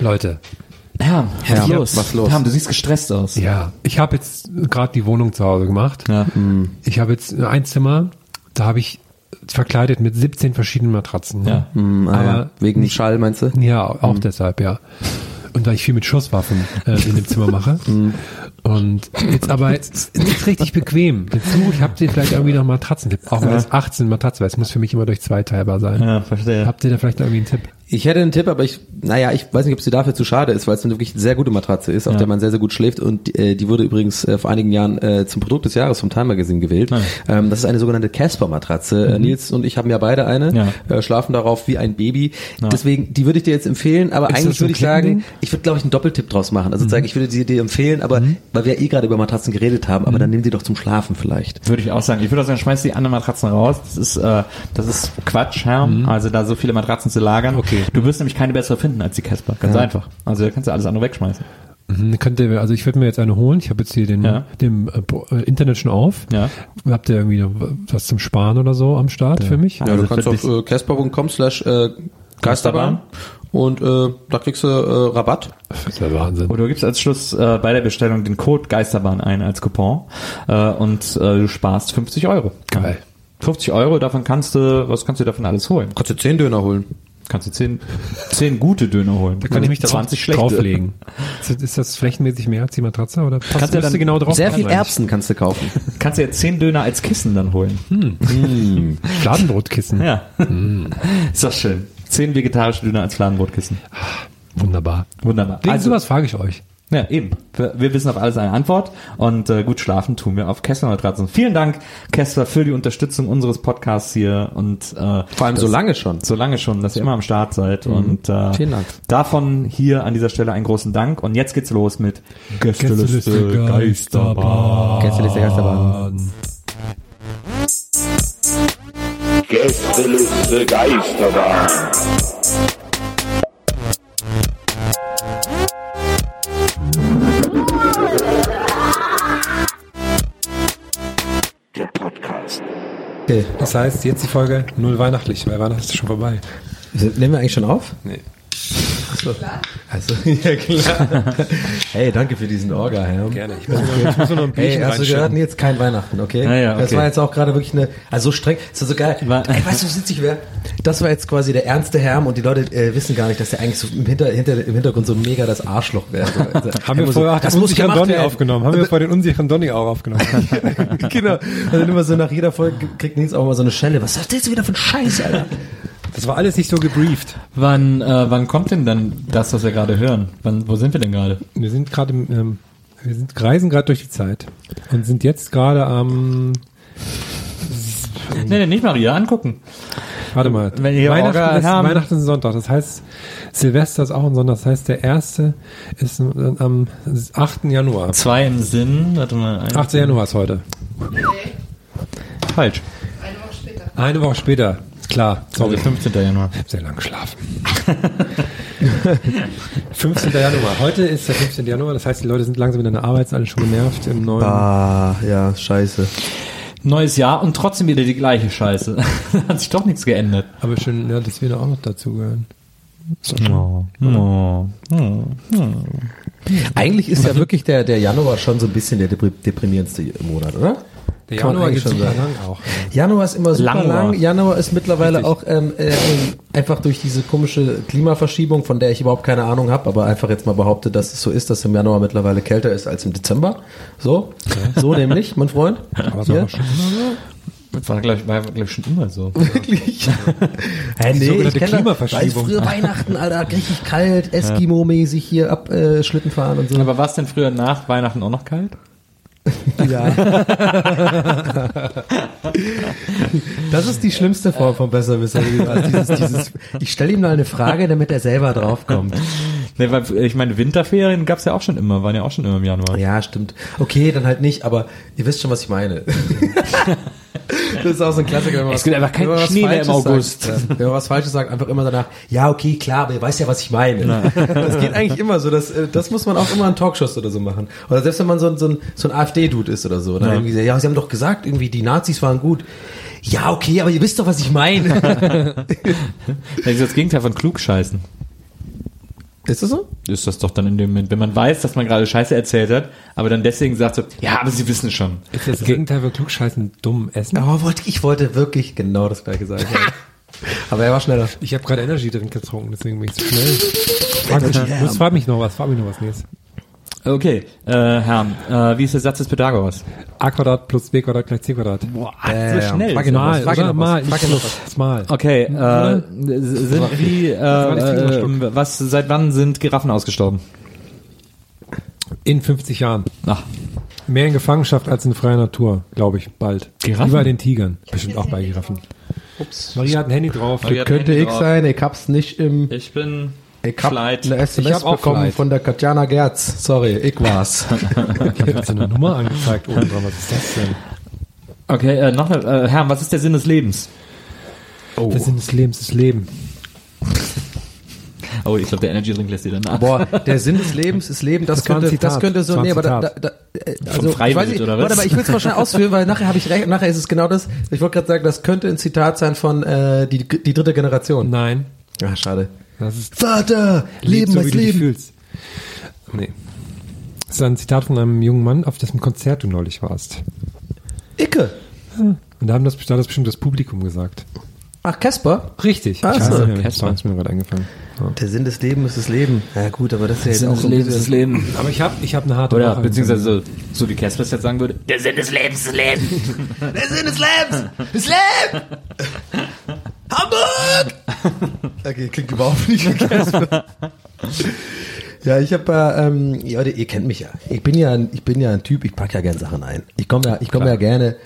Leute, Herr, was Ja, ist los? was los? Herr, du siehst gestresst aus. ja, ich habe jetzt gerade die Wohnung zu Hause gemacht. Ja. Ich habe jetzt ein Zimmer, da habe ich verkleidet mit 17 verschiedenen Matratzen. ne? Ja. Hm, ah, ja. Aber Wegen nicht- Schall, meinst du? Ja, auch deshalb, ja. Und weil ich viel mit Schusswaffen äh, in dem Zimmer mache. Und jetzt aber jetzt nicht richtig bequem. Suche ich, habt ihr vielleicht irgendwie noch Matratzen? Auch wenn es 18 Matratzen, weil es muss für mich immer durch zwei teilbar sein. Ja, verstehe. Habt ihr da vielleicht irgendwie einen Tipp? Ich hätte einen Tipp, aber ich, naja, ich weiß nicht, ob es dir dafür zu schade ist, weil es eine wirklich sehr gute Matratze ist, auf Ja. der man sehr, sehr gut schläft und äh, die wurde übrigens äh, vor einigen Jahren äh, zum Produkt des Jahres vom Time Magazine gewählt. Ja. Ähm, das ist eine sogenannte Casper-Matratze. Äh, Nils und ich haben ja beide eine, Ja. äh, schlafen darauf wie ein Baby. Ja. Deswegen, die würde ich dir jetzt empfehlen, aber Ist eigentlich würde ich sagen, ich würde, glaube ich, einen Doppeltipp draus machen. Also sagen, ich würde sie dir empfehlen, aber weil wir eh gerade über Matratzen geredet haben, aber dann nimm die doch zum Schlafen vielleicht. Würde ich auch sagen. Ich würde auch sagen, schmeiß die anderen Matratzen raus. Das ist, äh, das ist Quatsch, Herr. Also da so viele Matratzen zu lagern. Okay. Du wirst nämlich keine bessere finden als die Casper. Ganz einfach. Also da kannst du alles andere wegschmeißen. Mhm, Könnt ihr, also ich würde mir jetzt eine holen. Ich habe jetzt hier den, Ja. dem äh, äh, Internet schon auf. Ja. Habt ihr irgendwie noch was zum Sparen oder so am Start für mich? Ja, du kannst auf, äh, casper.com slash äh, Geisterbahn und äh, da kriegst du äh, Rabatt. Das ist ja Wahnsinn. Oder du gibst als Schluss äh, bei der Bestellung den Code Geisterbahn ein als Coupon äh, und äh, du sparst 50 Euro. Geil. 50 Euro, davon kannst du, was kannst du davon alles holen? Kannst du 10 Döner holen. Kannst du 10, 10 gute Döner holen. Da kann ich mich da 20 auch schlechte. drauflegen. Ist, das flächenmäßig mehr als die Matratze? Oder passt, Kannst du dann genau drauf Sehr viel? Erbsen kannst du kaufen. Kannst du jetzt 10 Döner als Kissen dann holen. Fladenbrotkissen. Ja. Ist das schön. 10 vegetarische Döner als Fladenbrotkissen. Wunderbar. Wunderbar. Wegen Also, sowas frage ich euch. Ja, eben. Wir, wissen auf alles eine Antwort und äh, gut schlafen tun wir auf Kessler-Matratzen. Vielen Dank, Kessler, für die Unterstützung unseres Podcasts hier und äh, Vor allem so lange schon. so lange schon, dass ihr immer am Start seid und äh, Vielen Dank. davon hier an dieser Stelle einen großen Dank und jetzt geht's los mit Gästeliste Geisterbahn. Gästeliste Geisterbahn. Gästeliste Geisterbahn. Okay. Das heißt, jetzt die Folge null weihnachtlich, weil Weihnachten ist schon vorbei. Nehmen wir eigentlich schon auf? Nee. Achso. Also, ja klar. hey, danke für diesen Orga, Herr. Gerne. Ich muss ich muss nur noch ein Hey, Bierchen hast du gehört? Nee, jetzt kein Weihnachten, okay? Ja, ja, Das okay. war jetzt auch gerade wirklich eine, also so streng, ist das so geil. War- Ey, weißt du, was witzig wäre? Das war jetzt quasi der ernste Herm und die Leute äh, wissen gar nicht, dass der eigentlich so im, Hinter, hinter, im Hintergrund so mega das Arschloch wäre. So, also, Haben wir vorher auch das muss unsicheren Donny aufgenommen? Haben wir vor den unsicheren Donny auch aufgenommen? genau. Und dann immer so nach jeder Folge kriegt Nils auch mal so eine Schelle. Was ist das jetzt wieder ein Scheiß, Alter? Das war alles nicht so gebrieft. Wann, äh, wann kommt denn dann das, was wir gerade hören? Wann, wo sind wir denn gerade? Wir sind gerade, im, ähm, wir sind reisen gerade durch die Zeit und sind jetzt gerade am, Nee, nee, nicht Maria, angucken. warte mal, Wenn ihr Weihnachten, ist, haben- Weihnachten ist ein Sonntag. Das heißt, Silvester ist auch ein Sonntag. Das heißt, der erste ist am 8. Januar. Zwei im Sinn, warte mal. ein- 8. Januar ist heute. Falsch. Eine Woche später. Ist klar. Sorry, Sorry. 15. Januar. Ich habe sehr lange geschlafen. 15. Januar. Heute ist der 15. Januar. Das heißt, die Leute sind langsam in der Arbeit, sind alle schon genervt im neuen. Ah, ja, scheiße. Neues Jahr und trotzdem wieder die gleiche Scheiße. Hat sich doch nichts geändert. Aber schön, ja, dass wir da auch noch dazugehören. Ist doch schön. Oh, oh, oh. Eigentlich ist ja wirklich der, der Januar schon so ein bisschen der depri- deprimierendste Monat, oder? Der Kann Januar geht schon super sagen. lang auch. Januar ist immer super Lang lang. Januar ist mittlerweile Richtig. auch ähm, äh, einfach durch diese komische Klimaverschiebung, von der ich überhaupt keine Ahnung habe, aber einfach jetzt mal behaupte, dass es so ist, dass im Januar mittlerweile kälter ist als im Dezember. So, so nämlich, mein Freund. Aber es war schon immer so. Das war, glaube ich, war, glaub ich, schon immer so. Wirklich? Hä, nee, ich kenn das. Klimaverschiebung. Weiß, früher Weihnachten, Alter, richtig kalt, Eskimo-mäßig hier ab äh, Schlitten fahren und so. Aber war es denn früher nach Weihnachten auch noch kalt? Ja. Das ist die schlimmste Form von Besserwisser. Dieses, dieses, ich stelle ihm mal eine Frage, damit er selber draufkommt. Nee, weil, ich meine, Winterferien gab's ja auch schon immer, waren ja auch schon immer im Januar. Ja, stimmt. Okay, dann halt nicht, aber ihr wisst schon, was ich meine. Das ist auch so ein Klassiker. Wenn man Es was- gibt einfach keinen wenn man was Schnee mehr im Falsches August. Sagt, ja. Wenn man was Falsches sagt, einfach immer danach, ja, okay, klar, aber ihr weißt ja, was ich meine. Das geht eigentlich immer so. Das, äh, das muss man auch immer in Talkshows oder so machen. Oder selbst wenn man so ein, so ein, so ein AfD-Dude ist oder so. Dann irgendwie so, ja, sie haben doch gesagt, irgendwie, die Nazis waren gut. Ja, okay, aber ihr wisst doch, was ich meine. Das ist das Gegenteil von klugscheißen. Ist das so? Ist das doch dann in dem Moment, wenn man weiß, dass man gerade Scheiße erzählt hat, aber dann deswegen sagt so, ja, aber sie wissen schon. Ist das Gegenteil von Klugscheißen dumm essen? Aber wollte, ich wollte wirklich genau das gleiche sagen. aber er war schneller. Ich habe gerade Energy Drink getrunken, deswegen bin ich zu schnell. Frag mich, das frag mich noch was, frag mich noch was, Nils. Okay, äh, Herr, äh, wie ist der Satz des Pythagoras? A Quadrat plus B Quadrat gleich C Quadrat. Boah, Äh, so schnell. frag ihn noch was, Mal, frag ihn oder? Mal, frag ihn noch was. mal. Okay, äh, sind wie, äh, äh, was, seit wann sind Giraffen ausgestorben? In 50 Jahren. Ach, Mehr in Gefangenschaft als in freier Natur, glaube ich, bald. Giraffen? Wie bei den Tigern. Bestimmt auch bei Giraffen. Ups. Maria hat ein Handy drauf. Maria Könnte Handy ich drauf. sein, ich hab's nicht im... ich bin Ich hab Flight. eine Ich SMS hab auch bekommen Flight. von der Katjana Gerz. Sorry, ich war's. Ich habe jetzt eine Nummer angezeigt oben dran. Was ist das denn? Okay, äh, noch eine, äh, Herr, was ist der Sinn des Lebens? Oh. Der Sinn des Lebens ist Leben. Oh, ich glaube, der Energy Drink lässt dir danach. Boah, der Sinn des Lebens ist Leben, das, Das könnte, das Zitat. könnte Das so, war ein nee, aber da, da, da, äh, also, Freiwild, ich weiß nicht, oder was? warte, aber ich will es mal schnell ausführen, weil nachher habe ich recht, nachher ist es genau das. Ich wollte gerade sagen, das könnte ein Zitat sein von äh, die, die dritte Generation. Nein. Ah, schade. Das ist Vater, Leben so, als wie du dich Leben. fühlst. Nee. Das ist ein Zitat von einem jungen Mann, auf dessen Konzert du neulich warst. Icke. Und da haben das, da hat das bestimmt das Publikum gesagt. Ach, Casper? Richtig. Ach ich so. Casper. Ist mir gerade eingefallen. Ja. Der Sinn des Lebens ist das Leben. Ja gut, aber das ist ja jetzt auch so ein bisschen- Leben. Aber ich habe ich hab eine harte Oder Woche. beziehungsweise so, so wie Casper es jetzt sagen würde, der Sinn des Lebens ist Leben. Der Sinn des Lebens! Das Leben! Hamburg! Okay, klingt überhaupt nicht. Ja, ich habe äh, ähm, ja, ihr kennt mich ja. Ich bin ja, ein- ich bin ja ein Typ. Ich pack ja gerne Sachen ein. Ich komme ja, ich komme ja gerne,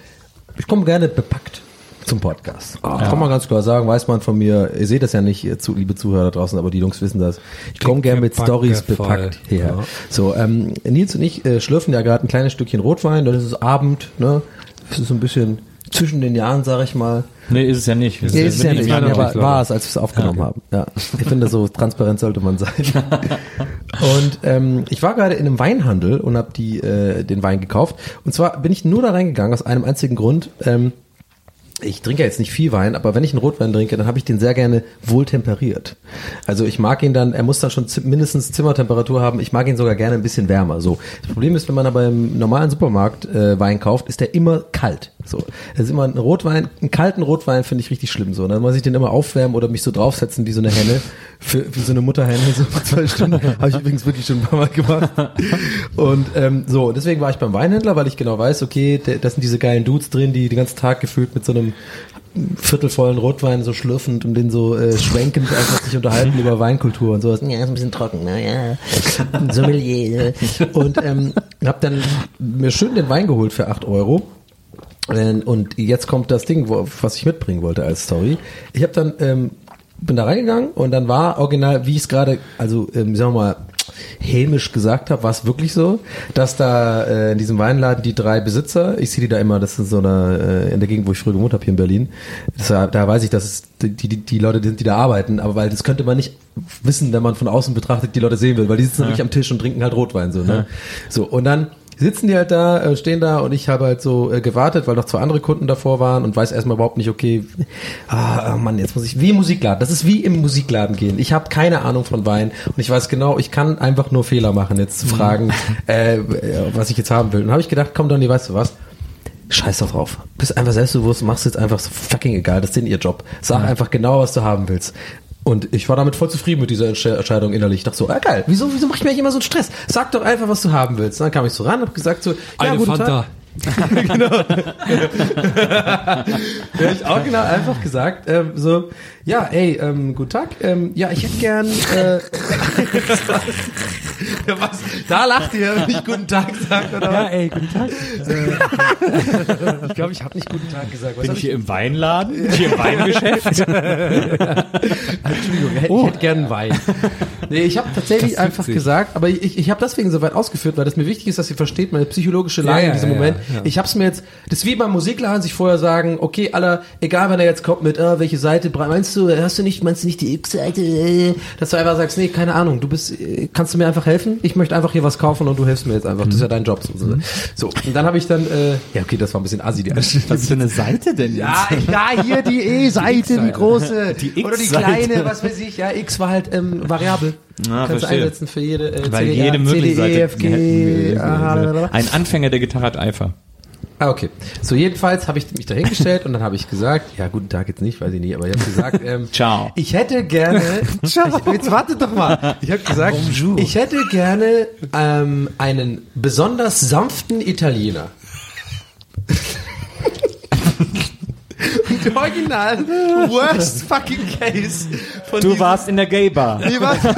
ich komme gerne bepackt zum Podcast. Ah. Kann man ganz klar sagen, weiß man von mir. Ihr seht das ja nicht, zu, liebe Zuhörer da draußen, aber die Jungs wissen das. Ich komme gerne mit Stories voll. bepackt her. Ja. So, ähm, Nils und ich äh, schlürfen ja gerade ein kleines Stückchen Rotwein. Dann ist es Abend, ne? Es ist so ein bisschen zwischen den Jahren, sag ich mal. Nee, ist es ja nicht. Ja, ist es ja nicht Ja, Januar. war, war es, als wir es aufgenommen haben. Ja. Ich finde, so transparent sollte man sein. Und ähm, ich war gerade in einem Weinhandel und habe die äh, den Wein gekauft. Und zwar bin ich nur da reingegangen aus einem einzigen Grund. Ähm, ich trinke ja jetzt nicht viel Wein, aber wenn ich einen Rotwein trinke, dann habe ich den sehr gerne wohl temperiert. Also ich mag ihn dann, er muss dann schon mindestens Zimmertemperatur haben. Ich mag ihn sogar gerne ein bisschen wärmer. So. Das Problem ist, wenn man aber im normalen Supermarkt äh, Wein kauft, ist der immer kalt. So. Das ist immer ein Rotwein, einen kalten Rotwein finde ich richtig schlimm. So. Dann muss ich den immer aufwärmen oder mich so draufsetzen wie so eine Henne, für, wie so eine Mutterhenne, so vor zwei Stunden. Habe ich übrigens wirklich schon ein paar Mal gemacht. Und ähm, so, deswegen war ich beim Weinhändler, weil ich genau weiß, okay, der, das sind diese geilen Dudes drin, die den ganzen Tag gefühlt mit so einem viertelvollen Rotwein so schlürfend und den so äh, schwenkend einfach sich unterhalten über Weinkultur und sowas. Ja, ist ein bisschen trocken, ne? Ja. Sommelier. Und ähm, hab dann mir schön den Wein geholt für 8 Euro. Äh, Und jetzt kommt das Ding, wo, was ich mitbringen wollte als Story. Ich habe dann ähm, bin da reingegangen und dann war original, wie ich es gerade, also ähm, sagen wir mal, hämisch gesagt habe, war es wirklich so, dass da äh, in diesem Weinladen die drei Besitzer, ich sehe die da immer, das ist so eine, äh, in der Gegend, wo ich früher gewohnt habe, hier in Berlin, war- da weiß ich, dass es die, die, die Leute sind, die da arbeiten, aber weil das könnte man nicht wissen, wenn man von außen betrachtet die Leute sehen will, weil die sitzen wirklich am Tisch und trinken halt Rotwein so, ne? So, und dann sitzen die halt da, äh, stehen da und ich habe halt so äh, gewartet, weil noch zwei andere Kunden davor waren und weiß erstmal überhaupt nicht, okay, ah Mann, jetzt muss ich, wie im Musikladen, das ist wie im Musikladen gehen. Ich habe keine Ahnung von Wein und ich weiß genau, ich kann einfach nur Fehler machen, jetzt zu fragen, äh, äh, was ich jetzt haben will. Und habe ich gedacht, komm Donny, weißt du was? scheiß doch drauf. Bist einfach selbstbewusst, machst jetzt einfach so fucking egal, das ist denen ihr Job. Sag einfach genau, was du haben willst. Und ich war damit voll zufrieden mit dieser Entsche- Entscheidung innerlich. Ich dachte so, ah, geil, wieso, wieso mach ich mir eigentlich immer so einen Stress? Sag doch einfach, was du haben willst. Und dann kam ich so ran und hab gesagt so, ja, Eine guten Fanta. Tag. Ja, ich auch genau einfach gesagt, ähm, so, ja, ey, ähm, guten Tag, ähm, ja, ich hätte gern, äh, was, da lacht ihr, wenn ich guten Tag sage, oder was? ey, guten Tag. Ich glaube, ich habe nicht guten Tag gesagt. Was Bin ich hier im Weinladen? Bin ich hier im Weingeschäft? Entschuldigung, ich, ich hätte gern Wein. Nee, ich habe tatsächlich einfach sich. gesagt, aber ich, ich habe deswegen so weit ausgeführt, weil das mir wichtig ist, dass ihr versteht meine psychologische Lage Ja, ja, in diesem ja, Moment. ja. Ich habe es mir jetzt, das ist wie beim Musikladen sich vorher sagen, okay, aller, egal wenn er jetzt kommt mit, äh, welche Seite, bra- meinst du, hast du nicht, meinst du nicht die X-Seite, äh, dass du einfach sagst, nee, keine Ahnung, du bist, äh, kannst du mir einfach helfen? Ich möchte einfach hier was kaufen und du hilfst mir jetzt einfach. Das ist ja dein Job. So, so. und dann habe ich dann, äh, ja okay, das war ein bisschen assi, die Einstellung. Was für eine Seite denn jetzt? Ja, ja, hier die E-Seite, die große. Die Oder die X-Seite. kleine, was weiß ich. Ja, X war halt ähm, variabel. Ah, Kannst du verstehe. einsetzen für jede äh, Weil CDA, jede mögliche CD, Seite. E, G, aha, blablabla. Ein Anfänger der Gitarre hat Eifer. Ah, okay. So, jedenfalls habe ich mich dahingestellt und dann habe ich gesagt, ja, guten Tag jetzt nicht, weiß ich nicht, aber ich habe gesagt, ähm, Ciao. ich hätte gerne, ich, jetzt wartet doch mal, ich habe gesagt, ich hätte gerne ähm, einen besonders sanften Italiener. Original, worst fucking case von Du warst in der Gay-Bar. Nee, warte,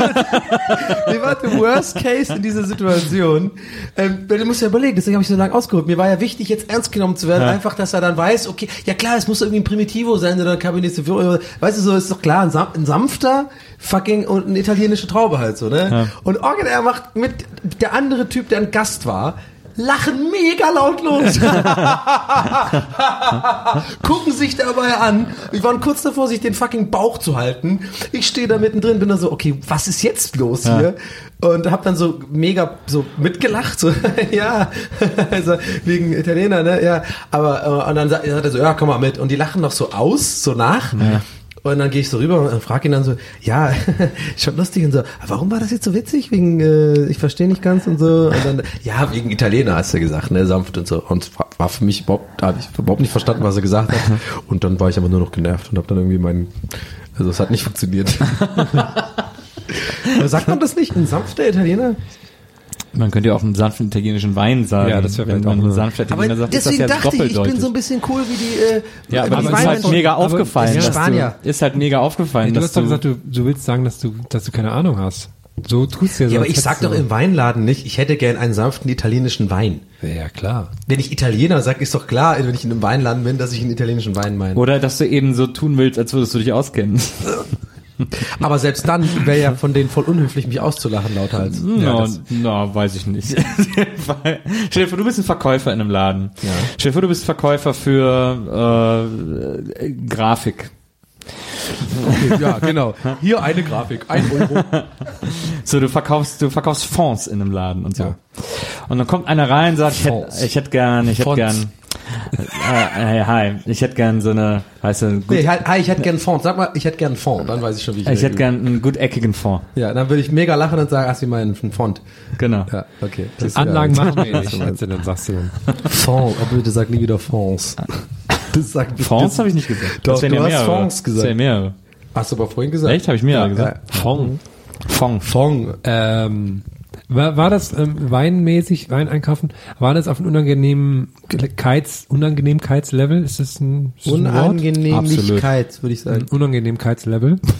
nee, warte, worst case in dieser Situation. Ähm, du musst ja überlegen, deswegen habe ich so lange ausgeholt. Mir war ja wichtig, jetzt ernst genommen zu werden, einfach, dass er dann weiß, okay, ja klar, es muss irgendwie ein Primitivo sein oder ein Cabernet Sauvignon, weißt du, so ist doch klar, ein, sanfter, fucking, und eine italienische Traube halt so, ne? Und Organ, er macht mit, der andere Typ, der ein Gast war, lachen mega lautlos. Gucken sich dabei an. Ich war kurz davor, sich den fucking Bauch zu halten. Ich stehe da mittendrin, bin da so, okay, was ist jetzt los hier? Und hab dann so mega so mitgelacht, so, ja, also wegen Italiener, ne, ja. Aber, äh, und dann sagt sagt er so, ja, komm mal mit. Und die lachen noch so aus, so nach. Und dann gehe ich so rüber und frage ihn dann so, ja, schon lustig und so, warum war das jetzt so witzig? Wegen, äh, ich verstehe nicht ganz und so. Und dann, ja, wegen Italiener hast du gesagt, ne, sanft und so. Und war- für mich überhaupt, da habe ich überhaupt nicht verstanden, was er gesagt hat. Und dann war ich aber nur noch genervt und habe dann irgendwie meinen, also es hat nicht funktioniert. Sagt man das nicht? Ein sanfter Italiener? Man könnte ja auch einen sanften italienischen Wein sagen. Ja, das wäre vielleicht auch sanften Aber Italiener sagt, ist das deswegen ja dachte ich, ich bin so ein bisschen cool wie die, äh, ja, aber die es ist halt mega aufgefallen. ist dass Spanier. Du, ist halt mega aufgefallen, Du dass hast doch du, gesagt, du, du willst sagen, dass du, dass du keine Ahnung hast. So tust du ja so. Ja, aber ich sag doch im Weinladen nicht, ich hätte gern einen sanften italienischen Wein. Ja, klar. Wenn ich Italiener sag, ist doch klar, wenn ich in einem Weinladen bin, dass ich einen italienischen Wein meine. oder dass du eben so tun willst, als würdest du dich auskennen. Aber selbst dann wäre ja von denen voll unhöflich, mich auszulachen lauthals. Ja, das- na, weiß ich nicht. Stell dir vor, du bist ein Verkäufer in einem Laden. Ja. Stell dir vor, du bist Verkäufer für äh, Grafik. Okay, ja, genau. Hier eine Grafik, ein Euro. So, du verkaufst, du verkaufst Fonds in einem Laden und so. Ja. Und dann kommt einer rein und sagt, ich hätte, Fonds. ich hätte gern, ich hätte Fonds. gern, äh, äh, hi, ich hätte gern so eine, weißt du, gut, Nee, hi, hi, ich hätte gern einen Fond. Sag mal, ich hätte gern einen Fond. Dann weiß ich schon, wie ich ich hätte gern einen guteckigen Fonds. Ja, dann würde ich mega lachen und sagen, ach, Sie meinen einen Fond. Genau. Ja, okay. Das Anlagen ja, machen wir nicht. Meinst du, dann sagst du dann. Fond, aber bitte sag nie wieder Fonds. Das sagt Fonds habe ich nicht gesagt. Doch, Das du ja hast. Fonds gesagt. Das wären mehrere. Hast du aber vorhin gesagt. Echt? Habe ich mehrere Ja, gesagt? ja. Fond. Fonds. Fond. Ähm, war, war das ähm, weinmäßig, Wein einkaufen, war das auf einem unangenehmen Keits, Unangenehmkeitslevel? Ist das ein, ist das ein würde ich sagen. Ein Unangenehmkeitslevel.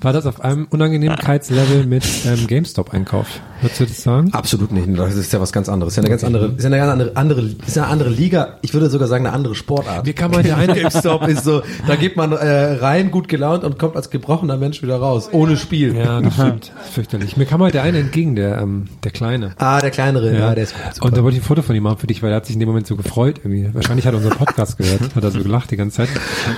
War das auf einem Unangenehmkeitslevel mit ähm, GameStop-Einkauf? Würdest du das sagen? Absolut nicht. Das ist ja was ganz anderes. Ist ja eine ganz andere, ist ja eine ganz andere, andere, ist eine andere Liga. Ich würde sogar sagen, eine andere Sportart. Mir kann man der eine, GameStop ist so, da geht man äh, rein, gut gelaunt und kommt als gebrochener Mensch wieder raus. Ohne Spiel. ja, das stimmt. Das ist fürchterlich. Mir kam heute der eine entgegen, der, ähm, der Kleine. Ah, der kleinere, ja, der ist gut. Und da wollte ich ein Foto von ihm haben für dich, weil er hat sich in dem Moment so gefreut irgendwie. Wahrscheinlich hat er unseren Podcast gehört, hat er so gelacht die ganze Zeit.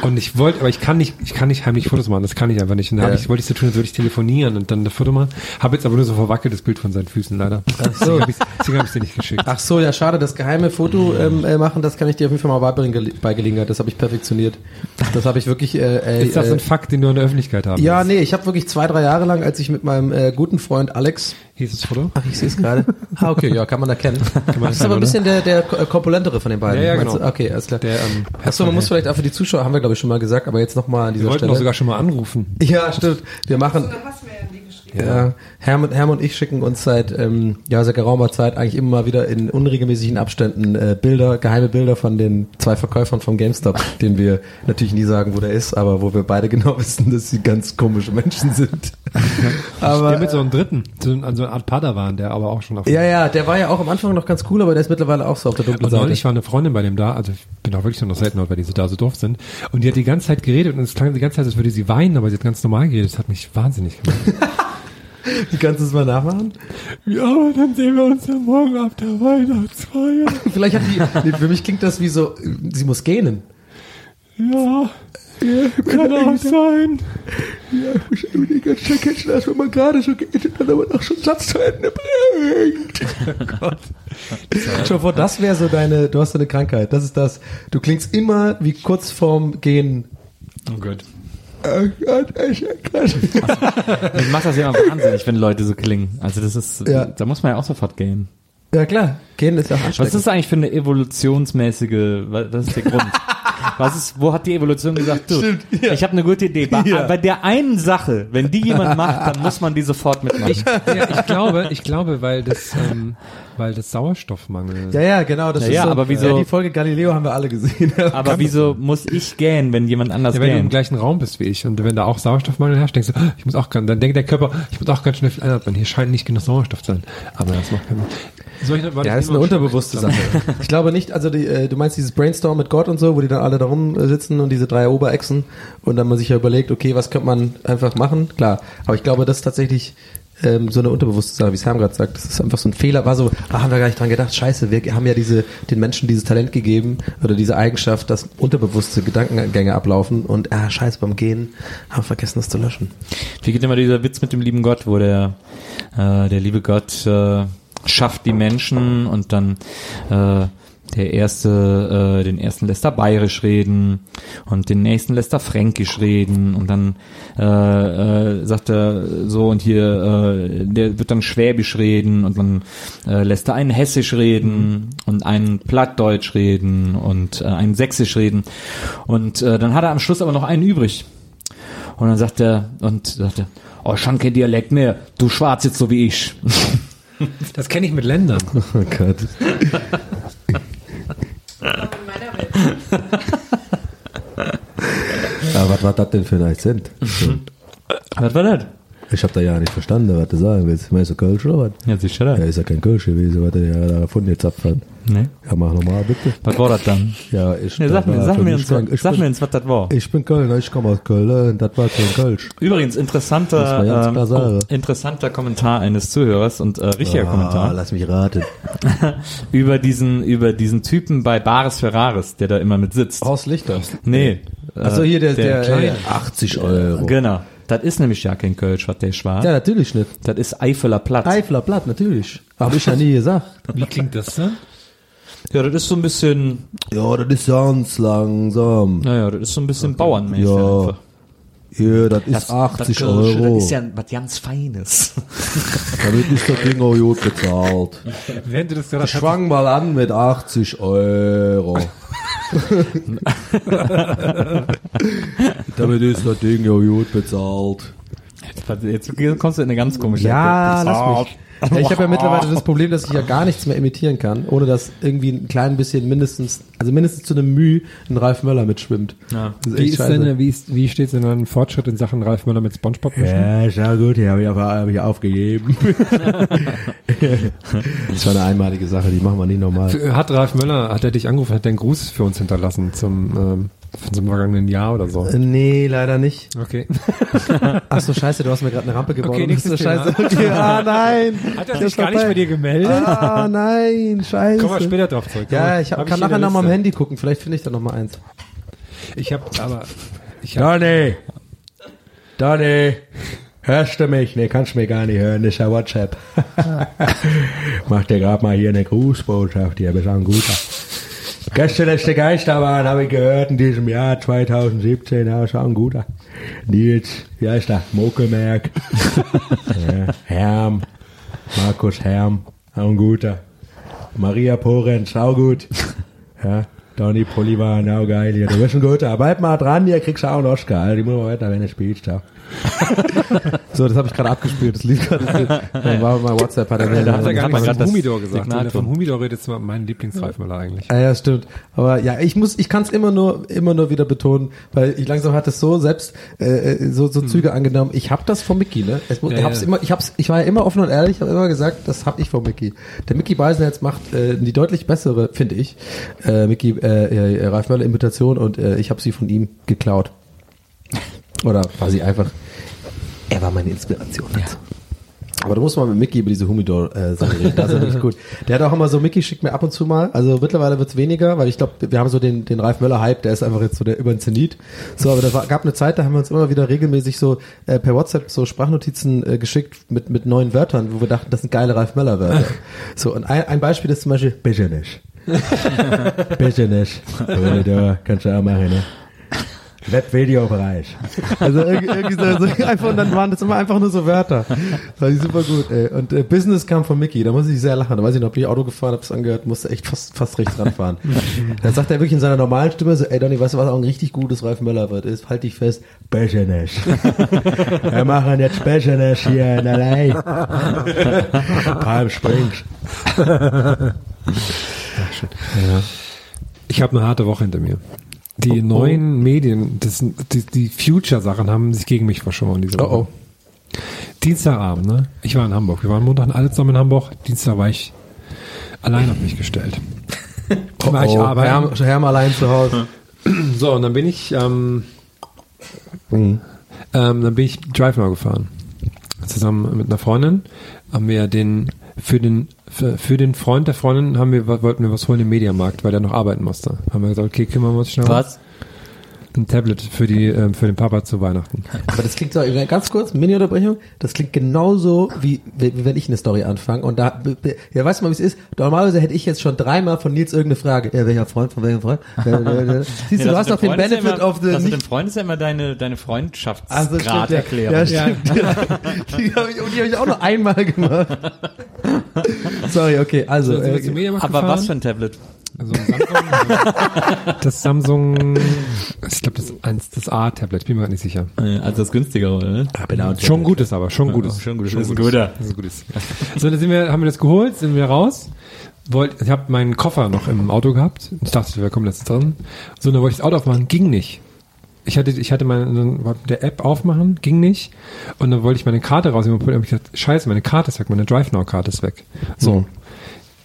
Und ich wollte, aber ich kann nicht, ich kann nicht heimlich Fotos machen, das kann ich einfach nicht. Und da Ja. ich, wollte ich so tun, als würde ich telefonieren und dann das Foto machen. Habe jetzt aber nur so verwackeltes Bild von seinen Füßen leider. Habe ich deswegen hab ich dir nicht geschickt. Ach so, ja, schade, das geheime Foto ähm, äh, machen, das kann ich dir auf jeden Fall mal beibringen bei Gelegenheit. Das habe ich perfektioniert. Das habe ich wirklich. Äh, äh, Ist das äh, ein Fakt, den du in der Öffentlichkeit haben ja, willst? nee, ich habe wirklich zwei, drei Jahre lang, als ich mit meinem äh, guten Freund Alex Hier ist das Foto. Ach, ich sehe es gerade. Ah, okay, ja, kann man erkennen. man das ist aber ein bisschen der, der ko- äh, korpulentere von den beiden. Ja, ja, genau. du? Okay, alles klar. Der, ähm, Achso, man muss vielleicht auch für die Zuschauer, haben wir glaube ich schon mal gesagt, aber jetzt nochmal an Wir dieser wollten Stelle. doch sogar schon mal anrufen. ja, stimmt. Wir machen. Ja, Herm, Herm und ich schicken uns seit ähm, ja seit geraumer Zeit eigentlich immer mal wieder in unregelmäßigen Abständen äh, Bilder, geheime Bilder von den zwei Verkäufern vom GameStop, denen wir natürlich nie sagen, wo der ist, aber wo wir beide genau wissen, dass sie ganz komische Menschen sind. aber Der mit so einem dritten, so, an so eine Art Padawan, der aber auch schon auf ja, ja, der war ja auch am Anfang noch ganz cool, aber der ist mittlerweile auch so auf der dunklen Und Seite. neulich war eine Freundin bei dem da, also ich bin auch wirklich noch selten dort, weil die so da so doof sind. Und die hat die ganze Zeit geredet und es klang die ganze Zeit, als würde sie weinen, aber sie hat ganz normal geredet. Das hat mich wahnsinnig gemacht. Wie kannst du es mal nachmachen? ja, aber dann sehen wir uns ja morgen ab der Weihnachtsfeier. Vielleicht hat die, nee, für mich klingt das wie so, sie muss gähnen. Ja, kann auch sein. Ja, ich muss die ganze Zeit catchen, dass wenn man gerade so geht, dann aber noch schon Satz zu Ende bringt. Oh Gott. Schon vor, das wäre so deine, du hast so eine Krankheit, das ist das. Du klingst immer wie kurz vorm Gehen. Oh Gott. Oh Gott, krass. Mich macht das ja immer wahnsinnig, wenn Leute so klingen. Also das ist, Ja. da muss man ja auch sofort gehen. Ja klar, Gehen ist ja auch Was anstrengend. ist das eigentlich für eine evolutionsmäßige, was ist der Grund? Was ist, wo hat die Evolution gesagt, du, ich habe eine gute Idee. Bei, Ja. bei der einen Sache, wenn die jemand macht, dann muss man die sofort mitmachen. Ich, ja, ich glaube, ich glaube, weil das, ähm, weil das Sauerstoffmangel. Ja, ja, genau. Das Ja, ist ja, so, aber wieso- Ja, die Folge Galileo haben wir alle gesehen. Aber wieso muss ich gähnen, wenn jemand anders Ja, wenn du im gähnt? gleichen Raum bist wie ich und wenn da auch Sauerstoffmangel herrscht, denkst du, ah, ich muss auch ganz, dann denkt der Körper, ich muss auch ganz schnell viel einatmen. Hier scheint nicht genug Sauerstoff zu sein. Aber das macht keinen war Ja, das ist eine unterbewusste Sache. Ich glaube nicht, also die, äh, du meinst dieses Brainstorm mit Gott und so, wo die dann alle da rum äh, sitzen und diese drei Oberechsen und dann man sich ja überlegt, okay, was könnte man einfach machen? Klar, aber ich glaube, das ist tatsächlich ähm, so eine unterbewusste Sache, wie Sam gerade sagt. Das ist einfach so ein Fehler, war so, ah, haben wir gar nicht dran gedacht, scheiße, wir haben ja diese, den Menschen dieses Talent gegeben oder diese Eigenschaft, dass unterbewusste Gedankengänge ablaufen und ah, scheiße, beim Gehen haben wir vergessen, das zu löschen. Wie geht immer dieser Witz mit dem lieben Gott, wo der, äh, der liebe Gott äh, schafft die Menschen und dann äh, der erste, äh, den ersten lässt er bayerisch reden und den nächsten lässt er fränkisch reden und dann äh, äh, sagt er so und hier, äh, der wird dann schwäbisch reden und dann äh, lässt er einen hessisch reden und einen plattdeutsch reden und äh, einen sächsisch reden und äh, dann hat er am Schluss aber noch einen übrig. Und dann sagt er, und sagt er, oh, schon kein Dialekt mehr, du schwarz jetzt so wie ich. Das kenne ich mit Ländern. Oh Gott. Aber was war das denn für ein Akzent? Was war das? Ich habe da ja nicht verstanden, was du sagen willst. Meinst du Kölsch oder was? Ja, sicher. Ja, Ja, ist ja kein Kölsch gewesen, was der da von dir zapft hat. nee. Ja, mach nochmal bitte. Was war das dann? Ja, ich, Nee, sag mir, sag mir, uns, ich sag bin, mir uns, was das war. Ich bin Kölner, ich komme aus Köln, das war kein Kölsch. Übrigens, interessanter, ähm, oh, interessanter Kommentar eines Zuhörers und äh, richtiger Ah, Kommentar lass mich raten. über diesen, über diesen Typen bei Bares Ferraris, der da immer mit sitzt. Horst Lichter. Nee. äh, Achso, hier der, der, Kleine. äh, 80 Euro. Genau. Das ist nämlich ja kein Kölsch, was der schwarz. Ja, natürlich nicht. Das ist Eifeler Platz. Eifler Blatt, natürlich. Habe ich ja nie gesagt. Wie klingt das dann? ja, das ist so ein bisschen, Ja, das ist ganz langsam. naja, das ist so ein bisschen bauernmäßig Ja. einfach. Ja, das ist 80 Kölsche, Euro. Das ist ja was ganz Feines. Damit ist das Ding auch gut bezahlt. Während du das gerade Ich fang mal an mit 80 Euro. Damit ist das Ding ja gut bezahlt. Jetzt kommst du in eine ganz komische Ja, Ecke. lass mich. Ja, ich habe ja mittlerweile das Problem, dass ich ja gar nichts mehr imitieren kann, ohne dass irgendwie ein klein bisschen mindestens, also mindestens zu einem Mühe ein Ralf Möller mitschwimmt. Ja. Ist Wie, ist denn, wie, ist, wie steht es denn an Fortschritt in Sachen Ralf Möller mit Spongebob? mischen? Ja, ist ja gut, die habe ich, hab ich aufgegeben. das war eine einmalige Sache, die machen wir nicht normal. Hat Ralf Möller, hat er dich angerufen, hat er einen Gruß für uns hinterlassen zum, ähm, von so einem vergangenen Jahr oder so? Äh, Nee, leider nicht. Okay. Ach so, scheiße, du hast mir gerade eine Rampe gebaut. Okay, nächstes scheiße. Okay, ah, nein. Hat er Das sich gar nicht bei dir gemeldet? Ah, nein, scheiße. Kommen wir später drauf zurück. Ja, ich hab, Hab kann hier nachher eine noch mal am. Handy gucken. Vielleicht finde ich da noch mal eins. Ich habe aber, ich hab, Donny. Donny. Hörst du mich? Nee, kannst du mich gar nicht hören, das ist ja WhatsApp. Mach dir gerade mal hier eine Grußbotschaft, hier, bist auch ein guter. Gestern letzte Geisterbahn habe ich gehört in diesem Jahr 2017, ja, ist auch ein guter. Nils, wie heißt der? Mokelmerk. ja, Herm, Markus Herm, auch ein guter. Maria Porenz, auch gut. Ja, Donny Polivan, auch geil hier. Du bist ein guter. Bleib mal dran, hier kriegst du auch einen Oscar. Alter. Die muss man weiter, wenn du spielst. Ciao. so, das habe ich gerade abgespielt. Das lief gerade. Dann war mein WhatsApp, hat er mir Da hat er gar hat man nicht grad von Humidor gesagt. Signal Wenn er von drin. Humidor redet, ist mein Lieblingsreifmüller eigentlich. Ja, ja, stimmt. Aber ja, ich muss, ich kann es immer nur, immer nur wieder betonen, weil ich langsam hatte es so selbst äh, äh, so, so Züge angenommen. Ich habe das von Mickey, ne? Es, Ja, ich hab's ja. immer, ich hab's, ich war ja immer offen und ehrlich, habe immer gesagt, das habe ich von Mickey. Der Mickey Beisenherz macht äh, die deutlich bessere, finde ich, äh, Mickey äh, äh, Ralf Möller Imitation und äh, ich habe sie von ihm geklaut. Oder war sie einfach? Er war meine Inspiration. dazu. Aber du musst mal mit Mickey über diese Humidor-Sache reden. Das ist ja wirklich gut. Der hat auch immer so, Mickey schickt mir ab und zu mal, also mittlerweile wird's weniger, weil ich glaube, wir haben so den, den Ralf Möller-Hype, der ist einfach jetzt so der über den Zenit. So, aber da war, gab eine Zeit, da haben wir uns immer wieder regelmäßig so äh, per WhatsApp so Sprachnotizen äh, geschickt mit, mit neuen Wörtern, wo wir dachten, das sind geile Ralf Möller-Wörter. so, und ein, ein Beispiel ist zum Beispiel nicht. Humidor, kannst du auch machen, ne? Webvideobereich. Also irgendwie, irgendwie so, einfach, und dann waren das immer einfach nur so Wörter. Das war super gut, ey. Und äh, Business kam von Mickey, da muss ich sehr lachen. Da weiß ich noch, bin ich Auto gefahren, hab's angehört, musste echt fast, fast rechts ranfahren. dann sagt er wirklich in seiner normalen Stimme so, ey Donny, weißt du, was auch ein richtig gutes Ralf Möller wird? Ist, halt dich fest, Beschenesch. Wir machen jetzt Beschenesch hier in L.A. Palm Springs. Ich habe eine harte Woche hinter mir. Die neuen Medien, das, die, die Future-Sachen haben sich gegen mich verschworen diese Woche. Oh, oh. Dienstagabend, ne? Ich war in Hamburg. Wir waren Montag alle zusammen in Hamburg. Dienstag war ich allein auf mich gestellt. war ich oh, arbeiten. Herm, Herm allein zu Hause. So, und dann bin ich, ähm, Mhm. ähm, dann bin ich Drive Now gefahren. Zusammen mit einer Freundin haben wir den für den für, für den Freund der Freundin haben wir wollten wir was holen im Mediamarkt, weil der noch arbeiten musste. Haben wir gesagt, okay, kümmern wir uns schnell. um. Ein Tablet für die ähm, für den Papa zu Weihnachten. Aber das klingt so, ganz kurz, Mini-Unterbrechung, das klingt genauso, wie, wie, wenn ich eine Story anfange. Und da, ja, weißt du mal, wie es ist? Normalerweise hätte ich jetzt schon dreimal von Nils irgendeine Frage. Ja, welcher Freund, von welchem Freund? Siehst du, du hast doch den Benefit of the... Das mit dem Freund ist ja immer deine, deine Also Freundschaftsgrad stimmt, ja. erklären. Ja, stimmt. die habe ich, die hab ich auch nur einmal gemacht. Sorry, okay, also. Äh, Aber gefahren. was für ein Tablet? Also Samsung, das Samsung, ich glaube das eins, das A-Tablet, bin mir gerade nicht sicher. Also das günstigere, oder? Schon gutes aber, schon gutes. schon gutes. Ein gutes. guter. Das ist gutes. So, dann sind wir, haben wir das geholt, sind wir raus. Wollt, ich habe meinen Koffer noch im Auto gehabt. Ich dachte, wir kommen jetzt drin. So, dann wollte ich das Auto aufmachen, ging nicht. Ich hatte, ich hatte meine, der App aufmachen, ging nicht. Und dann wollte ich meine Karte rausnehmen und habe ich gesagt, scheiße, meine Karte ist weg, meine Drive Now Karte ist weg. So.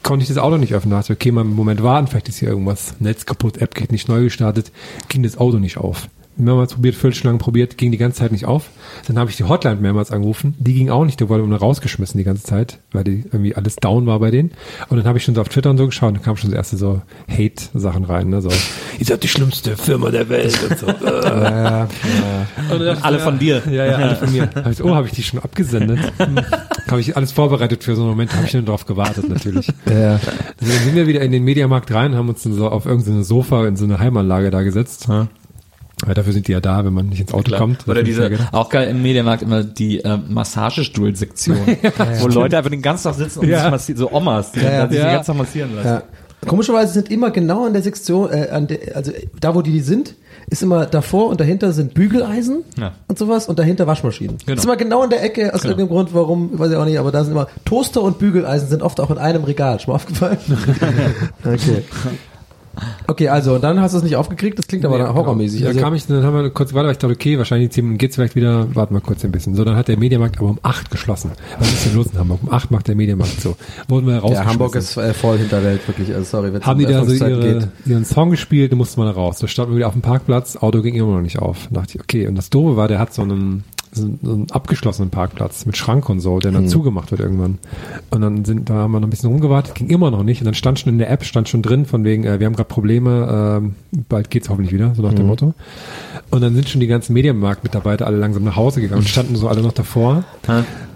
Konnte ich das Auto nicht öffnen, Da dachte ich, okay, mal einen Moment warten, vielleicht ist hier irgendwas, Netz kaputt, App geht nicht neu gestartet, ging das Auto nicht auf. Mehrmals probiert, Viertelstunde lang probiert, ging die ganze Zeit nicht auf. Dann habe ich die Hotline mehrmals angerufen, die ging auch nicht, die wurde immer rausgeschmissen die ganze Zeit, weil die irgendwie alles down war bei denen. Und dann habe ich schon so auf Twitter und so geschaut, und dann kamen schon so erste so Hate-Sachen rein, ne, so, ihr seid die schlimmste Firma der Welt und so. Und dann dachte ich, Alle ja, von dir. Ja, ja, alle von mir. Hab ich, oh, habe ich die schon abgesendet? Habe ich alles vorbereitet für so einen Moment, habe ich dann drauf gewartet natürlich. ja. Also dann sind wir wieder in den Mediamarkt rein, haben uns dann so auf irgendeine Sofa in so eine Heimanlage da gesetzt. Weil dafür sind die ja da, wenn man nicht ins Auto Klar. kommt. Oder diese, ja gedacht. auch geil im Mediamarkt immer die äh, Massagestuhl-Sektion, wo Leute einfach den ganzen Tag sitzen und Ja. sich massieren, so Omas, die Ja, ja. sich Ja. den ganzen Tag massieren lassen. Ja. Komischerweise sind immer genau an der Sektion, äh, an der, also da wo die sind, ist immer davor und dahinter sind Bügeleisen Ja. und sowas und dahinter Waschmaschinen. Genau. Ist immer genau in der Ecke, aus irgendeinem Grund, warum, weiß ich auch nicht, aber da sind immer Toaster und Bügeleisen sind oft auch in einem Regal. Schon mal aufgefallen? okay. Okay, also, und dann hast du es nicht aufgekriegt, das klingt aber Ja, dann horrormäßig. Genau. Also, Da kam ich, dann haben wir kurz weiter, weil ich dachte, okay, wahrscheinlich in 10 Minuten geht's vielleicht wieder, warten wir kurz ein bisschen. So, dann hat der Mediamarkt aber um 8 geschlossen. Was ist denn los in Hamburg? Um 8 macht der Mediamarkt so. Wurden wir ja, rausgeschmissen. Hamburg ist äh, voll Hinterwelt, wirklich. Also, sorry, wenn es haben die da so ihre, ihren Song gespielt, dann musste man raus. Da standen wir wieder auf dem Parkplatz, Auto ging immer noch nicht auf. Da dachte ich, okay, und das Doofe war, der hat so einen so, einen abgeschlossenen Parkplatz mit Schrank und so, der dann zugemacht wird irgendwann. Und dann sind, da haben wir noch ein bisschen rumgewartet, ging immer noch nicht. Und dann stand schon in der App, stand schon drin, von wegen, äh, wir haben gerade Probleme, ähm, bald geht's hoffentlich wieder, so nach dem Motto. Und dann sind schon die ganzen Medienmarkt-Mitarbeiter alle langsam nach Hause gegangen und standen so alle noch davor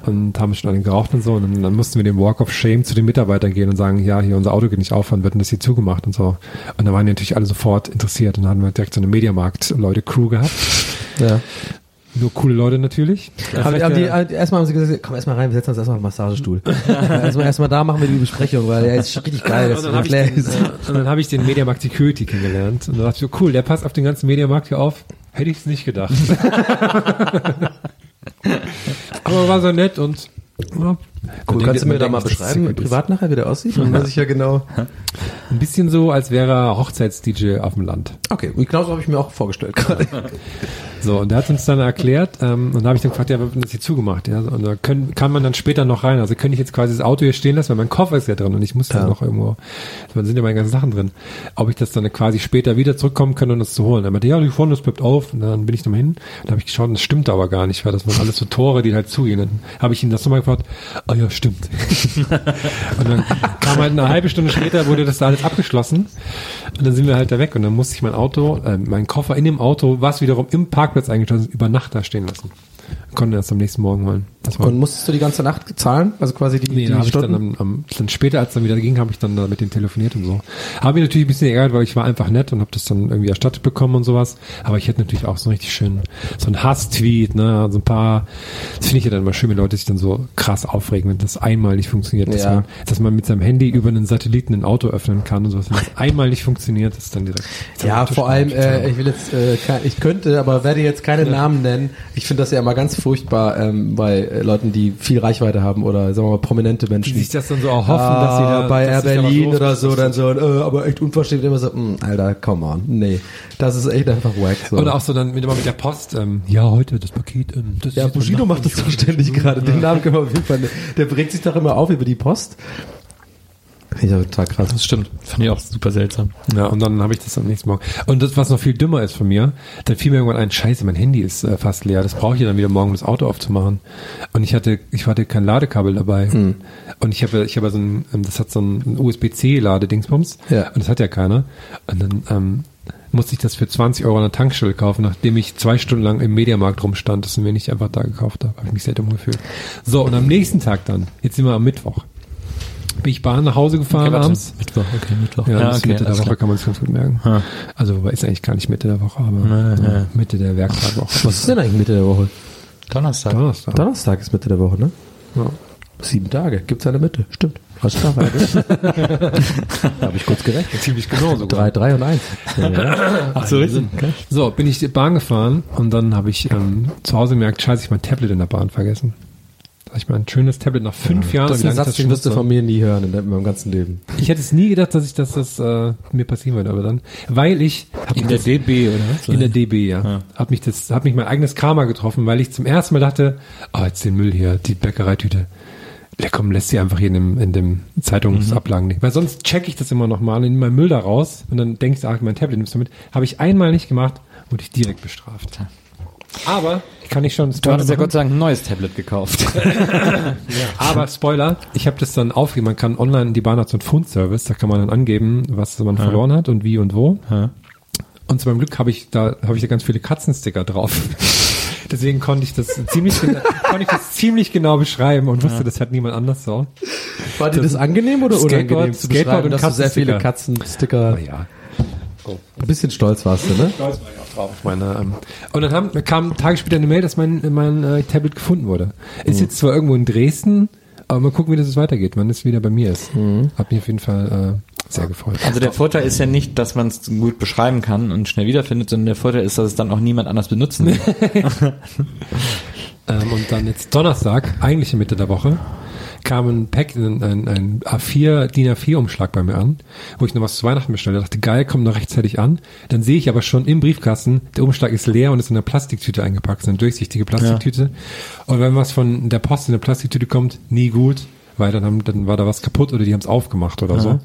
und haben schon alle geraucht und so. Und dann, dann mussten wir den Walk of Shame zu den Mitarbeitern gehen und sagen, ja, hier unser Auto geht nicht auf, wann wird denn das hier zugemacht und so. Und da waren die natürlich alle sofort interessiert und dann hatten wir direkt so eine Mediamarkt-Leute-Crew gehabt. Ja. Nur coole Leute natürlich. Haben, haben die, äh, erstmal haben sie gesagt, komm erstmal rein, wir setzen uns erstmal auf den Massagestuhl. erstmal, erstmal da machen wir die Besprechung, weil er ist richtig geil. Und dann habe ich, äh, hab ich den Mediamarkt Security kennengelernt. Und dann dachte ich, so, cool, der passt auf den ganzen Mediamarkt hier auf. Hätte ich es nicht gedacht. Aber war so nett und ja, Cool, kannst du mir da mal beschreiben, ist. privat nachher, wie der aussieht? Dann weiß ich ja genau. Ein bisschen so, als wäre er Hochzeits-DJ auf dem Land. Okay, und genauso habe ich mir auch vorgestellt gerade. So, und der hat uns dann erklärt, ähm, und da habe ich dann gefragt, ja, wird denn das hier zugemacht? Ja, und da können, kann man dann später noch rein. Also könnte ich jetzt quasi das Auto hier stehen lassen, weil mein Koffer ist ja drin und ich muss dann Ja. noch irgendwo, da sind ja meine ganzen Sachen drin. Ob ich das dann quasi später wieder zurückkommen kann und das zu holen. Er meinte, ja, die vorne, das bleibt auf. Und dann bin ich nochmal hin. Da habe ich geschaut, das stimmt aber gar nicht, weil das waren alles so Tore, die halt zugehen. Dann habe ich ihn das nochmal gefragt, ah ja, stimmt. und dann kam halt eine halbe Stunde später, wurde das da alles abgeschlossen. Und dann sind wir halt da weg und dann musste ich mein Auto, äh, mein Koffer in dem Auto, was wiederum im Parkplatz eingeschlossen ist, über Nacht da stehen lassen. Konnte erst am nächsten Morgen holen. Das Und musstest du die ganze Nacht zahlen? Also quasi die, Nee, die da ich dann, am, am, dann später, als dann wieder ging, habe ich dann da mit dem telefoniert und so. Habe mich natürlich ein bisschen geärgert, weil ich war einfach nett und habe das dann irgendwie erstattet bekommen und sowas. Aber ich hätte natürlich auch so einen richtig schön, so ein Hass-Tweet, ne, so ein paar, das finde ich ja dann immer schön, wenn Leute sich dann so krass aufregen, wenn das einmal nicht funktioniert, dass, Ja. man, dass man mit seinem Handy über einen Satelliten ein Auto öffnen kann und sowas. Wenn das einmal nicht funktioniert, ist dann direkt. Ja, vor allem, äh, ich will jetzt, äh, ich könnte, aber werde jetzt keine Namen nennen. Ich finde das ja immer ganz furchtbar ähm, bei äh, Leuten, die viel Reichweite haben oder sagen wir mal prominente Menschen. die sich das dann so auch hoffen, dass sie Ah, da, bei Air Berlin oder so dann so, äh, aber echt unverschämt immer so, mh, Alter, come on, nee, das ist echt einfach wack. So. Oder auch so dann mit, immer mit der Post, ähm, ja, heute das Paket, ähm, das ja, Bushido macht das doch ständig gerade. Den Namen können wir auf jeden Fall. Der bringt sich doch immer auf über die Post. Finde ich aber total krass. Das stimmt. Fand ich auch super seltsam. Ja, und dann habe ich das am nächsten Morgen. Und das, was noch viel dümmer ist von mir, dann fiel mir irgendwann ein, scheiße, mein Handy ist äh, fast leer. Das brauche ich ja dann wieder morgen, um das Auto aufzumachen. Und ich hatte, ich hatte kein Ladekabel dabei. Hm. Und ich habe, ich habe so ein, ähm, das hat so ein USB-C-Ladedingsbums. Ja. Und das hat ja keiner. Und dann ähm, musste ich das für 20 Euro an der Tankstelle kaufen, nachdem ich zwei Stunden lang im Mediamarkt rumstand, das mir nicht einfach da gekauft habe. Habe ich mich sehr dumm gefühlt. So, und am nächsten Tag dann, jetzt sind wir am Mittwoch, bin ich Bahn nach Hause gefahren warte. abends. Mittwoch, okay, Mittwoch. Ja, das ist Mitte der Woche klar. kann man es ganz gut merken. Ha. Also wobei ist eigentlich gar nicht Mitte der Woche, aber Ja, ja. äh, Mitte der Werktagwoche. Was ist denn eigentlich Mitte der Woche? Donnerstag. Donnerstag. Donnerstag ist Mitte der Woche, ne? Ja. Sieben Tage. Gibt's eine Mitte. Stimmt. Alles klar, weiter. Habe ich kurz gerechnet. Ziemlich genau sogar. Drei, drei und eins. Ja. Ach so, richtig. So, bin ich die Bahn gefahren und dann habe ich ähm, zu Hause gemerkt, scheiße, ich mein Tablet in der Bahn vergessen. Hab ich mein schönes Tablet nach fünf Jahren. Das ist ein Satz, den wirst du von mir nie hören in in meinem ganzen Leben. Ich hätte es nie gedacht, dass ich dass das äh, mir passieren würde, aber dann, weil ich hab In der das- DB, oder? was? in der DB, ja. Hat mich das, hat mich mein eigenes Karma getroffen, weil ich zum ersten Mal dachte, ah, jetzt den Müll hier, die Bäckereitüte. Ja, komm, lässt sie einfach hier in dem, in dem Zeitungsablagen nicht. Weil sonst checke ich das immer noch mal, nehme meinen Müll da raus und dann denkst du, ach, mein Tablet nimmst du mit. Habe ich einmal nicht gemacht, wurde ich direkt bestraft. Aber, kann ich schon Du hattest ja? Gott sei Dank ein neues Tablet gekauft. Aber Spoiler, ich habe das dann aufgegeben. Man kann online, die Bahn hat so einen Fundservice, da kann man dann angeben, was man verloren hat und wie und wo. Und zu meinem Glück habe ich da habe ich da ganz viele Katzensticker drauf. Deswegen konnte ich das ziemlich konnte ich das ziemlich genau beschreiben und wusste, das hat niemand anders so. War dir das angenehm oder Skateboard- unangenehm Skateboard beschreiben, und dass du sehr viele Katzensticker. Katzensticker, ja. Ein bisschen stolz warst du, ne? Stolz war ich auch drauf auf meine. Ähm, und dann haben, kam Tage später eine Mail, dass mein mein äh, Tablet gefunden wurde. Ist jetzt zwar irgendwo in Dresden, aber mal gucken, wie das jetzt weitergeht, wann es wieder bei mir ist. Hat mich auf jeden Fall äh, sehr gefreut. Also der Vorteil ist ja nicht, dass man es gut beschreiben kann und schnell wiederfindet, sondern der Vorteil ist, dass es dann auch niemand anders benutzen will. Ähm, und dann jetzt Donnerstag, eigentliche Mitte der Woche, kam ein Pack, ein, ein, ein A4, DIN A4-Umschlag bei mir an, wo ich noch was zu Weihnachten bestelle. dachte, geil, kommt noch rechtzeitig an. Dann sehe ich aber schon im Briefkasten, der Umschlag ist leer und ist in einer Plastiktüte eingepackt, so eine durchsichtige Plastiktüte. Und wenn was von der Post in eine Plastiktüte kommt, nie gut. Weil dann, haben, dann war da was kaputt oder die haben es aufgemacht oder so.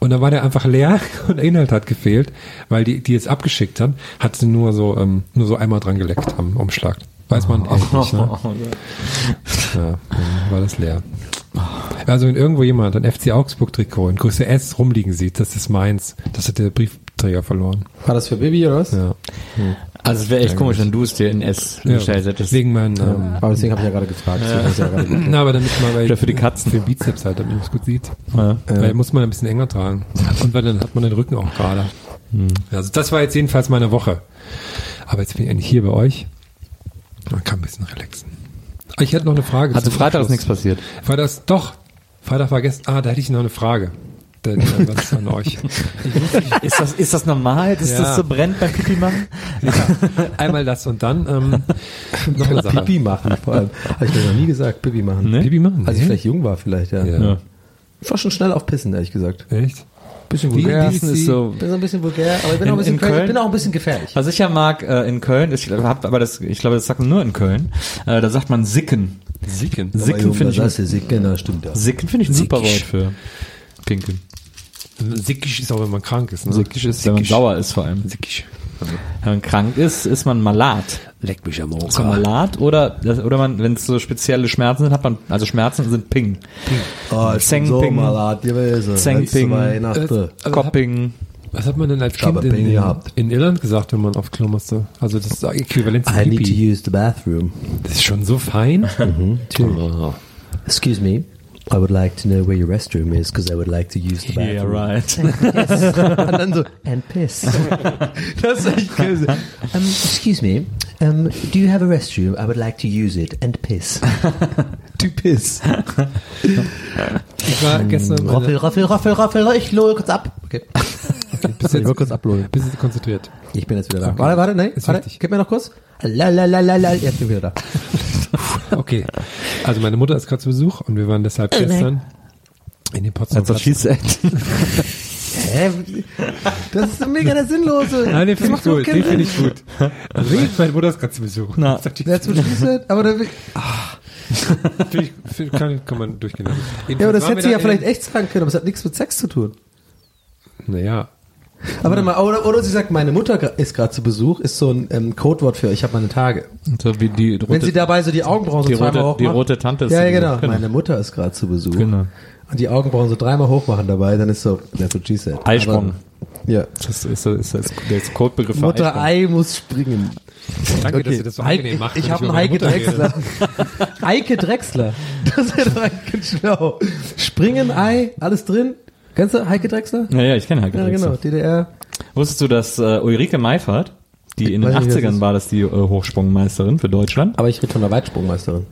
Und dann war der einfach leer und der Inhalt hat gefehlt, weil die, die jetzt abgeschickt hat, hat sie nur so, ähm, nur so einmal dran geleckt am Umschlag. Weiß man echt nicht, ne? Ja, dann war das leer. Also wenn irgendwo jemand ein FC Augsburg Trikot in Größe S rumliegen sieht, das ist meins. Das hat der Briefträger verloren. War das für Baby oder was? Ja. Also es wäre echt komisch, wenn du es dir in S bestellt hättest. Wegen meinen, ähm, Aber deswegen habe ich ja gerade gefragt. ja gefragt. na, aber damit man weil für die Katzen. für den Bizeps halt, damit man es gut sieht. Ja. Weil muss man ein bisschen enger tragen. Und weil dann hat man den Rücken auch gerade. Also das war jetzt jedenfalls meine Woche. Aber jetzt bin ich endlich hier bei euch. Man kann ein bisschen relaxen. Ah, Ich hätte noch eine Frage. Also Freitag ist nichts passiert. Freitag ist, doch. Freitag war gestern, ah, da hätte ich noch eine Frage. Denn, äh, was an euch? Ist das, ist das normal, dass Ja. das so brennt beim Pipi machen? ja, einmal das und dann ähm, noch eine Sache. Pipi machen, vor allem. Habe ich mir noch nie gesagt, Pipi machen. Ne? Pipi machen? Als ich Nee? vielleicht jung war, vielleicht, ja. Ja. Ich war schon schnell auf Pissen, ehrlich gesagt. Echt? Bisschen vulgär. wie ist so. bin so ein bisschen vulgär, aber ich bin, In- auch, ein bisschen. Köln? ich bin auch ein bisschen gefährlich. Was ich ja mag äh, in Köln, ist, ich hab, aber das, ich glaube, das sagt man nur in Köln. Äh, da sagt man Sicken. Sicken. Sicken finde ich, das ist Sicken, das stimmt ja. Sicken finde ich ein super Wort für Pinkeln. Sickisch ist auch, wenn man krank ist. Ne? Sickisch ist, wenn man sauer ist vor allem. Sickisch. Wenn man krank ist, ist man malat. Leck mich am So malat oder oder man, wenn es so spezielle Schmerzen sind, hat man also Schmerzen sind Ping. Oh, Zeng Ping. malat gewesen. Zeng Ping. Weihnachten. Also Kopping. Was hat man denn als Ich Kind in, Ping in, gehabt. in Irland gesagt, wenn man auf Klo musste? Also das ist äquivalent zu I need to use the bathroom. Das ist schon so fein. Oh. Excuse me. I would like to know where your restroom is, because I would like to use the bathroom. Yeah, right. Und dann so, and piss. das ist echt böse. Um, excuse me, um, do you have a restroom? I would like to use it, and piss. to piss. Ich war gestern Raffel, raffel, raffel, raffel, ich lol kurz ab. Okay. bis Ich will kurz ablohnen. Bist du konzentriert? Ich bin jetzt wieder da. Warte, warte, nein, Ist warte, wichtig. gib mir noch kurz. Lalalala, jetzt bin ich wieder da. Okay. Also meine Mutter ist gerade zu Besuch und wir waren deshalb gestern in den Potsdamer That's what she said. Hä? Das ist mega der Sinnlose. Nein, den Das finde ich gut. Den finde ich gut. Also meine Mutter ist gerade zu Besuch. Na. Sagt die- That's what she said. Aber da, Finde ich, finde- kann, kann man durchgehen. lassen. ja, aber das hätte waren sie wir ja da vielleicht echt sagen können, aber es hat nichts mit Sex zu tun. Naja. Aber warte mal, oder, oder sie sagt, meine Mutter ist gerade zu Besuch, ist so ein ähm, Codewort für ich habe meine Tage. so wie die rote, Wenn sie dabei so die Augenbrauen so die zweimal rote, hoch die rote Tante ist Ja, ja, Besuch. genau. Meine Mutter ist gerade zu Besuch. Genau. Und die Augenbrauen so dreimal hoch machen dabei, dann ist so, that's what she said. Eisprung. Aber, ja. Das ist, das ist der Codebegriff für Mutter. Ei muss springen. Danke, dass ihr das so angenehm macht. ich wenn habe einen Heike. Drechsler. Heike Drechsler. Das wäre doch eigentlich schlau. Springen, Ei, alles drin. Kennst du Heike Drechsler? Ja, ja, ich kenne Heike Ja, Drechsler. genau, DDR. Wusstest du, dass äh, Ulrike Meifert, die in den Weiß nicht, wer das 80ern ist. war, das die äh, Hochsprungmeisterin für Deutschland. Aber ich rede von der Weitsprungmeisterin.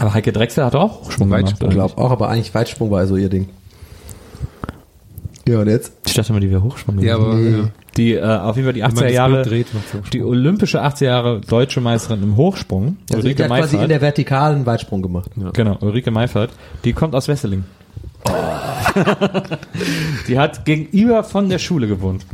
Aber Heike Drechsler hat auch Hochsprung Weitsprung. Ich gemacht. glaube auch, aber eigentlich Weitsprung war so ihr Ding. Ja, und jetzt? Ich dachte immer, die wäre Hochsprung. Ja, aber gewesen. ja. Die äh, auf jeden Fall die Wenn man 80er das Jahre, dreht, die olympische 80er Jahre deutsche Meisterin im Hochsprung, Also Ulrike die hat quasi in Meifert. der vertikalen Weitsprung gemacht. Genau, Ulrike Meifert, die kommt aus Wesseling. Die hat gegenüber von der Schule gewohnt.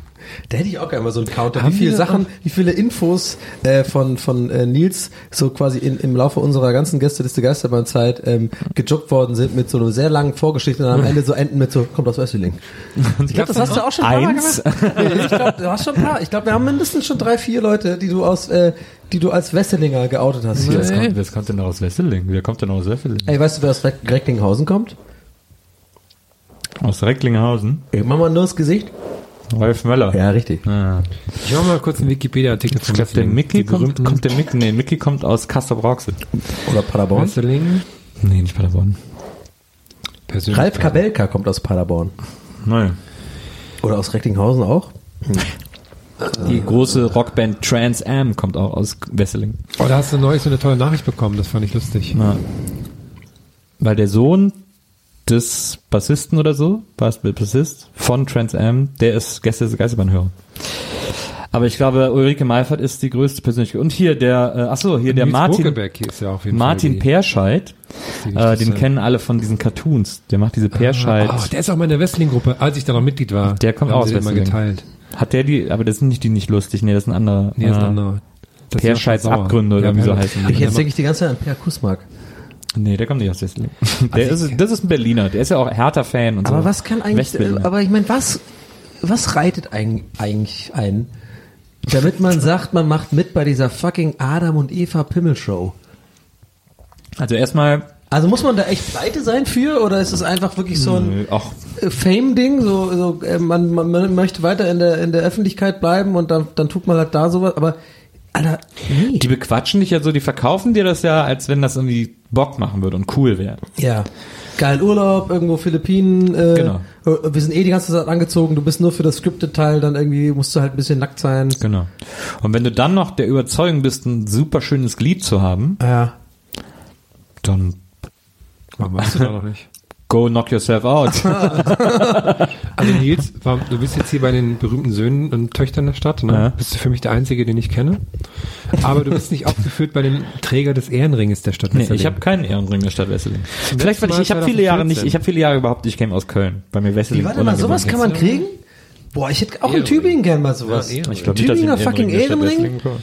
Da hätte ich auch gerne mal so einen Counter, Haben wie viele Sachen, wie viele Infos äh, von, von äh, Nils so quasi in, im Laufe unserer ganzen Gästeliste Geisterbahn-Zeit ähm, gejobbt worden sind mit so einer sehr langen Vorgeschichte und am Ende so enden mit so, kommt aus Wesseling. Ich glaube, das hast du auch schon ein paar Mal Eins. gemacht. Nee, ich glaube, du hast schon ein paar. Ich glaube, wir haben mindestens schon drei, vier Leute, die du aus, äh, die du als Wesselinger geoutet hast. Wer Hier. kommt, wer kommt denn noch aus Wesseling? Wer kommt denn noch aus Wesseling? Ey, weißt du, wer aus Re- Recklinghausen kommt? Aus Recklinghausen. Immer mal nur das Gesicht. Rolf Möller. Ja, richtig. Ah. Ich mache mal kurz einen Wikipedia-Artikel Ich glaube, der Mickey kommt, kommt der Mickey, nee, Mickey kommt aus Kassel-Brauxel. Oder Paderborn. Wesseling. Nee, nicht Paderborn. Ralf Kabelka kommt aus Paderborn. Nein. Oder aus Recklinghausen auch. Die große Rockband Trans Am kommt auch aus Wesseling. Oh, da hast du neulich so eine tolle Nachricht bekommen, das fand ich lustig. Ja. Weil der Sohn des Bassisten oder so, war es der Bassist von Trans Am, der ist Gäste des Geisterbahnhörer. Aber ich glaube, Ulrike Meifert ist die größte Persönlichkeit. Und hier der, äh, ach so, hier der Nils Martin, ja auf jeden Martin Fall. Perscheid, äh, den kennen alle von diesen Cartoons. Der macht diese Perscheid. Oh, der ist auch mal in der Wrestling-Gruppe, als ich da noch Mitglied war. Der kommt auch aus sie immer Wrestling. geteilt. Hat der die, aber das sind nicht die nicht lustig, nee, das ist ein anderer. Nee, das ist äh, ein anderer. Das ist Perscheids. Abgründe oder Ja, wie so Per- heißen Ich die. jetzt denke ich die ganze Zeit an Per Kusmark. Nee, der kommt nicht aus Wesseling. Der ist, das ist ein Berliner, der ist ja auch Hertha-Fan und so. Aber was kann eigentlich, aber ich meine, was, was reitet ein, eigentlich ein, Damit man sagt, man macht mit bei dieser fucking Adam und Eva Pimmel-Show. Also erstmal, Also muss man da echt pleite sein für oder ist es einfach wirklich so ein Fame-Ding? So, so äh, man, man, man möchte weiter in der, in der Öffentlichkeit bleiben und dann, dann tut man halt da sowas, aber Alter, nee. die bequatschen dich ja so, die verkaufen dir das ja, als wenn das irgendwie Bock machen würde und cool wäre. Ja. Geil Urlaub, irgendwo Philippinen. Äh, Genau. Wir sind eh die ganze Zeit angezogen, du bist nur für das Scripted-Teil, dann irgendwie musst du halt ein bisschen nackt sein. Genau. Und wenn du dann noch der Überzeugung bist, ein super schönes Glied zu haben, Ja. dann Warum weißt du da noch nicht? Go knock yourself out. Also Nils, war, du bist jetzt hier bei den berühmten Söhnen und Töchtern der Stadt, ne? Ja. Bist du für mich der Einzige, den ich kenne. Aber du bist nicht aufgeführt bei dem Träger des Ehrenringes der Stadt nee, Wesseling. ich habe keinen Ehrenring der Stadt Wesseling. Vielleicht, weil ich, ich habe viele Jahre nicht, 2014. ich habe viele Jahre überhaupt, ich käme aus Köln, bei mir Wesseling. Wie, warte mal, sowas kann man kriegen? Boah, ich hätte auch in Ehrenring. Tübingen gern mal sowas. Ja. Ich nicht, ich Tübinger einen fucking Ehrenring der Stadt Ehrenring? Wesseling bekomme.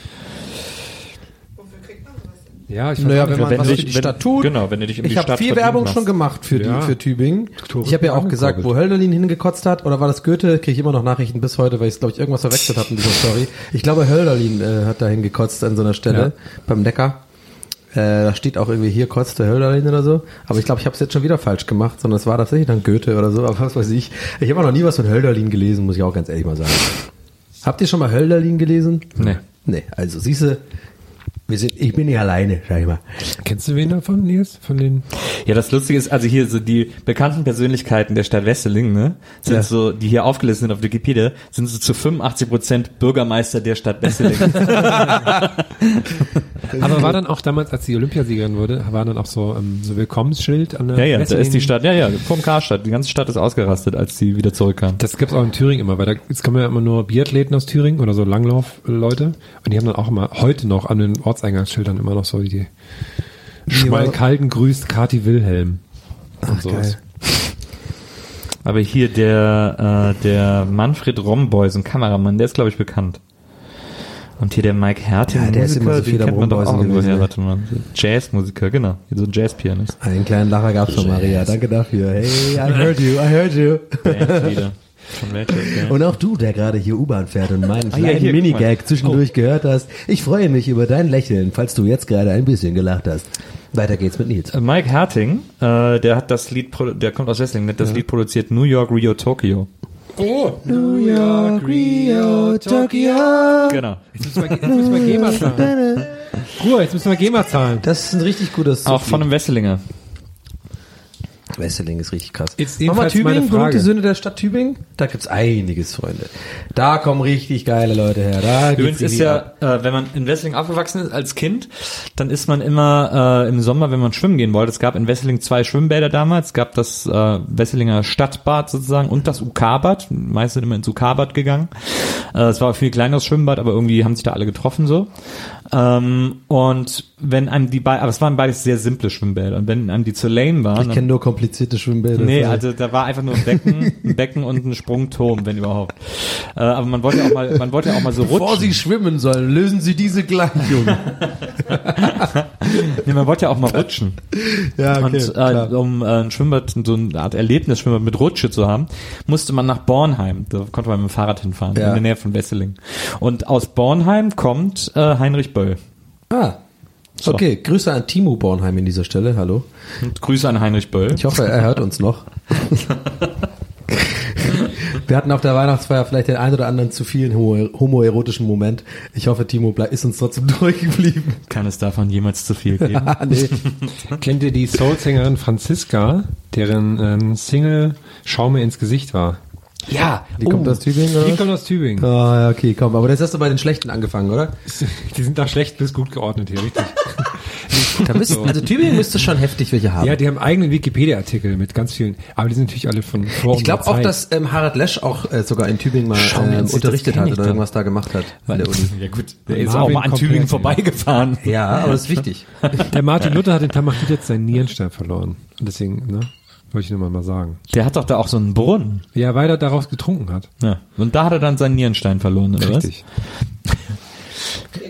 Ja, ich Naja, wenn man wenn was du für dich- die wenn- Stadt tut. genau, wenn du dich um die ich habe viel Werbung machst. schon gemacht für, Ja. die, für Tübingen. Ich habe ja auch gesagt, wo Hölderlin hingekotzt hat, oder war das Goethe? Kriege ich immer noch Nachrichten bis heute, weil ich glaube ich irgendwas verwechselt habe in dieser Story. Ich glaube Hölderlin äh, hat da hingekotzt an so einer Stelle beim Neckar. Äh, da steht auch irgendwie hier kotzte Hölderlin oder so. Aber ich glaube, ich habe es jetzt schon wieder falsch gemacht, sondern es war tatsächlich dann Goethe oder so. Aber was weiß ich. Ich habe auch noch nie was von Hölderlin gelesen, muss ich auch ganz ehrlich mal sagen. Habt ihr schon mal Hölderlin gelesen? Nee. Nee, also siehste, wir sind, ich bin nicht alleine, sag ich mal. Kennst du wen davon, Nils? Von den Ja, das Lustige ist, also hier so die bekannten Persönlichkeiten der Stadt Wesseling, ne, sind Ja. so, die hier aufgelistet sind auf Wikipedia, sind so zu 85 Prozent Bürgermeister der Stadt Wesseling. Aber war dann auch damals, als die Olympiasiegerin wurde, war dann auch so ähm, so Willkommensschild an der ja, ja, da Wesseling- ist die Stadt, ja, ja, vom Karstadt. Die ganze Stadt ist ausgerastet, als sie wieder zurückkam. Das gibt's auch in Thüringen immer, weil da jetzt kommen ja immer nur Biathleten aus Thüringen oder so Langlaufleute und die haben dann auch immer heute noch an den Ortseingangsschildern immer noch so die Schmalkalden grüßt Kati Wilhelm und sowas. Aber hier der, äh, der Manfred Romboy, so ein Kameramann, der ist, glaube ich, bekannt. Und hier der Mike Herting, Ja, der ist immer so viel kennt man doch auch irgendwoher. gewesen, ne? Warte mal. Jazzmusiker, genau. So ein Jazzpianist. Einen kleinen Lacher gab's von Maria. Danke dafür. Hey, I heard you, I heard you. Von? Und auch du, der gerade hier U-Bahn fährt und meinen Ah, ja, kleinen hier, guck Minigag zwischendurch gehört hast. Ich freue mich über dein Lächeln, falls du jetzt gerade ein bisschen gelacht hast. Weiter geht's mit Nils. Äh, Mike Herting, äh, der hat das Lied, der kommt aus Wesseling, der hat das Lied produziert New York, Rio, Tokyo. New York, Rio, Tokyo. Genau. Jetzt müssen wir, jetzt müssen wir GEMA zahlen. Ruhe, jetzt müssen wir GEMA zahlen. Das ist ein richtig gutes Auch von einem Wesselinger. Wesseling ist richtig krass. Jetzt Mach mal Tübingen, berühmte Söhne der Stadt Tübingen. Da gibt's einiges, Freunde. Da kommen richtig geile Leute her. Da Übrigens ist ja, ab. äh, wenn man in Wesseling aufgewachsen ist als Kind, dann ist man immer äh, im Sommer, wenn man schwimmen gehen wollte, es gab in Wesseling zwei Schwimmbäder damals, es gab das äh, Wesselinger Stadtbad sozusagen und das UK-Bad, meist sind immer ins UK-Bad gegangen. Äh, es war ein viel kleineres Schwimmbad, aber irgendwie haben sich da alle getroffen so. Ähm, und wenn einem die beiden, aber es waren beides sehr simple Schwimmbäder und wenn einem die zu lame waren, Ich kenne nur komplizierte Schwimmbäder. Nee, Sorry. also da war einfach nur ein Becken, ein Becken und ein Sprungturm, wenn überhaupt. Äh, aber man wollte ja auch mal, man wollte auch mal so Bevor rutschen. Sie schwimmen sollen, lösen Sie diese gleich, Junge. Nee, man wollte ja auch mal rutschen. ja, und äh, um äh, ein Schwimmbad, so eine Art Erlebnisschwimmbad mit Rutsche zu haben, musste man nach Bornheim. Da konnte man mit dem Fahrrad hinfahren, Ja. in der Nähe von Wesseling. Und aus Bornheim kommt äh, Heinrich Böll. Ah. So. Okay, Grüße an Timo Bornheim in dieser Stelle. Hallo. Und Grüße an Heinrich Böll. Ich hoffe, er hört uns noch. Wir hatten auf der Weihnachtsfeier vielleicht den ein oder anderen zu vielen homo- homoerotischen Moment. Ich hoffe, Timo bleib, ist uns trotzdem treu geblieben. Kann es davon jemals zu viel geben? Nee. Kennt ihr die Soul-Sängerin Franziska, deren ähm, Single Schau mir ins Gesicht war? Ja, Die kommt aus Tübingen, Die oder? kommt aus Tübingen. Ah, ja, okay, komm. Aber jetzt hast du bei den Schlechten angefangen, oder? Die sind da schlecht bis gut geordnet hier, richtig. Da müsst, also Tübingen müsste schon heftig welche haben. Ja, die haben eigenen Wikipedia-Artikel mit ganz vielen, aber die sind natürlich alle von vor ich glaube auch, dass ähm, Harald Lesch auch äh, sogar in Tübingen mal ähm, unterrichtet das hat oder irgendwas da gemacht hat. Uni. ja gut, der ist auch mal an Tübingen vorbeigefahren. Ja, aber das ist wichtig. Der Martin Luther hat in Tamachit jetzt seinen Nierenstein verloren. Und deswegen, ne, wollte ich nur mal, mal sagen. Der hat doch da auch so einen Brunnen. Ja, weil er daraus getrunken hat. Ja. Und da hat er dann seinen Nierenstein verloren, oder Richtig.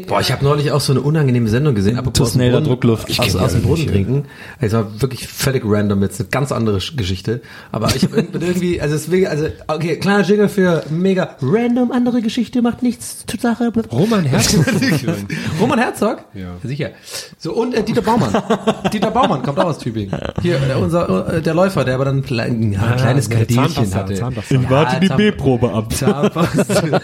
Boah, ich habe neulich auch so eine unangenehme Sendung gesehen. apropos dem Tusnelder Brunnen- Druckluft. Aus, aus dem Brunnen trinken. Es war wirklich völlig random jetzt, eine ganz andere Sch- Geschichte. Aber ich habe irgendwie, also deswegen, also okay, kleiner Jingle für mega random andere Geschichte macht nichts zur Sache. Roman Herzog. Roman Herzog? Ja. Sicher. So, und äh, Dieter Baumann. Dieter Baumann kommt auch aus Tübingen. Hier, äh, unser, äh, der Läufer, der aber dann ein klein, ja, ein kleines Zahnpasta, hatte. Zahnpasta. Ja, Warte die B-Probe ab. Zahnpasta.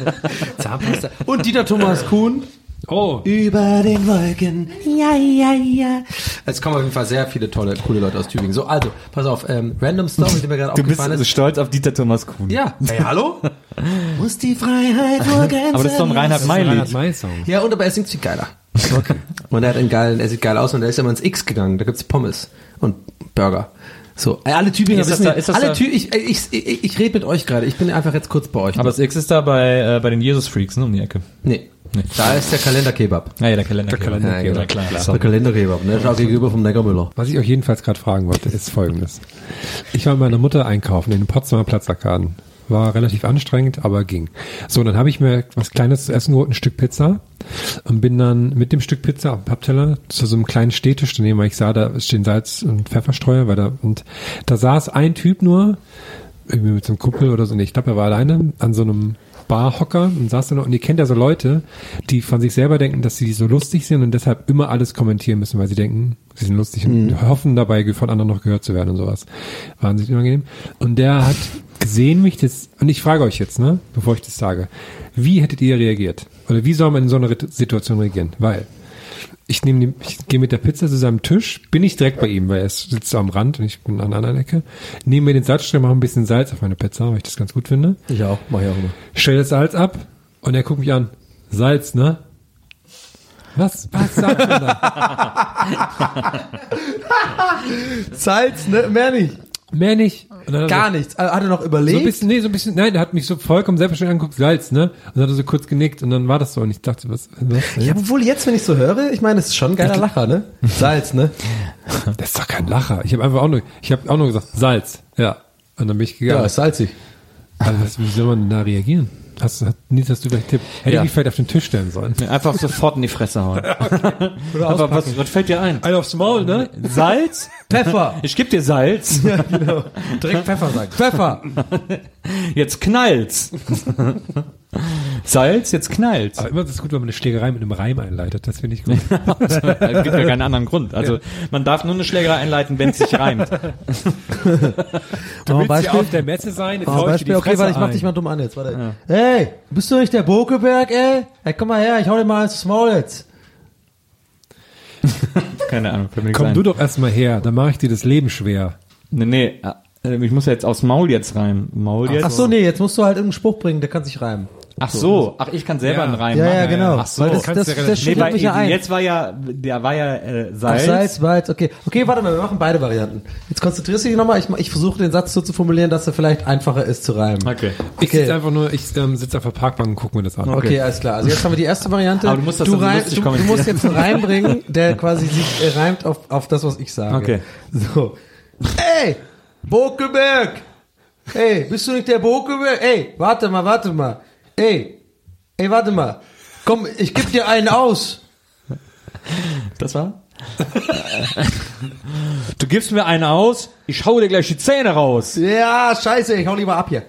Zahnpasta. Und Dieter Thomas Kuhn. Oh, Über den Wolken. Ja, ja, ja. Es kommen auf jeden Fall sehr viele tolle, coole Leute aus Tübingen. So, also, pass auf, ähm, Random Story, die mir gerade Du bist aufgefallen also ist. stolz auf Dieter Thomas Kuhn. Ja. Hey, hallo? Muss die Freiheit Grenzen Aber das ist doch ein Reinhard May Reinhard Lied. May Song. Ja, und aber er singt viel geiler. Okay. Und er hat einen geilen, er sieht geil aus und er ist immer ins X gegangen. Da gibt's Pommes und Burger. So, äh, alle Tübinger Ist das wissen, da- ist das alle da- Tü ich, ich, ich, ich rede mit euch gerade. Ich bin einfach jetzt kurz bei euch. Aber das X ist da bei, äh, bei den Jesus-Freaks, ne, um die Ecke. nee, da ist der Kalenderkebab. Ah ja, der Kalender. Der Kalender- Ja, genau. klar. Der Kalenderkebab, ne? Schau gegenüber vom Neckarmüller. Was ich euch jedenfalls gerade fragen wollte, ist folgendes. Ich war mit meiner Mutter einkaufen in den Potsdamer Platzarkaden. War relativ anstrengend, aber ging. So, dann habe ich mir was Kleines zu essen geholt, ein Stück Pizza und bin dann mit dem Stück Pizza dem Pappteller zu so einem kleinen Städtisch daneben, weil ich sah, da stehen Salz und Pfefferstreuer, weil da, und da saß ein Typ nur, irgendwie mit so einem Kumpel oder so, nee, ich glaube, er war alleine, an so einem Barhocker und saß da noch, und ihr kennt ja so Leute, die von sich selber denken, dass sie so lustig sind und deshalb immer alles kommentieren müssen, weil sie denken, sie sind lustig und hoffen dabei, von anderen noch gehört zu werden und sowas. Wahnsinnig unangenehm. Und der hat gesehen mich das, und ich frage euch jetzt, ne, bevor ich das sage, wie hättet ihr reagiert? Oder wie soll man in so einer Situation reagieren? Weil, ich nehme die, ich gehe mit der Pizza zu seinem Tisch, bin ich direkt bei ihm, weil er sitzt am Rand und ich bin an der anderen Ecke. Nehme mir den Salzstreuer, mache ein bisschen Salz auf meine Pizza, weil ich das ganz gut finde. Ich auch, mach ich auch immer. Stell das Salz ab und er guckt mich an. Salz, ne? Was? Was sagt man da? Salz, ne? Mehr nicht. Mehr nicht. Er Gar nichts. Also, Hat er noch So überlegt? ein bisschen, nee, so ein bisschen, nein, der hat mich so vollkommen selbstverständlich angeguckt, Salz, ne? Und dann hat er so kurz genickt und dann war das so und ich dachte, was, was? ja, obwohl jetzt, wenn ich so höre, ich meine, das ist schon ein geiler Lacher, ne? Salz, ne? Das ist doch kein Lacher. Ich habe einfach auch nur, ich habe auch nur gesagt, Salz, ja. Und dann bin ich Ja, gegangen. ist salzig. also, was, wie soll man denn da reagieren? Hast, hat, Nils, hast du einen Tipp? Hätte Ja. ich vielleicht auf den Tisch stellen sollen? Einfach sofort in die Fresse hauen. Aber was, was fällt dir ein? Ein aufs Maul, ne? Salz? Pfeffer. Ich geb dir Salz. genau. Direkt Pfeffer sagen. Pfeffer. Jetzt knallt's. Salz, jetzt knallt's. Aber immer ist es gut, wenn man eine Schlägerei mit einem Reim einleitet. Das finde ich gut. Es gibt ja keinen anderen Grund. Also man darf nur eine Schlägerei einleiten, wenn es sich reimt. Du Oh, willst Beispiel? ja auf der Messe sein, jetzt Oh, Beispiel, die okay, Fresse warte, ich mach ein. dich mal dumm an jetzt. Warte. Hey, bist du nicht der Bokeberg, ey? Hey, komm mal her, ich hau dir mal aufs Maul jetzt. Keine Ahnung, Komm ein. du doch erstmal her, dann mache ich dir das Leben schwer. Nee, nee, äh, ich muss ja jetzt aufs Maul jetzt reimen. Maul jetzt? Ach so, nee, jetzt musst du halt irgendeinen Spruch bringen, der kann sich reimen. Ach so, ach, ich kann selber Ja. einen Reim Ja, machen. ja, genau. Ach so. Weil das, kannst das, du ja das, relativ- schlägt Nee, weil mich ja ein. jetzt war ja, der war ja äh, Ach, Salz. Salz, Salz, okay. Okay, warte mal, wir machen beide Varianten. Jetzt konzentrierst du dich nochmal. Ich, ich versuche den Satz so zu formulieren, dass er vielleicht einfacher ist zu reimen. Okay. Ich Okay. sitze einfach nur, ich ähm, sitze auf der Parkbank und gucke mir das an. Okay, alles klar. Also jetzt haben wir die erste Variante. Aber du musst das so reim- du, du musst jetzt einen Reim bringen, der quasi sich äh, reimt auf, auf das, was ich sage. Okay. So. Ey, Bokeberg! Ey, bist du nicht der Bokeberg? Ey, warte mal, warte mal. Ey, ey, warte mal. Komm, ich geb dir einen aus. Das war? du gibst mir einen aus, ich hau dir gleich die Zähne raus. Ja, scheiße, ich hau lieber ab hier.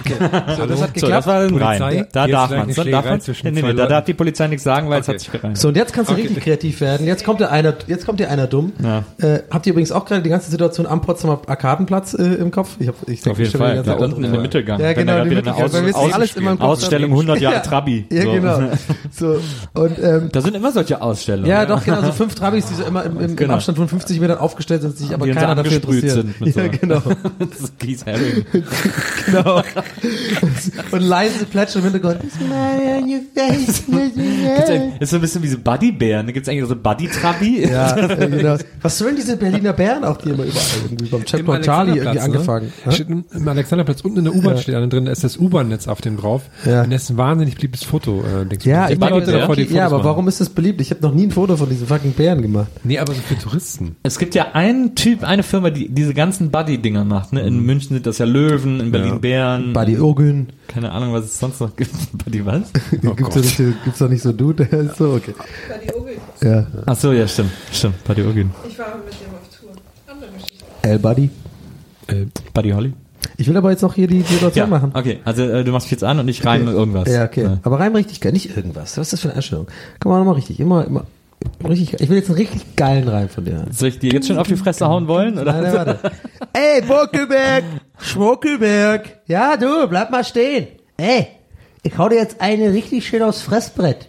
Okay. So, das hat So, geklappt. das war ein Polizei, Reim. Da darf man eine Da darf man, nee, nee, nee, da darf die Polizei nichts sagen, weil es Okay. hat sich gereimt. So, und jetzt kannst du richtig kreativ werden. Jetzt kommt dir einer, jetzt kommt dir einer dumm. Ja. Äh, habt ihr übrigens auch gerade die ganze Situation am Potsdamer Arkadenplatz äh, im Kopf? Ich hab, ich denk Auf jeden Fall. Da unten in der Mittelgang. Ja, Wenn genau, die wir Aus- alles immer im Kopf Ausstellung haben. 100 Jahre ja, Trabi. Ja, So. genau. So, und, ähm, Da sind immer solche Ausstellungen. ja, doch, genau, so fünf Trabis, die so immer im, Genau. Abstand von 50 Metern aufgestellt sind, sich aber dann keiner so dafür interessiert. ja, so- genau. Das ist Keith Haring. genau. Und leise Plätschern im Hintergrund. Smile on your face. Ein- Ist so ein bisschen wie so Buddy-Bären. Da gibt's eigentlich so Buddy-Trabi. Ja, genau. Was sollen diese Berliner Bären auch, die immer überall irgendwie beim Checkpoint Charlie irgendwie angefangen? Ne? Steht im Alexanderplatz unten in der U-Bahn steht einer drin, da ist das U-Bahn-Netz auf dem drauf. Ja. Und das ist ein wahnsinnig beliebtes Foto. Äh. Ja, ich denke, Leute davor, die okay, Fotos ja, aber machen. warum ist das beliebt? Ich habe noch nie ein Foto von diesen fucking Bären gemacht. Nee, aber so für Touristen. Es gibt ja einen Typ, eine Firma, die diese ganzen Buddy-Dinger macht. Ne? In München sind das ja Löwen, in Berlin Ja. Bären, dann Buddy Ogun. keine Ahnung, was es sonst noch gibt. Buddy was? gibt's, da nicht, gibt's da nicht so Dude, der ist so, okay. Ja. Ach so, ja, stimmt. Stimmt, Buddy Ogin. Ich war mit dem auf Tour. Andere Geschichte. L-Buddy. Äh, Buddy Holly? Ich will aber jetzt noch hier die Situation machen. okay. Also äh, du machst mich jetzt an und ich reime irgendwas. Ja, okay. Aber rein richtig geil, nicht irgendwas. Was ist das für eine Einstellung? Komm mal nochmal richtig, immer, immer, richtig, ich will jetzt einen richtig geilen Reim von dir. Soll ich dir jetzt schon auf die Fresse hauen wollen? Oder? Nein, nein, warte. Ey, Buckelberg, Schmuckelberg. Ja, du, bleib mal stehen. Ey, ich hau dir jetzt eine richtig schön aufs Fressbrett.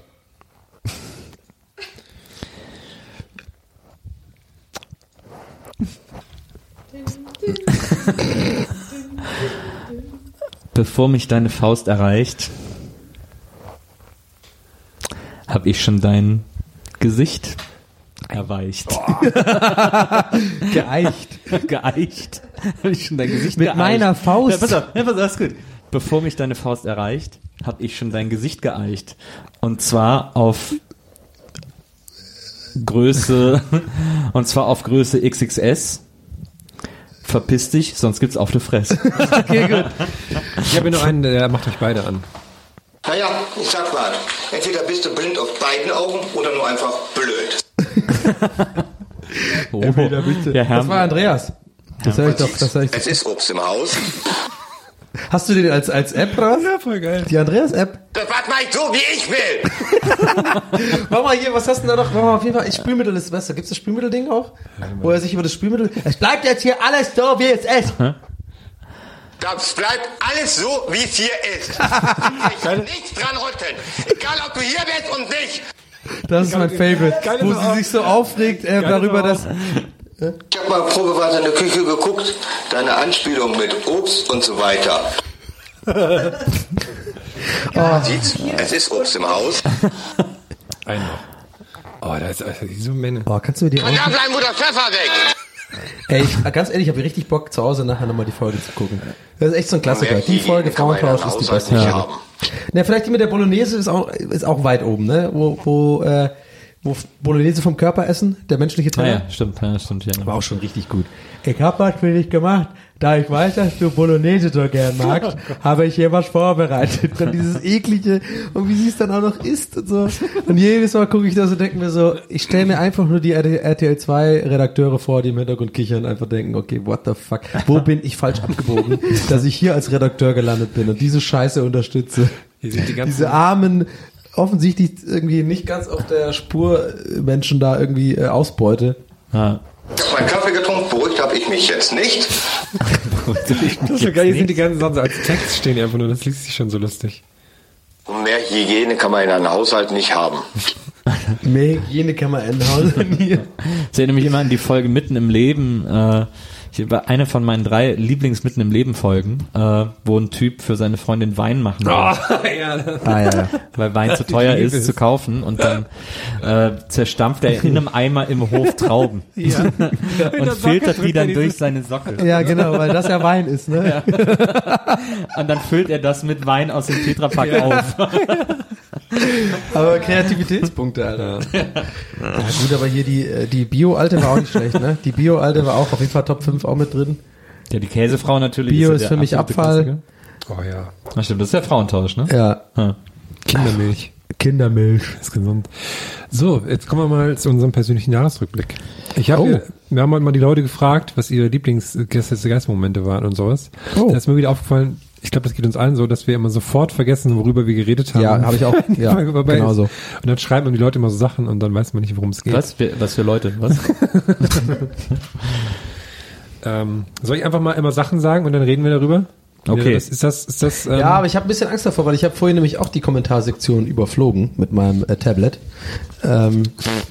Bevor mich deine Faust erreicht, hab ich schon dein Gesicht erweicht. Geeicht. geeicht. Hab ich schon dein Gesicht Mit geeicht. meiner Faust. Ja, pass auf, ja, pass auf, ist gut. Bevor mich deine Faust erreicht, hab ich schon dein Gesicht geeicht. Und zwar auf Größe, und zwar auf Größe XXS. Verpiss dich, sonst gibt's auf die Fresse. Okay, gut. Ich habe hier noch einen, der macht euch beide an. Naja, ich sag mal, entweder bist du blind auf beiden Augen oder nur einfach blöd. Oh. Das Ja, Herr, war Andreas. Das hör ich doch, das ich Es ist Obst im Haus. Hast du den als, als App raus? Ja, voll geil. Die Andreas-App? Das mach ich so, wie ich will. Mach mal hier, was hast du denn da noch? Mach mal auf jeden Fall, ich Spülmittel ist besser. Gibt's das Spülmittel-Ding auch? Wo er sich über das Spülmittel, es bleibt jetzt hier alles so, wie es ist. Das bleibt alles so, wie es hier ist. Ich nichts dran rütteln. Egal, ob du hier bist und nicht. Das ist mein Favorite. Wo sie sich so aufregt äh, darüber, dass, Ich hab mal probeweise in der Küche geguckt. Deine Anspielung mit Obst und so weiter. Ja, siehst, es ist Obst im Haus. Noch. Oh, da ist also so Männer. boah, kannst du mir die Und da bleiben wo der Pfeffer weg. Ey, ich, ganz ehrlich, ich habe richtig Bock, zu Hause nachher nochmal die Folge zu gucken. Das ist echt so ein Klassiker. Die Folge Frauentausch ist die beste. Ja. Na, vielleicht die mit der Bolognese ist auch, ist auch weit oben, ne? Wo, wo, äh, wo Bolognese vom Körper essen, der menschliche ah, Teil. ja, stimmt, ja, stimmt, ja. War auch schon richtig gut. Ich hab was für dich gemacht. Da ich weiß, dass du Bolognese so gern magst, habe ich hier was vorbereitet. Und dieses eklige, und wie sie es dann auch noch isst und so. Und jedes Mal gucke ich das und denke mir so, ich stelle mir einfach nur die RTL 2 Redakteure vor, die im Hintergrund kichern und einfach denken, okay, what the fuck, wo bin ich falsch abgebogen, dass ich hier als Redakteur gelandet bin und diese Scheiße unterstütze. Hier sind die ganzen, Diese armen, offensichtlich irgendwie nicht ganz auf der Spur Menschen da irgendwie äh, ausbeute. Ja. Ich hab meinen Kaffee getrunken, beruhigt habe ich mich jetzt nicht. das ist so geil, hier sind die ganzen Sachen so als Text stehen die einfach nur, das liest sich schon so lustig. Und mehr Hygiene kann man in einem Haushalt nicht haben. Mehr Hygiene kann man einhauen. hier. Ich erinnere mich immer an die Folge Mitten im Leben. Äh, ich war eine von meinen drei Lieblings-Mitten im Leben-Folgen, äh, wo ein Typ für seine Freundin Wein machen will. Ah, ja, ja. weil Wein zu teuer ist, es. zu kaufen und dann äh, zerstampft er in einem Eimer im Hof Trauben und filtert die dann durch seine Socke. Ja, genau, weil das ja Wein ist, ne? Und dann füllt er das mit Wein aus dem Tetrapack auf. Aber Kreativitätspunkte, Alter. Ja, gut, aber hier die, äh, die Bio-Alte war auch nicht schlecht, ne? Die Bio-Alte war auch auf jeden Fall Top 5 auch mit drin. Ja, die Käsefrau natürlich. Bio ja ist der für mich Abfall. Klassiker. Oh ja. Ach stimmt, das ist der Frauentausch, ne? Ja. Ja. Kindermilch. Kindermilch. Ist gesund. So, jetzt kommen wir mal zu unserem persönlichen Jahresrückblick. Ich habe, Oh. wir haben heute mal die Leute gefragt, was ihre Lieblings-Geistmomente waren und sowas. Oh. Da ist mir wieder aufgefallen, ich glaube, das geht uns allen so, dass wir immer sofort vergessen, worüber wir geredet haben. Ja, habe ich auch. Ja, ist. genau so. Und dann schreiben die Leute immer so Sachen und dann weiß man nicht, worum es geht. Was? Für, was für Leute? Was? Ähm, soll ich einfach mal immer Sachen sagen und dann reden wir darüber? Okay. Das, ist das, ist das, ähm, Ja, aber ich habe ein bisschen Angst davor, weil ich habe vorhin nämlich auch die Kommentarsektion überflogen mit meinem äh, Tablet. Ähm,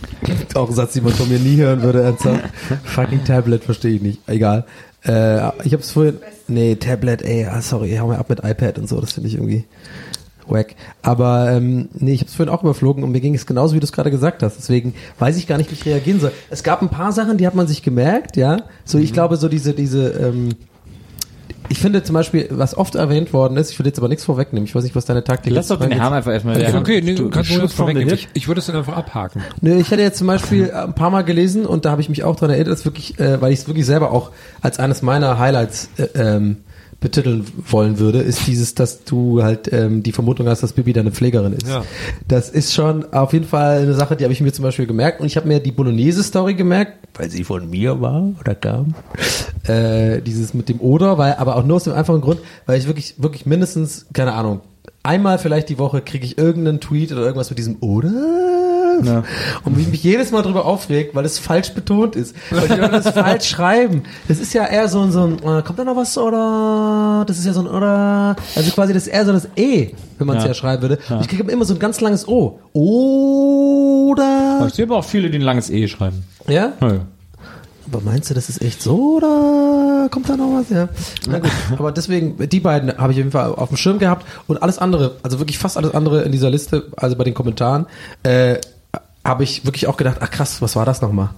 auch ein Satz, den man von mir nie hören würde, ernsthaft. Fucking Tablet, verstehe ich nicht. Egal. Äh, ich habe es vorhin... Nee, Tablet, ey, ah, sorry, hau mir ab mit iPad und so, das finde ich irgendwie wack. Aber ähm, nee, ich habe es vorhin auch überflogen und mir ging es genauso, wie du es gerade gesagt hast. Deswegen weiß ich gar nicht, wie ich reagieren soll. Es gab ein paar Sachen, die hat man sich gemerkt, ja. So, Mhm. ich glaube, so diese, diese... Ähm, ich finde zum Beispiel, was oft erwähnt worden ist, ich will jetzt aber nichts vorwegnehmen, ich weiß nicht, was deine Taktik Lass doch den. Herrn einfach erstmal. ist okay, nee, du, kannst du the vorwegnehmen. Ich, ich würde es dann einfach abhaken. Nö, ich hätte jetzt zum Beispiel ein paar Mal gelesen und da habe ich mich auch dran erinnert, dass wirklich, äh, weil ich es wirklich selber auch als eines meiner Highlights äh, ähm, betiteln wollen würde, ist dieses, dass du halt ähm, die Vermutung hast, dass Bibi deine Pflegerin ist. Ja. Das ist schon auf jeden Fall eine Sache, die habe ich mir zum Beispiel gemerkt und ich habe mir die Bolognese-Story gemerkt, weil sie von mir war oder kam. Äh, dieses mit dem Oder, weil aber auch nur aus dem einfachen Grund, weil ich wirklich, wirklich mindestens, keine Ahnung, einmal vielleicht die Woche kriege ich irgendeinen Tweet oder irgendwas mit diesem Oder. Und wie ich mich jedes Mal drüber aufregt, weil es falsch betont ist. Weil die Leute das falsch schreiben. Das ist ja eher so ein, so ein, äh, kommt da noch was oder? Das ist ja so ein oder. Also quasi das ist eher so das E, wenn man es ja. Ja. schreiben würde. Und Ich kriege immer so ein ganz langes O. Oder? Ich sehe aber auch viele, die ein langes E schreiben. Ja? Ja, ja. Aber meinst du, das ist echt so oder kommt da noch was? Ja. Na gut, aber deswegen, die beiden habe ich auf jeden Fall auf dem Schirm gehabt und alles andere, also wirklich fast alles andere in dieser Liste, also bei den Kommentaren, äh, habe ich wirklich auch gedacht, ach krass, was war das nochmal?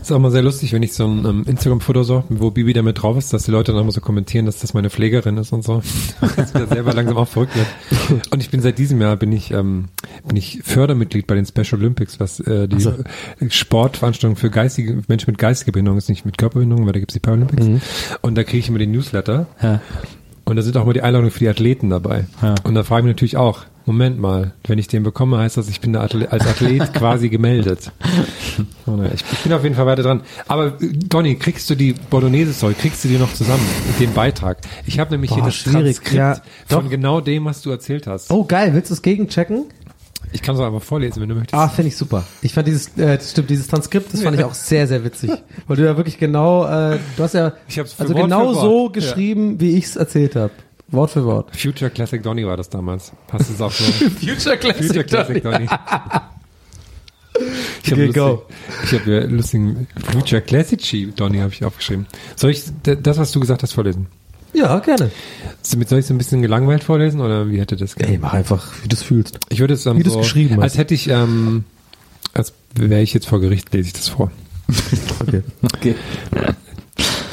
Ist auch mal sehr lustig, wenn ich so ein ähm, Instagram-Foto so, wo Bibi damit drauf ist, dass die Leute dann immer so kommentieren, dass das meine Pflegerin ist und so. dass mir selber langsam auch verrückt wird. Und ich bin seit diesem Jahr bin ich ähm, bin ich Fördermitglied bei den Special Olympics, was äh, die so. Sportveranstaltung für geistige Menschen mit geistiger Behinderung ist, nicht mit Körperbehinderung, weil da gibt's die Paralympics. Und da kriege ich immer den Newsletter. Ja. Und da sind auch immer die Einladungen für die Athleten dabei. Ja. Und da frage ich mich natürlich auch, Moment mal, wenn ich den bekomme, heißt das, ich bin Athlet, als Athlet quasi gemeldet. Oh, ich, ich bin auf jeden Fall weiter dran. Aber äh, Donny, kriegst du die Bolognese-Story, kriegst du die noch zusammen mit dem Beitrag? Ich habe nämlich Boah, hier das schwierig, Transkript ja, von doch. genau dem, was du erzählt hast. Oh geil, willst du es gegenchecken? Ich kann es einfach vorlesen, wenn du möchtest. Ah, finde ich super. Ich fand dieses, äh, stimmt, dieses Transkript, das fand ich auch sehr, sehr witzig. Weil du ja wirklich genau, äh, du hast ja Ich hab's also genau so Ja. geschrieben, wie ich es erzählt habe. Wort für Wort. Future Classic Donny war das damals. Hast du es auch so? Future Classic. Future Classic Donny. Ich habe Okay, go. lustig, ich hab ja lustigen Future Classic Donny habe ich aufgeschrieben. Soll ich das, was du gesagt hast, vorlesen? Ja, gerne. Soll ich es ein bisschen gelangweilt vorlesen oder wie hätte das Ey, mach einfach, wie du es fühlst. Ich würde es ähm, Wie so, geschrieben hast. als hätte ich, ähm, als wäre ich jetzt vor Gericht, lese ich das vor. Okay. Okay.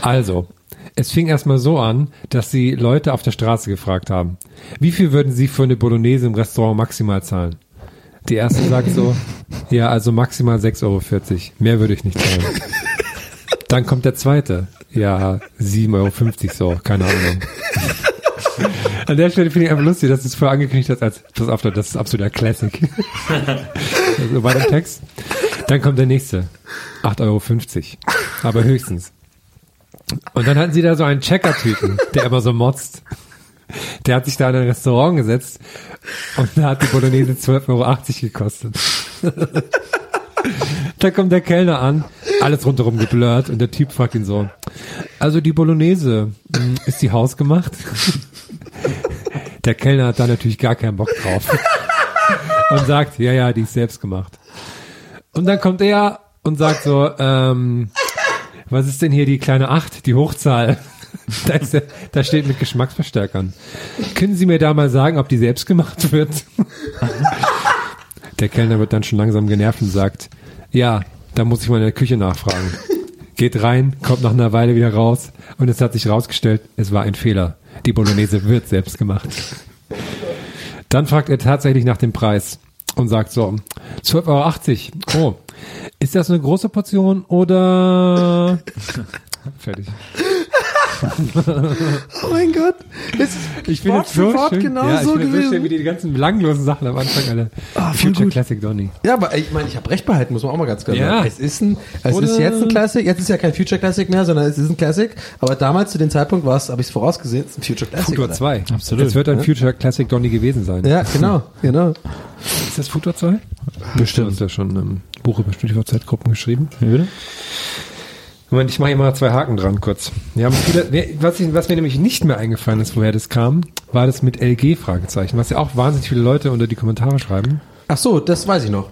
Also, es fing erstmal so an, dass sie Leute auf der Straße gefragt haben, wie viel würden sie für eine Bolognese im Restaurant maximal zahlen? Die erste sagt so, ja, also maximal 6,40 Euro. Mehr würde ich nicht zahlen. Dann kommt der zweite. Ja, 7,50 Euro so, keine Ahnung. An der Stelle finde ich einfach lustig, dass du es vorher angekündigt hast, als, pass auf, das ist absoluter Classic. also weiter im Text. Dann kommt der nächste. 8,50 Euro. Aber höchstens. Und dann hatten sie da so einen Checker-Typen, der immer so motzt. Der hat sich da in ein Restaurant gesetzt und da hat die Bolognese 12,80 Euro gekostet. da kommt der Kellner an, alles rundherum geblurrt und der Typ fragt ihn so, also die Bolognese, mh, ist die hausgemacht? Der Kellner hat da natürlich gar keinen Bock drauf und sagt, ja, ja, die ist selbst gemacht. Und dann kommt er und sagt so, ähm, was ist denn hier die kleine Acht, die Hochzahl? Da, ist der, da steht mit Geschmacksverstärkern. Können Sie mir da mal sagen, ob die selbst gemacht wird? Der Kellner wird dann schon langsam genervt und sagt, ja, da muss ich mal in der Küche nachfragen. Geht rein, kommt nach einer Weile wieder raus und es hat sich rausgestellt, es war ein Fehler. Die Bolognese wird selbst gemacht. Dann fragt er tatsächlich nach dem Preis und sagt so, 12,80 Euro. Oh, ist das eine große Portion oder... Fertig. Oh mein Gott. Ist Ich finde Wort es so für Wort schön. genau ja, ich so es so gewesen. schön, wie die ganzen belanglosen Sachen am Anfang alle. Ah, Future gut. Classic Donny. Ja, aber ich meine, ich habe recht behalten, muss man auch mal ganz klar Ja. sagen. Es ist ein, es Oder- ist jetzt ein Classic, jetzt ist ja kein Future Classic mehr, sondern es ist ein Classic. Aber damals zu dem Zeitpunkt war es, habe ich es vorausgesehen, es ist ein Future Classic. Futur oder? 2. Absolut. Es wird ein Future Classic Donny gewesen sein. Ja, genau, genau. Ist das Futur 2? Bestimmt. Du hast ja schon ein Buch über StudiVZ-Gruppen geschrieben. Wie bitte? Moment, ich mache hier mal zwei Haken dran kurz. Wir haben viele, was, ich, was mir nämlich nicht mehr eingefallen ist, woher das kam, war das mit LG-Fragezeichen, was ja auch wahnsinnig viele Leute unter die Kommentare schreiben. Ach so, das weiß ich noch.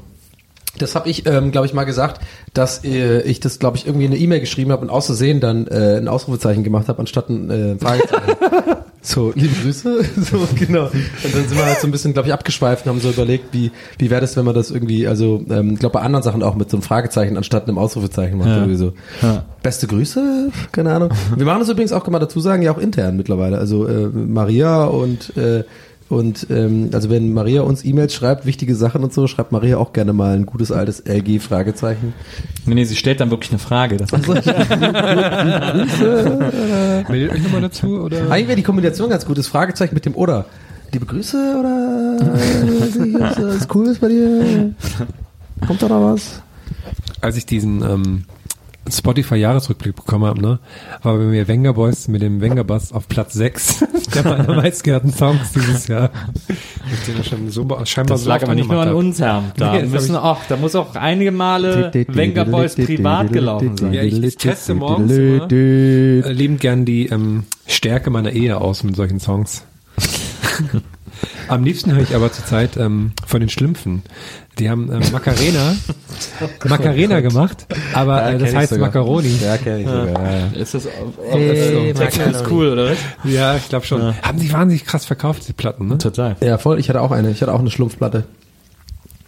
Das habe ich, ähm, glaube ich, mal gesagt, dass äh, ich das, glaube ich, irgendwie in eine E-Mail geschrieben habe und aus Versehen dann äh, ein Ausrufezeichen gemacht habe, anstatt ein äh, Fragezeichen. so, liebe Grüße. so, genau. Und dann sind wir halt so ein bisschen, glaube ich, abgeschweift und haben so überlegt, wie, wie wäre das, wenn man das irgendwie, also ähm, ich glaube bei anderen Sachen auch mit so einem Fragezeichen anstatt einem Ausrufezeichen macht. Ja. Irgendwie so. Ja. Beste Grüße, keine Ahnung. Wir machen das übrigens auch, kann man dazu sagen, ja auch intern mittlerweile. Also äh, Maria und äh, Und ähm, also wenn Maria uns E-Mails schreibt, wichtige Sachen und so, schreibt Maria auch gerne mal ein gutes altes LG-Fragezeichen. Nee, nee, sie stellt dann wirklich eine Frage. Das Meldet euch nochmal dazu, oder? Eigentlich wäre die Kombination ganz gut, das Fragezeichen mit dem Oder. Liebe Grüße oder ist alles cool ist bei dir? Kommt da noch was? Als ich diesen ähm, Spotify-Jahresrückblick bekommen habe, ne, war bei mir Wenger Boys mit dem Wenger Bass auf Platz 6 der meiner meistgehörten Songs dieses Jahr. Ich den schon so, scheinbar Das so lag aber nicht nur an uns, Herr. Da Nee, müssen auch, da muss auch einige Male Wenger Boys privat gelaufen hab. Ja, sein. ich teste morgens immer, äh, liebend gern die ähm, Stärke meiner Ehe aus mit solchen Songs. Am liebsten höre ich aber zurzeit ähm, von den Schlümpfen. Die haben ähm, Macarena, Macarena gemacht, aber äh, das heißt Macaroni. Ja, kenn ich sogar. Ja, ja. Ist das, Hey, das ist cool, oder was? Ja, ich glaube schon. Haben sich wahnsinnig krass verkauft, die Platten, ne? Total. ja, voll. Ich hatte auch eine. Ich hatte auch eine Schlumpfplatte.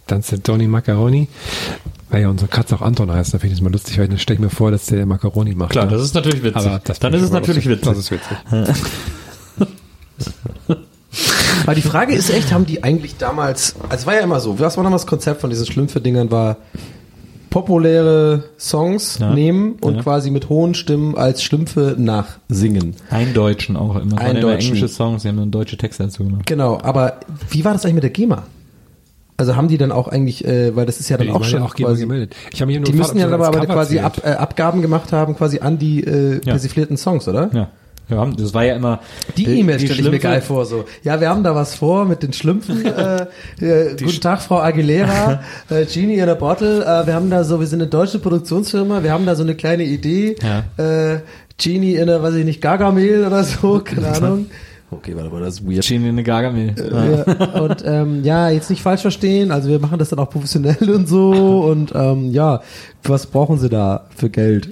Dann ist der Donny Macaroni. Weil ja unsere Katze auch Anton heißt, da finde ich das mal lustig, weil dann stelle ich mir vor, dass der Macaroni macht. Klar, ne? das ist natürlich witzig. Aber das Dann ist es natürlich lustig. witzig. Das ist witzig. Weil die Frage ist echt, haben die eigentlich damals, also es war ja immer so, was war damals das Konzept von diesen Schlümpfe-Dingern war, populäre Songs Ja. nehmen und Ja. quasi mit hohen Stimmen als Schlümpfe nachsingen. Eindeutschen auch immer. Eindeutschen. englische Songs, die haben dann deutsche Texte dazu gemacht. Genau, aber wie war das eigentlich mit der GEMA? Also haben die dann auch eigentlich, äh, weil das ist ja dann Die auch schon ja auch quasi, gemeldet. Ich habe mich nur die gefragt, müssen ja dann aber, aber quasi Ab, äh, Abgaben gemacht haben, quasi an die äh, persiflierten Songs, oder? Ja. Ja, das war ja immer. Die E-Mail stelle ich mir geil vor, so. Ja, wir haben da was vor mit den Schlümpfen. äh, äh, guten Tag, Frau Aguilera, äh, Genie in a Bottle. Äh, wir haben da so, wir sind eine deutsche Produktionsfirma, wir haben da so eine kleine Idee. Ja. Äh, Genie in a, weiß ich nicht, Gargamel oder so, keine Ahnung. Okay, warte mal, das ist weird. Genie in eine Gargamel. Ja, und ähm, ja, jetzt nicht falsch verstehen, also wir machen das dann auch professionell und so und ähm, ja, was brauchen sie da für Geld?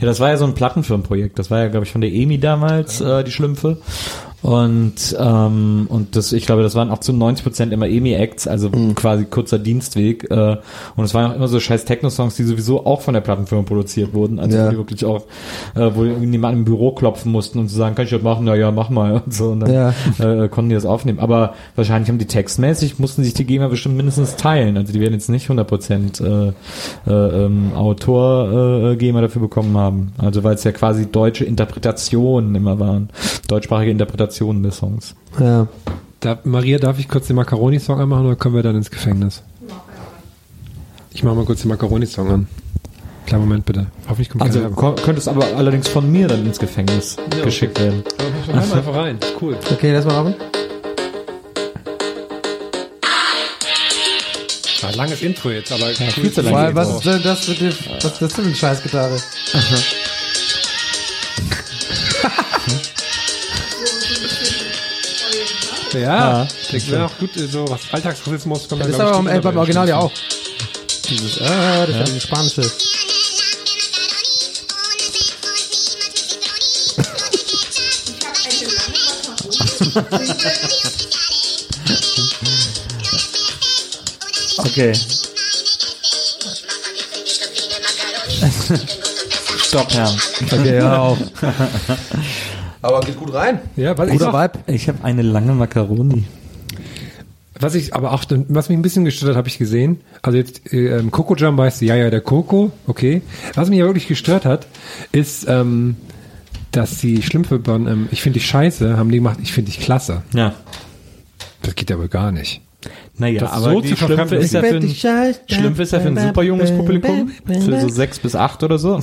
Ja, das war ja so ein Plattenfirmenprojekt. Das war ja, glaube ich, von der EMI damals, äh, die Schlümpfe. Und, ähm, und das, ich glaube, das waren auch zu 90 Prozent immer EMI-Acts, also quasi kurzer Dienstweg. Äh, und es waren auch immer so scheiß Techno-Songs, die sowieso auch von der Plattenfirma produziert wurden. Also Ja. die wirklich auch, äh, wo jemand im Büro klopfen mussten und zu sagen, kann ich das machen? Na ja, mach mal. Und so. Und dann Ja. äh, konnten die das aufnehmen. Aber wahrscheinlich haben die textmäßig, mussten sich die GEMA bestimmt mindestens teilen. Also die werden jetzt nicht 100 Prozent äh, äh, ähm, Autor äh, GEMA dafür bekommen haben. Also weil es ja quasi deutsche Interpretationen immer waren. Deutschsprachige Interpretationen des Songs. Ja. Da, Maria, darf ich kurz den Macaroni-Song anmachen oder kommen wir dann ins Gefängnis? Ich mache mal kurz den Macaroni-Song an. Kleinen Moment bitte. Hoffentlich kommt Also ko- könnte es aber allerdings von mir dann ins Gefängnis geschickt werden. Aber mach mal einfach rein. Ist cool. Okay, lass mal haben. War ein langes Intro jetzt, aber cool. viel zu lang. Weil, geht's was ist denn das mit dem, was ist das für eine Scheißgitarre? Ja, das wäre auch gut, äh, so was Alltagsrassismus kommt Das da, ist aber beim bei Original ja auch. Dieses, ah, das ist ja dieses spanische. Okay. Stopp, Herr. Okay, ja auch. Aber geht gut rein. Ja, was ich, Guter auch, Vibe. Ich habe eine lange Macaroni. was ich aber auch, was mich ein bisschen gestört hat, habe ich gesehen. Also jetzt, äh, ähm, Coco Jump heißt ja, ja, der Coco, okay. Was mich ja wirklich gestört hat, ist, ähm, dass die Schlümpfe von, ähm, ich finde dich scheiße, haben die gemacht, ich finde dich klasse. Ja. Das geht ja wohl gar nicht. Naja, Das aber so die Schlümpfe ist ja für ein, Schlümpfe ist ja für ein super junges Publikum. Für so sechs bis acht oder so. Ob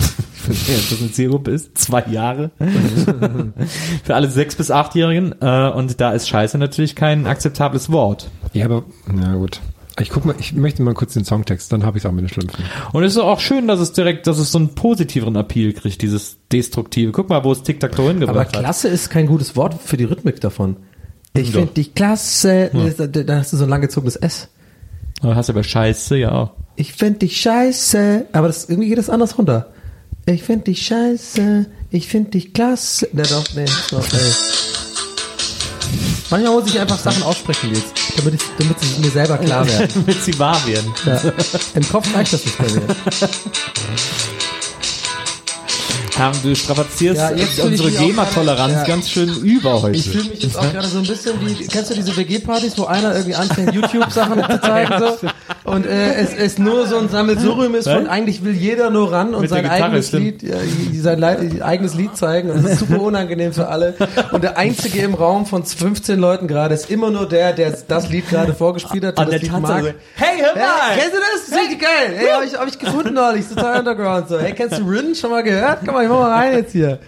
das eine Zielgruppe ist. Zwei Jahre. für alle sechs bis achtjährigen. Äh, und da ist Scheiße natürlich kein akzeptables Wort. Ja, aber, na gut. Ich guck mal, ich möchte mal kurz den Songtext, dann habe ich es auch mit den Schlümpfen. Und es ist auch schön, dass es direkt, dass es so einen positiveren Appeal kriegt, dieses Destruktive. Guck mal, wo es Tic-Tac-Toe Aber hingebracht hat. klasse ist kein gutes Wort für die Rhythmik davon. Ich finde dich klasse. Da, da hast du so ein langgezogenes S. Aber hast du aber Scheiße, ja auch. Ich find dich scheiße. Aber das, irgendwie geht das anders runter. Ich find dich scheiße. Ich find dich klasse. Ne, doch, nee. Doch, nee. Manchmal muss ich einfach Sachen aussprechen jetzt, damit, ich, damit sie mir selber klar werden. Damit sie wahr werden. Ja. Im Kopf reicht das nicht bei mir. Haben, du strapazierst Ja, jetzt unsere GEMA-Toleranz ja. ganz schön über heute. Ich fühle mich jetzt auch gerade so ein bisschen wie, kennst du diese WG-Partys, wo einer irgendwie anfängt, YouTube-Sachen zu zeigen so? und äh, es es nur so ein Sammelsurium ist von, Was? eigentlich will jeder nur ran und Mit sein eigenes. Lied, ja, sein eigenes Lied zeigen und das ist super unangenehm für alle. Und der Einzige im Raum von 15 Leuten gerade ist immer nur der, der das Lied gerade vorgespielt hat und An das der Lied mag. Hey, hör Hey, kennst du das? Ist richtig geil. Hey, hab ich, hab ich gefunden neulich, total underground. So, hey, kennst du Rin? Schon mal gehört? Komm mal, ich mach mal rein jetzt hier.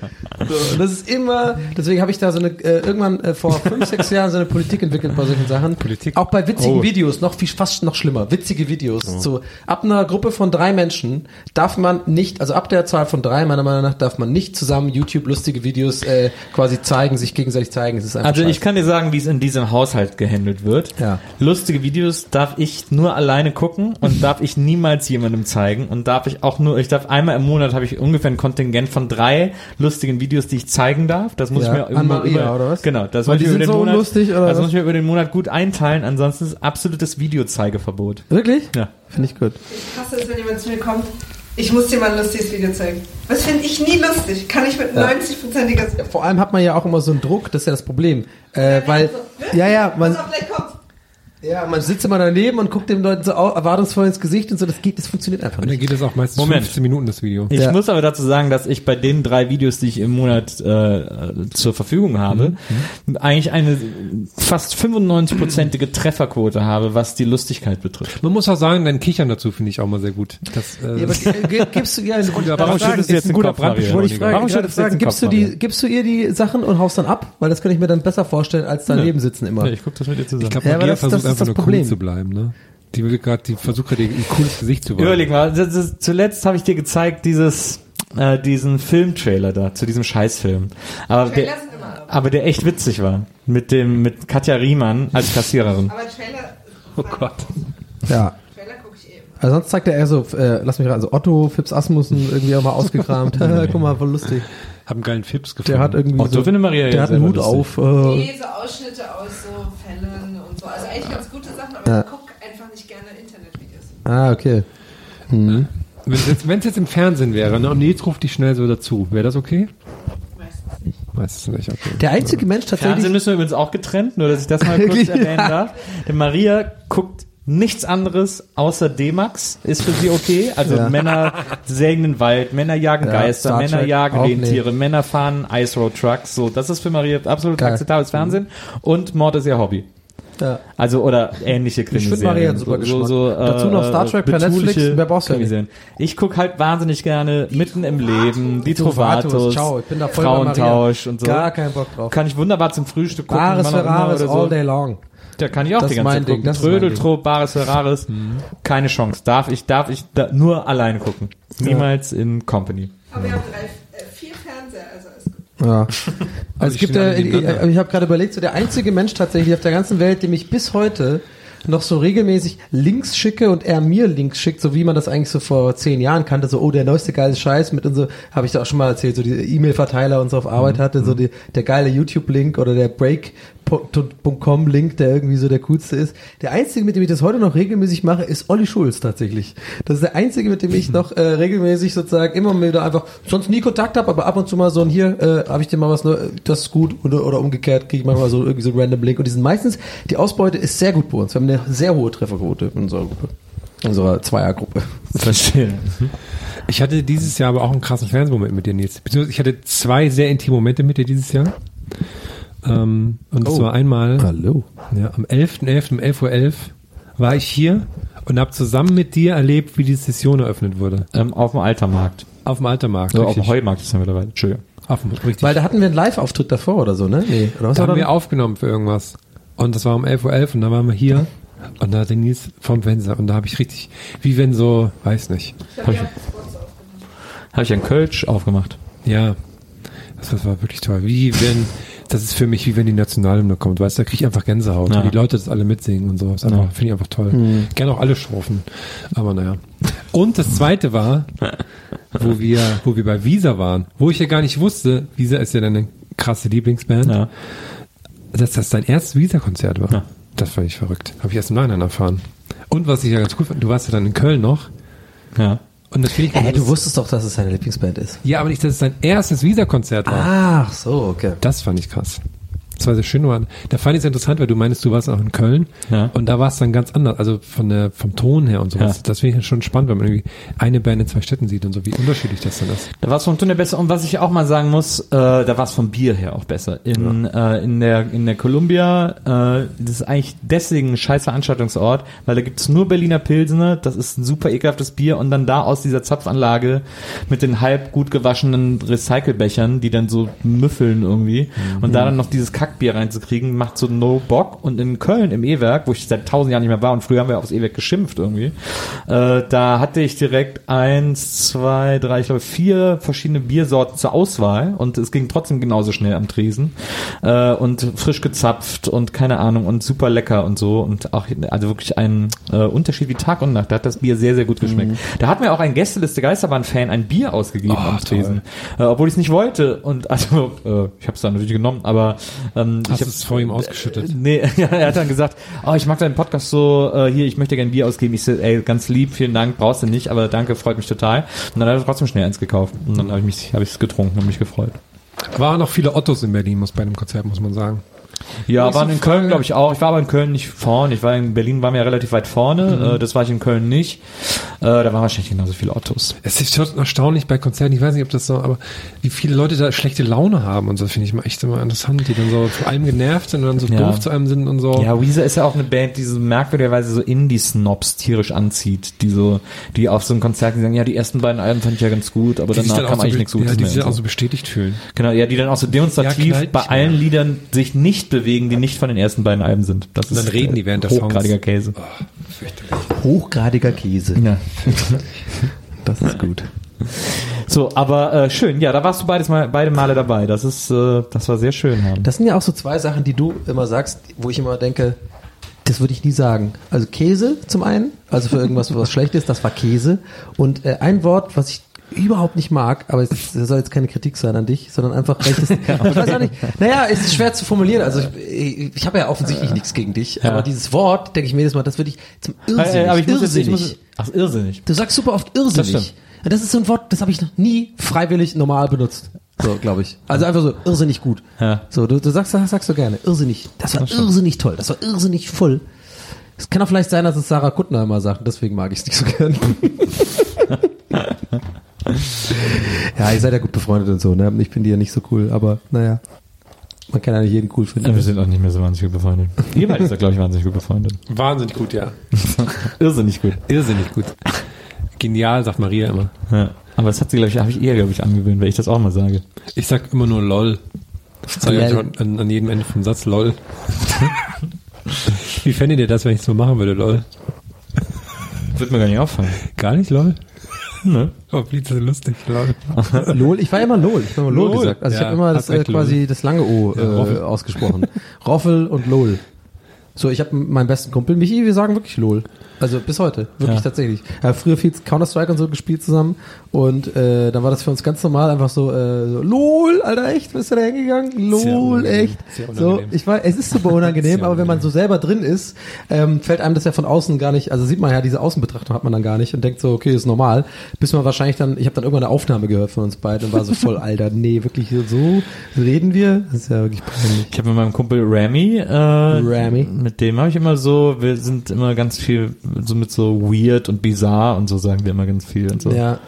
So, das ist immer, deswegen habe ich da so eine, äh, irgendwann äh, vor fünf, sechs Jahren so eine Politik entwickelt bei solchen Sachen. Politik? Auch bei witzigen Oh. Videos, noch viel, fast noch schlimmer. Witzige Videos. So, ab einer Gruppe von drei Menschen darf man nicht, also ab der Zahl von drei, meiner Meinung nach, darf man nicht zusammen YouTube lustige Videos äh, quasi zeigen, sich gegenseitig zeigen. Es ist einfach Also ich scheiße. kann dir sagen, wie es in diesem Haushalt gehandelt wird. Ja. Lustige Videos darf ich nur alleine gucken und darf ich niemals jemandem zeigen und darf ich auch nur, ich darf einmal im Monat habe ich ungefähr ein Kontingent von drei lustigen Videos, die ich zeigen darf. Das muss Ja, ich mir an immer Maria, über, oder was? Genau, das muss ich mir über den so Monat, lustig, oder das was? muss ich mir über den Monat gut einteilen. Ansonsten ist absolutes Videozeigeverbot. Wirklich? Ja. Finde ich gut. Ich hasse es, wenn jemand zu mir kommt. Ich muss dir mal ein lustiges Video zeigen. Was finde ich nie lustig? Kann ich mit 90%iger Vor allem hat man ja auch immer so einen Druck, das ist ja das Problem. Äh, weil, ja, ja, man, Pass auf. Ja, man sitzt immer daneben und guckt den Leuten so erwartungsvoll ins Gesicht und so, das geht, das funktioniert einfach Und dann nicht. geht es auch meistens Moment. 15 Minuten, das Video. Ich Ja. muss aber dazu sagen, dass ich bei den drei Videos, die ich im Monat äh, zur Verfügung habe, eigentlich eine fast 95-prozentige Trefferquote habe, was die Lustigkeit betrifft. Man muss auch sagen, dein Kichern dazu finde ich auch mal sehr gut. Das, äh, Ja, aber gibst du, ja, Warum schüttelst du jetzt ein guter Maria? Brandbeschleuniger. wollte ich fragen, Warum schüttelst du jetzt gibst du die, gibst du ihr die Sachen und haust dann ab? Weil das kann ich mir dann besser vorstellen, als daneben sitzen immer. Ja, ich guck das mit dir zusammen. ich glaube, Ja, ist einfach das nur Problem. cool zu bleiben, ne? Die will gerade, die versucht gerade ein cooles Gesicht zu wahren. Überleg mal, das ist, zuletzt habe ich dir gezeigt, dieses, äh, diesen Filmtrailer da, zu diesem Scheißfilm. Aber der, Trailer sind immer. aber der echt witzig war. Mit dem, mit Katja Riemann als Kassiererin. Aber Trailer. Oh Gott. Ja. Trailer gucke ich eh. Also sonst zeigt er eher so, äh, lass mich raten, so Otto, Fips Asmussen irgendwie auch mal ausgekramt. Guck mal, voll lustig. Hab einen geilen Fips gefunden. Der hat irgendwie Otto so, findet Maria der hat einen Hut lustig. auf. Äh, Nee, so Ausschnitte aus so eigentlich ganz gute Sachen, aber Ja. ich gucke einfach nicht gerne Internetvideos. ah, okay. Wenn es jetzt, wenn's jetzt im Fernsehen wäre, ne, und jetzt ruft dich schnell so dazu, wäre das okay? Meistens nicht. Meistens nicht, okay. Der einzige Mensch Fernsehen tatsächlich. müssen wir übrigens auch getrennt, nur dass ich das mal kurz Wirklich? erwähnen darf. Denn Maria guckt nichts anderes außer D-Max, ist für sie okay. Also Ja. Männer sägen den Wald, Männer jagen Ja, Geister, Star Männer Trek jagen Rentiere, Männer fahren Ice Road Trucks. So, das ist für Maria absolut Geil. akzeptables Fernsehen. Und Mord ist ihr Hobby. Ja. Also oder ähnliche Krimiserien. einen super so, so, Geschmack. Dazu noch Star Trek per Netflix, mehr brauchst du ja. Ich guck halt wahnsinnig gerne mitten im Leben, die Trovatos, ciao, ich bin da voll bei Frauentausch und so. Gar keinen Bock drauf. Kann ich wunderbar zum Frühstück gucken. Bares Ferraris oder so. all day long. Da kann ich auch Das die ganze mein Zeit Ding, gucken. das ist mein Trödeltrupp, Bares Ferraris. Keine Chance. Darf ich, darf ich da nur alleine gucken. Niemals in Company. Aber wir haben drei, äh, vier Fernseher, also ist gut. Ja. Also es die gibt ja, ich, ich habe gerade überlegt, so der einzige Mensch tatsächlich auf der ganzen Welt, dem ich bis heute noch so regelmäßig Links schicke und er mir Links schickt, so wie man das eigentlich so vor zehn Jahren kannte, so, oh, der neueste geile Scheiß mit und so, habe ich da auch schon mal erzählt, so die E-Mail-Verteiler und so auf Arbeit hatte, so die, der geile YouTube-Link oder der Break.com-Link, der irgendwie so der coolste ist. Der einzige, mit dem ich das heute noch regelmäßig mache, ist Olli Schulz tatsächlich. Das ist der einzige, mit dem ich noch äh, regelmäßig sozusagen immer wieder einfach, sonst nie Kontakt habe, aber ab und zu mal so ein hier, äh, habe ich dir mal was, ne, das ist gut oder, oder umgekehrt, kriege ich manchmal so irgendwie so einen random Link. Und die sind meistens, die Ausbeute ist sehr gut bei uns. Wir haben eine sehr hohe Trefferquote in unserer Gruppe. In unserer Zweiergruppe. Verstehe. Ich hatte dieses Jahr aber auch einen krassen Fernsehmoment mit dir, Nils. Beziehungsweise ich hatte zwei sehr intime Momente mit dir dieses Jahr. Ähm, und das Oh. war einmal Hallo. ja, am 11.11. um 11.11 Uhr war ich hier und habe zusammen mit dir erlebt, wie die Session eröffnet wurde. Ähm, auf dem Altermarkt. Auf dem Altermarkt. So, auf dem. Heumarkt ist ja mittlerweile. Entschuldigung. Auf dem, richtig. Weil da hatten wir einen Live-Auftritt davor oder so, ne? Nee, oder was da haben wir aufgenommen für irgendwas. Und das war um 11.11 Uhr und dann waren wir hier und da hat der Nils vom Fenster und da habe ich richtig, wie wenn so, weiß nicht. Habe ich, hab ich einen Kölsch aufgemacht. Ja, das, das war wirklich toll. Wie wenn, das ist für mich wie wenn die Nationalhymne kommt, weißt du, da kriege ich einfach Gänsehaut. Ja. Und die Leute das alle mitsingen und so. Das Ja. finde ich einfach toll. Gerne auch alle Strophen. Aber naja. Und das zweite war, wo wir, wo wir bei Visa waren, wo ich ja gar nicht wusste, Visa ist ja deine krasse Lieblingsband, Ja. dass das dein erstes Visa-Konzert war. Das fand ich verrückt. Habe ich erst im Nachhinein erfahren. Und was ich ja ganz cool fand, du warst ja dann in Köln noch Ja. Und das finde ich das- du wusstest doch, dass es seine Lieblingsband ist. Ja, aber nicht, dass es sein erstes Visa-Konzert war. Ach so, okay. Das fand ich krass. War sehr schön. aber Da fand ich es interessant, weil du meinst, du warst auch in Köln. Ja. Und da war es dann ganz anders. Also von der, vom Ton her und sowas. Ja. Das finde ich schon spannend, wenn man irgendwie eine Band in zwei Städten sieht und so, wie unterschiedlich das dann ist. Da war es vom Ton her besser. Und was ich auch mal sagen muss, äh, da war es vom Bier her auch besser. In, äh, in der in der Columbia, äh, das ist eigentlich deswegen ein scheiß Veranstaltungsort, weil da gibt's nur Berliner Pilsener, das ist ein super ekelhaftes Bier und dann da aus dieser Zapfanlage mit den halb gut gewaschenen Recycelbechern, die dann so müffeln irgendwie und da dann noch dieses Kackbier reinzukriegen, macht so no Bock. Und in Köln im E-Werk, wo ich seit tausend Jahren nicht mehr war und früher haben wir aufs E-Werk geschimpft irgendwie, äh, da hatte ich direkt eins, zwei, drei, ich glaube vier verschiedene Biersorten zur Auswahl und es ging trotzdem genauso schnell am Tresen äh, und frisch gezapft und keine Ahnung und super lecker und so und auch also wirklich ein äh, Unterschied wie Tag und Nacht. Da hat das Bier sehr sehr gut geschmeckt. Mhm. Da hat mir auch ein Gästeliste Geisterbahn-Fan ein Bier ausgegeben Oh, am Tresen, äh, obwohl ich es nicht wollte und also äh, ich habe es dann natürlich genommen, aber ähm, Hast ich es vor ihm ausgeschüttet? Nee, ja, er hat dann gesagt, oh, ich mag deinen Podcast so, äh, hier, ich möchte gerne Bier ausgeben. Ich so, ey, ganz lieb, vielen Dank, brauchst du nicht, aber danke, freut mich total. Und dann hat er trotzdem schnell eins gekauft. Und dann habe ich mich, habe ich es getrunken und mich gefreut. Waren noch viele Ottos in Berlin, muss bei dem Konzert, muss man sagen. Ja, waren in. Köln, glaube ich, auch. Ich war aber in Köln nicht vorne. Ich war in Berlin, waren wir ja relativ weit vorne. Mhm. Äh, das war ich in Köln nicht. Äh, da waren wahrscheinlich genauso viele Ottos. Es ist schon erstaunlich bei Konzerten, ich weiß nicht, ob das so, aber wie viele Leute da schlechte Laune haben und so, finde ich mal echt immer interessant, die dann so zu einem genervt sind und dann so Ja. doof zu einem sind und so. Ja, Weezer ist ja auch eine Band, die so merkwürdigerweise so Indie-Snobs tierisch anzieht, die so, die auf so einem Konzert sagen, ja, die ersten beiden Alben fand ich ja ganz gut, aber die danach dann kam so, eigentlich nichts ja, Gutes die mehr. sich dann auch so. bestätigt fühlen. Genau, ja, die dann auch so Ja, demonstrativ knallt bei allen. Liedern sich nicht bewegen, die nicht von den ersten beiden Alben sind. Das Und dann ist reden die während der Songs. hochgradiger Käse. Hochgradiger Käse. Ja. Das ist gut. So, aber äh, schön, ja, da warst du beides mal, beide Male dabei. Das ist, äh, das war sehr schön haben. Das sind ja auch so zwei Sachen, die du immer sagst, wo ich immer denke, das würde ich nie sagen. Also Käse zum einen, also für irgendwas, was schlecht ist, das war Käse. Und äh, ein Wort, was ich überhaupt nicht mag, aber es das soll jetzt keine Kritik sein an dich, sondern einfach, weil ich das, ich weiß auch nicht, naja, es ist schwer zu formulieren, also ich, ich habe ja offensichtlich nichts gegen dich, Ja. aber dieses Wort, denke ich mir jedes Mal, das würde ich zum irrsinnig, Äh, aber ich muss jetzt, ich irrsinnig. muss, ach, irrsinnig. Du sagst super oft Das irrsinnig. stimmt. Ja, Das ist so ein Wort, das habe ich noch nie freiwillig normal benutzt. So, glaube ich. Also einfach so irrsinnig gut. Ja. So, du, du sagst, das sagst du gerne. Irrsinnig. Das war irrsinnig toll. Das war irrsinnig voll. Es kann auch vielleicht sein, dass es Sarah Kuttner immer sagt, deswegen mag ich es nicht so gern. ja, ihr seid ja gut befreundet und so, ne? Ich finde die ja nicht so cool, aber naja. Man kann ja nicht jeden cool finden. Wir sind auch nicht mehr so wahnsinnig gut befreundet. Ihr beide seid, glaube ich, wahnsinnig gut befreundet. Wahnsinnig gut, ja. Irrsinnig gut. Irrsinnig gut. Genial, sagt Maria immer. Ja. Aber das hat sie, glaube ich, habe ich eher, glaube ich, angewöhnt, wenn ich das auch mal sage. Ich sag immer nur LOL. Das sage ich an, an jedem Ende vom Satz LOL. Wie fändet ihr das, wenn ich es so machen würde, LOL? Wird mir gar nicht auffallen. Gar nicht LOL? Ne? Oh, wie ist lustig, LOL. Ich war immer Lol, ich habe immer Lol, Lol. gesagt. Also ich Ja, habe immer das äh, quasi Lol. das lange O Ja, äh, Roffel. ausgesprochen. Roffel und Lol. So, ich habe meinen besten Kumpel Michi, wir sagen wirklich Lol. Also bis heute, wirklich Ja. tatsächlich. Er hat früher viel Counter-Strike und so gespielt zusammen und äh, dann war das für uns ganz normal einfach so, äh, so LOL, Alter, echt, bist du da hingegangen? LOL, echt. So, ich weiß, es ist super unangenehm, aber wenn man so selber drin ist, ähm, fällt einem das ja von außen gar nicht, also sieht man ja, diese Außenbetrachtung hat man dann gar nicht und denkt so, okay, ist normal. Bis man wahrscheinlich dann, ich habe dann irgendwann eine Aufnahme gehört von uns beiden und war so voll, Alter, nee, wirklich so reden wir? Das ist ja wirklich peinlich. Ich habe mit meinem Kumpel Ramy, äh, Ramy. Mit dem habe ich immer so, wir sind immer ganz viel so mit so weird und bizarre und so sagen wir immer ganz viel und so. Ja.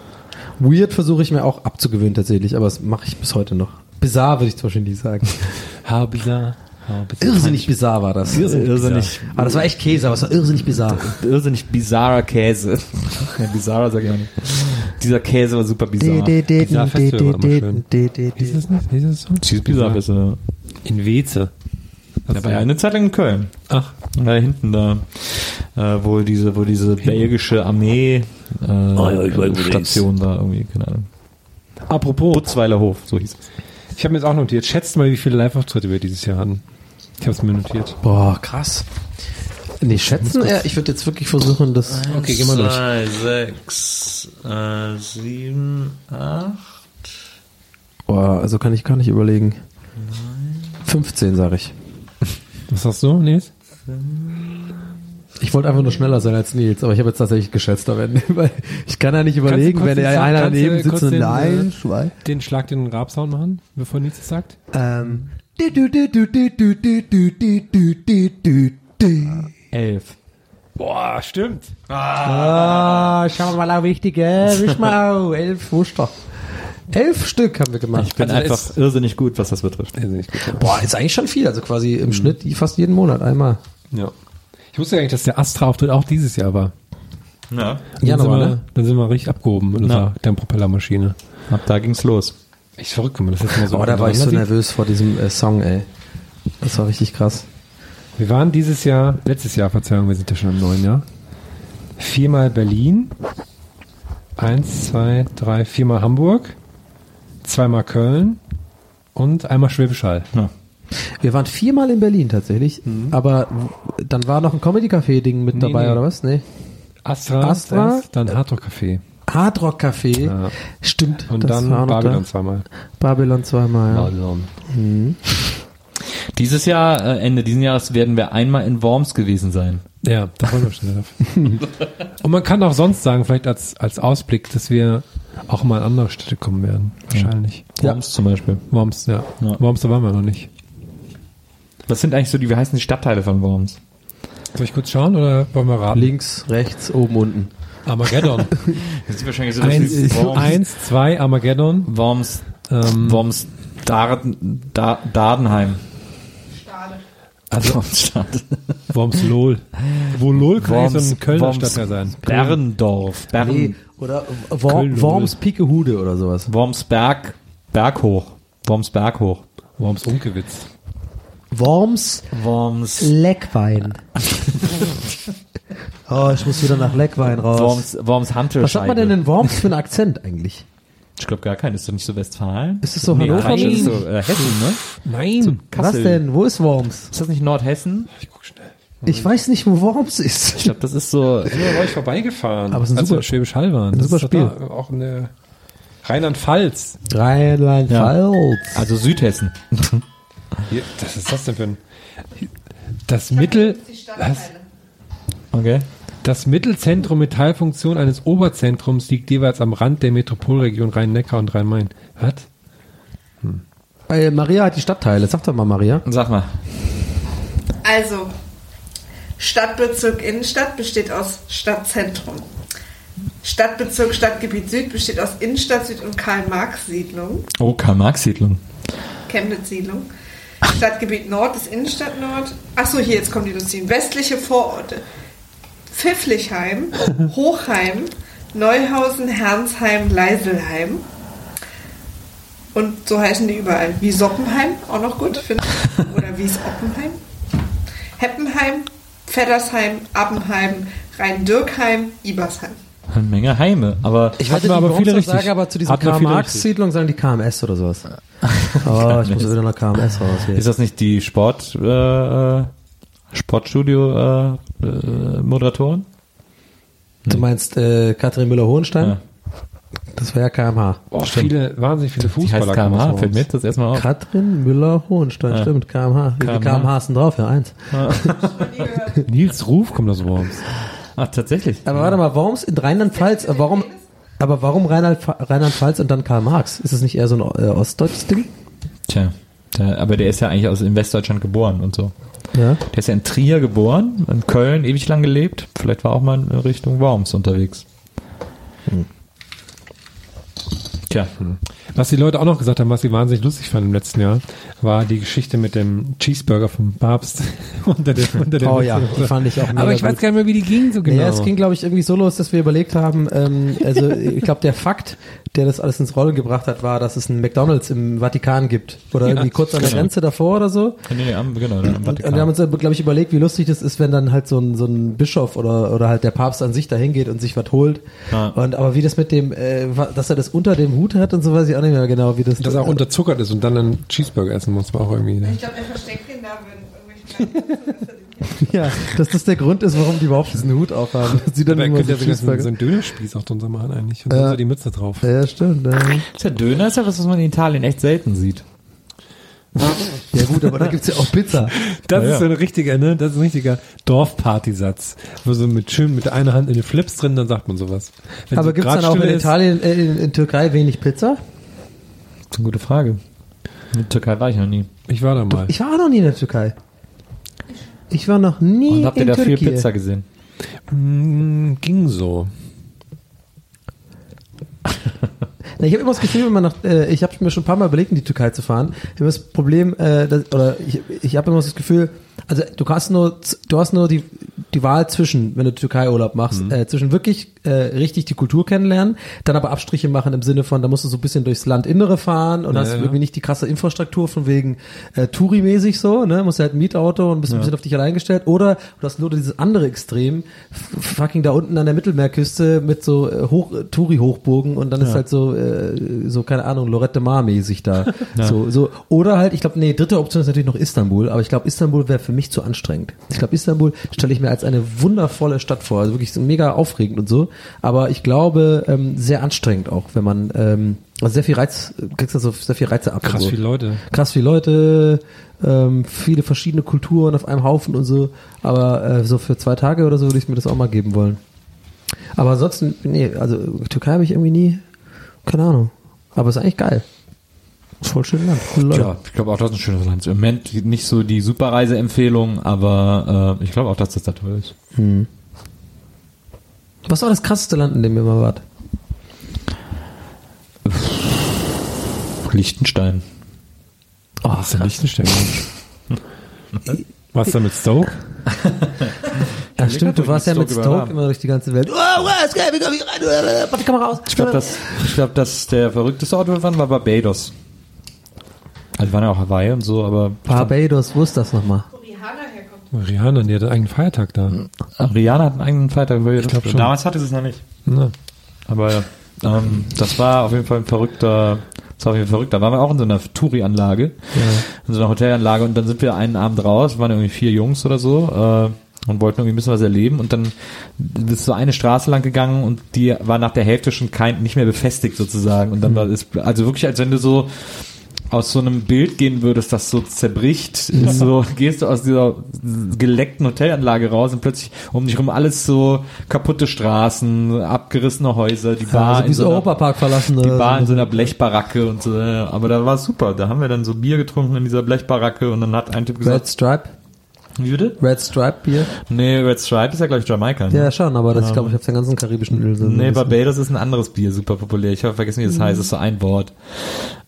Weird versuche ich mir auch abzugewöhnen tatsächlich, aber das mache ich bis heute noch. Bizarre würde ich zum Beispiel nicht sagen. How bizarre. How bizarre. Irrsinnig bizarr war das. Irrsinnig, Aber das war echt Käse, aber es war irrsinnig bizarr. irrsinnig bizarrer Käse. ja, bizarrer sag ich auch nicht. Dieser Käse war super bizarr. Bizarre Festival war immer schön. Hieß das nicht? Hieß das so? Cheese bizarr ist äh, In Weze. Da war ja eine Zeit lang in Köln. Ach, Da hinten da, äh, wo diese, wo diese belgische Armee äh, ja, ich weiß, wo die Station da irgendwie, keine Ahnung. apropos, Butzweiler Hof, so hieß es. ich habe mir jetzt auch notiert. Schätzt mal, wie viele Live-Auftritte wir dieses Jahr hatten. Ich habe es mir notiert. Boah, krass. Nee, schätzen, ja, ich würde jetzt wirklich versuchen, das. Okay, geh mal durch. Zwei, sechs, äh, sieben, acht. Boah, also kann ich gar nicht überlegen. 15, sage ich. Was hast du, Nils? Ich wollte einfach nur schneller sein als Nils, aber ich habe jetzt tatsächlich geschätzt am weil ich kann ja nicht überlegen, wenn der einer daneben sitzt und den, nein, Schwein. Den Schlag, den Rabsound machen, bevor Nils es sagt. Ähm. Elf. Boah, stimmt. Ah, schauen wir mal auf wichtige. Wisch mal, elf. Wurscht. Elf Stück haben wir gemacht. Ich bin Also einfach irrsinnig gut, was das betrifft. Boah, ist eigentlich schon viel, also quasi im Schnitt fast jeden Monat einmal. Ja. Ich wusste ja eigentlich, dass der Astra-Auftritt auch dieses Jahr war. Ja. Dann, sind Januar, wir, ne? dann sind wir richtig abgehoben mit unserer Ja. Tempropellermaschine. Ab da ging's los. Echt verrückt, wenn man das jetzt mal so Boah, da war ich so nervös vor diesem äh, Song, ey. Das war richtig krass. Wir waren dieses Jahr, letztes Jahr, Verzeihung, wir sind ja schon im neuen Jahr. Viermal Berlin. Eins, zwei, drei, viermal Hamburg. Zweimal Köln. Und einmal Schwäbisch Hall. Ja. Wir waren viermal in Berlin tatsächlich, aber w- dann war noch ein Comedy-Café-Ding mit Nee, dabei, nee. oder was? Nee. Astra, Astra? erst, dann Hardrock Café. Hardrock Café. Ja. Stimmt. Und das dann war auch noch Babylon da. zweimal. Babylon zweimal, ja. Babylon. Dieses Jahr, äh, Ende diesen Jahres, werden wir einmal in Worms gewesen sein. Ja, da freuen wir uns schon drauf. Und man kann auch sonst sagen, vielleicht als, als Ausblick, dass wir auch mal in andere Städte kommen werden. Wahrscheinlich. Worms zum Beispiel. Worms, ja. Ja. Worms, da waren wir noch nicht. Was sind eigentlich so die, wie heißen die Stadtteile von Worms? Soll ich kurz schauen oder wollen wir raten? Links, rechts, oben, unten. Armageddon. Das ist wahrscheinlich so, eins, eins, zwei, Armageddon. Worms, Ähm, Worms, Darden, da, Dadenheim. Also Wormsstadt. Worms LOL. Wo LOL kann eigentlich so Worms- ein Kölner Worms- Stadtteil sein. Berndorf. Bern, Nee, oder Worm, Worms Pikehude oder sowas. Wormsberg, Berghoch. Wormsberg hoch. Worms Umgewitz. Worms Worms, Leckwein. oh, ich muss wieder nach Leckwein raus. Worms, Worms Hantelscheibe. Was hat man denn in Worms für einen Akzent eigentlich? Ich glaube gar keinen. Ist doch nicht so Westfalen? Ist es so nee, Hannover? Das ist Nein. so äh, Hessen, ne? Nein. Was Kassel. denn? Wo ist Worms? Ist das nicht Nordhessen? Ich guck schnell. Ich weiß nicht, wo Worms ist. Ich glaube, das ist so. Sind wir bei euch vorbeigefahren. Aber es ist ein als super- Schwäbisch Hall waren. ein Das super Spiel. Da, auch eine Rheinland-Pfalz. Rheinland-Pfalz. Also Südhessen. Hier, Was ist das denn für ein... Das Mittel... Die Was? Stadtteile. Okay. Das Mittelzentrum mit Teilfunktion eines Oberzentrums liegt jeweils am Rand der Metropolregion Rhein-Neckar und Rhein-Main. Was? Äh, Maria hat die Stadtteile. Sag doch mal, Maria. Sag mal. Also, Stadtbezirk Innenstadt besteht aus Stadtzentrum. Stadtbezirk Stadtgebiet Süd besteht aus Innenstadt Süd und Karl-Marx-Siedlung, Oh, Karl-Marx-Siedlung. Chemnitz-Siedlung. Stadtgebiet Nord ist Innenstadt Nord. Achso, hier, jetzt kommen die lustigen. Westliche Vororte. Pfifflichheim, Hochheim, Neuhausen, Hernsheim, Leiselheim. Und so heißen die überall. Wie Soppenheim, auch noch gut, finde ich. Oder wie ist Oppenheim? Heppenheim, Feddersheim, Appenheim, Rhein-Dürkheim, Ibersheim. Eine Menge Heime. Aber Ich Hatten wir aber viele richtig. sagen, aber zu dieser Karl-Marx-Siedlung sagen die KMS oder sowas. Oh, ich muss wieder nach KMS raus hier. ist das nicht die Sport, äh, äh, Sportstudio, äh, äh? Du meinst äh, Katrin Müller-Hohenstein? Ja. Das war ja KMH. Oh, viele, wahnsinnig viele Die heißt Fußballer. kommen KMH, fällt mir das erstmal auf. Katrin Müller-Hohenstein, Ja. stimmt, KMH. Wie viele KMH? Sind drauf? Ja, eins. Nils Ruf kommt aus Worms. Ach, tatsächlich. Aber warte mal, warum in Rheinland-Pfalz, äh, warum, aber warum Rheinland- Rheinland-Pfalz und dann Karl Marx? Ist das nicht eher so ein äh, ostdeutsches Ding? Tja. Der, aber der ist ja eigentlich aus in Westdeutschland geboren und so. Ja. Der ist ja in Trier geboren, in Köln ewig lang gelebt. Vielleicht war auch mal in Richtung Worms unterwegs. Tja. Was die Leute auch noch gesagt haben, was sie wahnsinnig lustig fanden im letzten Jahr, war die Geschichte mit dem Cheeseburger vom Papst unter der, unter Oh ja, die fand ich auch mega Aber ich weiß gut. gar nicht mehr, wie die ging so genau. Ja, es ging, glaube ich, irgendwie so los, dass wir überlegt haben, ähm, also ich glaube, der Fakt, der das alles ins Rollen gebracht hat, war, dass es einen McDonalds im Vatikan gibt. Oder Ja, irgendwie kurz an der genau. Grenze davor oder so. Nee, nee, am, genau, am Und, und wir haben uns, glaube ich, überlegt, wie lustig das ist, wenn dann halt so ein, so ein Bischof oder, oder halt der Papst an sich dahin geht und sich was holt. Ja. Und aber wie das mit dem, äh, dass er das unter dem Hut hat und so weiß ich auch nicht mehr genau, wie das. dass er auch unterzuckert ist und dann einen Cheeseburger essen muss, war auch irgendwie. Ne? Ich glaube, er versteckt den da, wenn irgendwelche ja, dass das der Grund ist, warum die überhaupt diesen Hut aufhaben. Dass sie dann immer könnte so ja so, Cheeseburger- so einen Dönerspieß auch drunter machen eigentlich. Und Ja. dann so die Mütze drauf. Ja, stimmt. Ja. Der Döner ist ja was, was man in Italien echt selten sieht. Ja gut, aber da gibt's ja auch Pizza. Das Ja, ist so ein richtiger, ne? Das ist ein richtiger Dorfpartysatz. Wo so mit schön mit der einen Hand in den Flips drin, dann sagt man sowas. Wenn Aber so gibt's dann auch in Italien, äh, in, in Türkei wenig Pizza? Das ist eine gute Frage. In der Türkei war ich noch nie. Ich war da mal. Ich war auch noch nie in der Türkei. Ich war noch nie Und habt ihr in da viel Türkei. Pizza gesehen? Mm, ging so. Na, ich habe immer das Gefühl, wenn man nach, äh, ich habe mir schon ein paar Mal überlegt, in die Türkei zu fahren. Ich habe das Problem, äh, dass, oder ich, ich habe immer das Gefühl, also du hast nur, du hast nur die, die Wahl zwischen, wenn du Türkei-Urlaub machst, Mhm. äh, zwischen wirklich äh, richtig die Kultur kennenlernen, dann aber Abstriche machen im Sinne von, da musst du so ein bisschen durchs Landinnere fahren und hast ja. irgendwie nicht die krasse Infrastruktur von wegen äh, Touri-mäßig so, ne, musst halt ein Mietauto und bist ein bisschen auf dich allein gestellt. Oder du hast nur dieses andere Extrem, fucking da unten an der Mittelmeerküste mit so äh, Hoch, Touri-Hochburgen und dann ist halt so, äh, so keine Ahnung, Lorette Mar-mäßig da. So, so. Oder halt, ich glaube, nee, dritte Option ist natürlich noch Istanbul, aber ich glaube, Istanbul wäre für mich zu anstrengend. Ich glaube, Istanbul stelle ich mir als eine wundervolle Stadt vor, also wirklich so mega aufregend und so, aber ich glaube, ähm, sehr anstrengend auch, wenn man, ähm, also sehr viel Reiz, kriegst du so sehr viel Reize ab. Krass so. viele Leute. Krass viele Leute, ähm, viele verschiedene Kulturen auf einem Haufen und so, aber äh, so für zwei Tage oder so würde ich mir das auch mal geben wollen. Aber ansonsten, nee, also Türkei habe ich irgendwie nie, keine Ahnung. Aber ist eigentlich geil. Ist voll schön Land. Leute. Ja, ich glaube auch, das ist ein schönes Land. Im Moment nicht so die Superreiseempfehlung, aber äh, ich glaube auch, dass das da toll ist. Was war das krasseste Land, in dem ihr mal wart? Liechtenstein. Oh, Was ist denn Liechtenstein? Was da mit Stoke? ja, stimmt, du warst ja mit Stoke immer durch die ganze Welt. Oh, ist geil, wie komm ich rein? Mach die Kamera aus. Ich glaube, das, ich glaube, dass der verrückteste Ort, wo wir waren, war Barbados. Also wir waren ja auch Hawaii und so, aber Barbados, wo ist das nochmal? Wo Rihanna herkommt. Rihanna, die hat einen eigenen Feiertag da. Rihanna hat einen eigenen Feiertag. Ich glaub schon. Damals hatte sie es noch nicht. Na, Aber ähm, das war auf jeden Fall ein verrückter, das war auf jeden Fall verrückt. Da waren wir auch in so einer Touri-Anlage, in so einer Hotelanlage und dann sind wir einen Abend raus, waren irgendwie vier Jungs oder so, äh, und wollten irgendwie ein bisschen was erleben und dann ist so eine Straße lang gegangen und die war nach der Hälfte schon kein, nicht mehr befestigt sozusagen und dann war es, also wirklich als wenn du so aus so einem Bild gehen würdest, das so zerbricht, so, gehst du aus dieser geleckten Hotelanlage raus und plötzlich um dich rum alles so kaputte Straßen, abgerissene Häuser, die Bar also in so einer- Europapark verlassen. die oder Bar in so. einer Blechbaracke und so, ja, aber da war es super. Da haben wir dann so Bier getrunken in dieser Blechbaracke und dann hat ein Typ Red gesagt, Stripe? wie bitte? Red Stripe Bier? Nee, Red Stripe ist ja glaube ich Jamaika. Ne? Ja, schon, aber das, ich glaube, ich habe den ganzen karibischen Inseln. Nee, Barbados ist ein anderes Bier, super populär. Ich habe vergessen, wie das heißt. Das ist so ein Wort.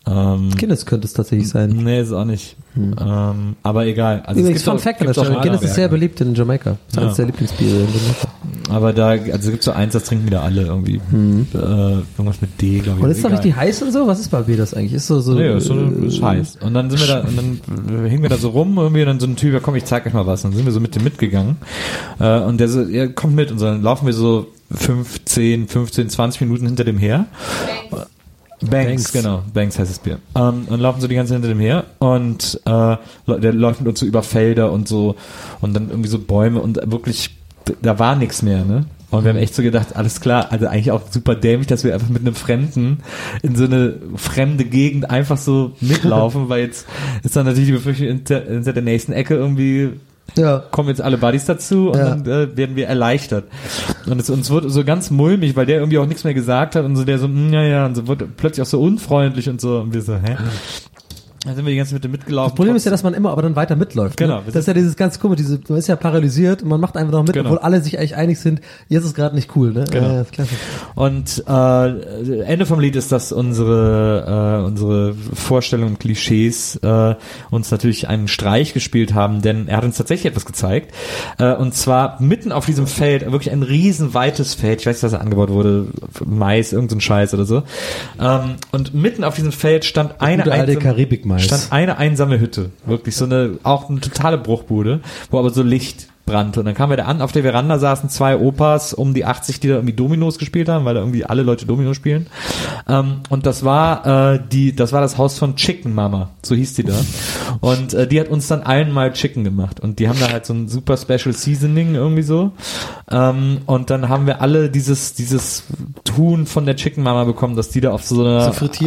Ähm, Guinness könnte es tatsächlich sein. nee, ist auch nicht. Ähm, aber egal. Also Übrigens, es gibt Fun auch- Fact an der gibt auch Stelle. Guinness ist sehr beliebt in Jamaika. Das ist eines Ja. der Lieblingsbiere in Jamaika. Aber da, also es gibt so eins, das trinken wieder alle irgendwie. Äh, irgendwas mit D, glaube ich. Und ist doch richtig heiß und so? Was ist Barbados eigentlich? Ist so, so. Nee, ist, so, äh, ist heiß. Und dann sind wir da, und dann hingen wir da so rum, irgendwie, und dann so ein Typ, ja komm, ich zeig euch mal was. Und dann sind wir so mit dem mitgegangen. Äh, und der so, ja, kommt mit. Und so, dann laufen wir so 15, 15, 20 Minuten hinter dem her. Banks, Banks. genau. Banks heißt das Bier. Ähm, und laufen so die ganze Zeit hinter dem her und äh, der läuft mit uns so über Felder und so und dann irgendwie so Bäume und wirklich, da war nichts mehr, ne? Und wir haben echt so gedacht, alles klar, also eigentlich auch super dämlich, dass wir einfach mit einem Fremden in so eine fremde Gegend einfach so mitlaufen, weil jetzt ist dann natürlich die Befürchtung, hinter, hinter der nächsten Ecke irgendwie Ja. kommen jetzt alle Buddies dazu und Ja. dann äh, werden wir erleichtert. Und es uns wurde so ganz mulmig, weil der irgendwie auch nichts mehr gesagt hat und so der so, "Mm, ja, ja, und so wurde plötzlich auch so unfreundlich und so. Und wir so, hä? Dann sind wir die ganze Zeit mit dem mitgelaufen. Das Problem ist ja, dass man immer aber dann weiter mitläuft. Genau. Ne? Das ist ja dieses ganz komisch, diese, man ist ja paralysiert und man macht einfach noch mit, Genau. obwohl alle sich eigentlich einig sind, jetzt ist gerade nicht cool, ne? Genau. Ist klasse. Und äh, Ende vom Lied ist, dass unsere äh, unsere Vorstellungen und Klischees äh, uns natürlich einen Streich gespielt haben, denn er hat uns tatsächlich etwas gezeigt. Äh, und zwar mitten auf diesem Feld, wirklich ein riesen weites Feld, ich weiß nicht, was da angebaut wurde, Mais, irgendein Scheiß oder so. Ähm, und mitten auf diesem Feld stand eine gute alte Karibikmais. stand eine einsame Hütte, wirklich so eine auch eine totale Bruchbude, wo aber so Licht brannte. Und dann kamen wir da an, auf der Veranda saßen zwei Opas um die 80, die da irgendwie Dominos gespielt haben, weil da irgendwie alle Leute Domino spielen. Ähm, und das war äh, die, das war das Haus von Chicken Mama, so hieß die da. Und äh, die hat uns dann allen mal Chicken gemacht. Und die haben da halt so ein super Special Seasoning irgendwie so. Ähm, und dann haben wir alle dieses, dieses Tun von der Chicken Mama bekommen, dass die da auf so einer,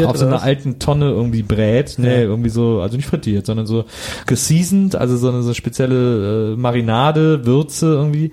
So auf so einer alten Tonne irgendwie brät. Nee, irgendwie so, also nicht frittiert, sondern so geseasoned, also so eine so spezielle äh, Marinade, Würze irgendwie,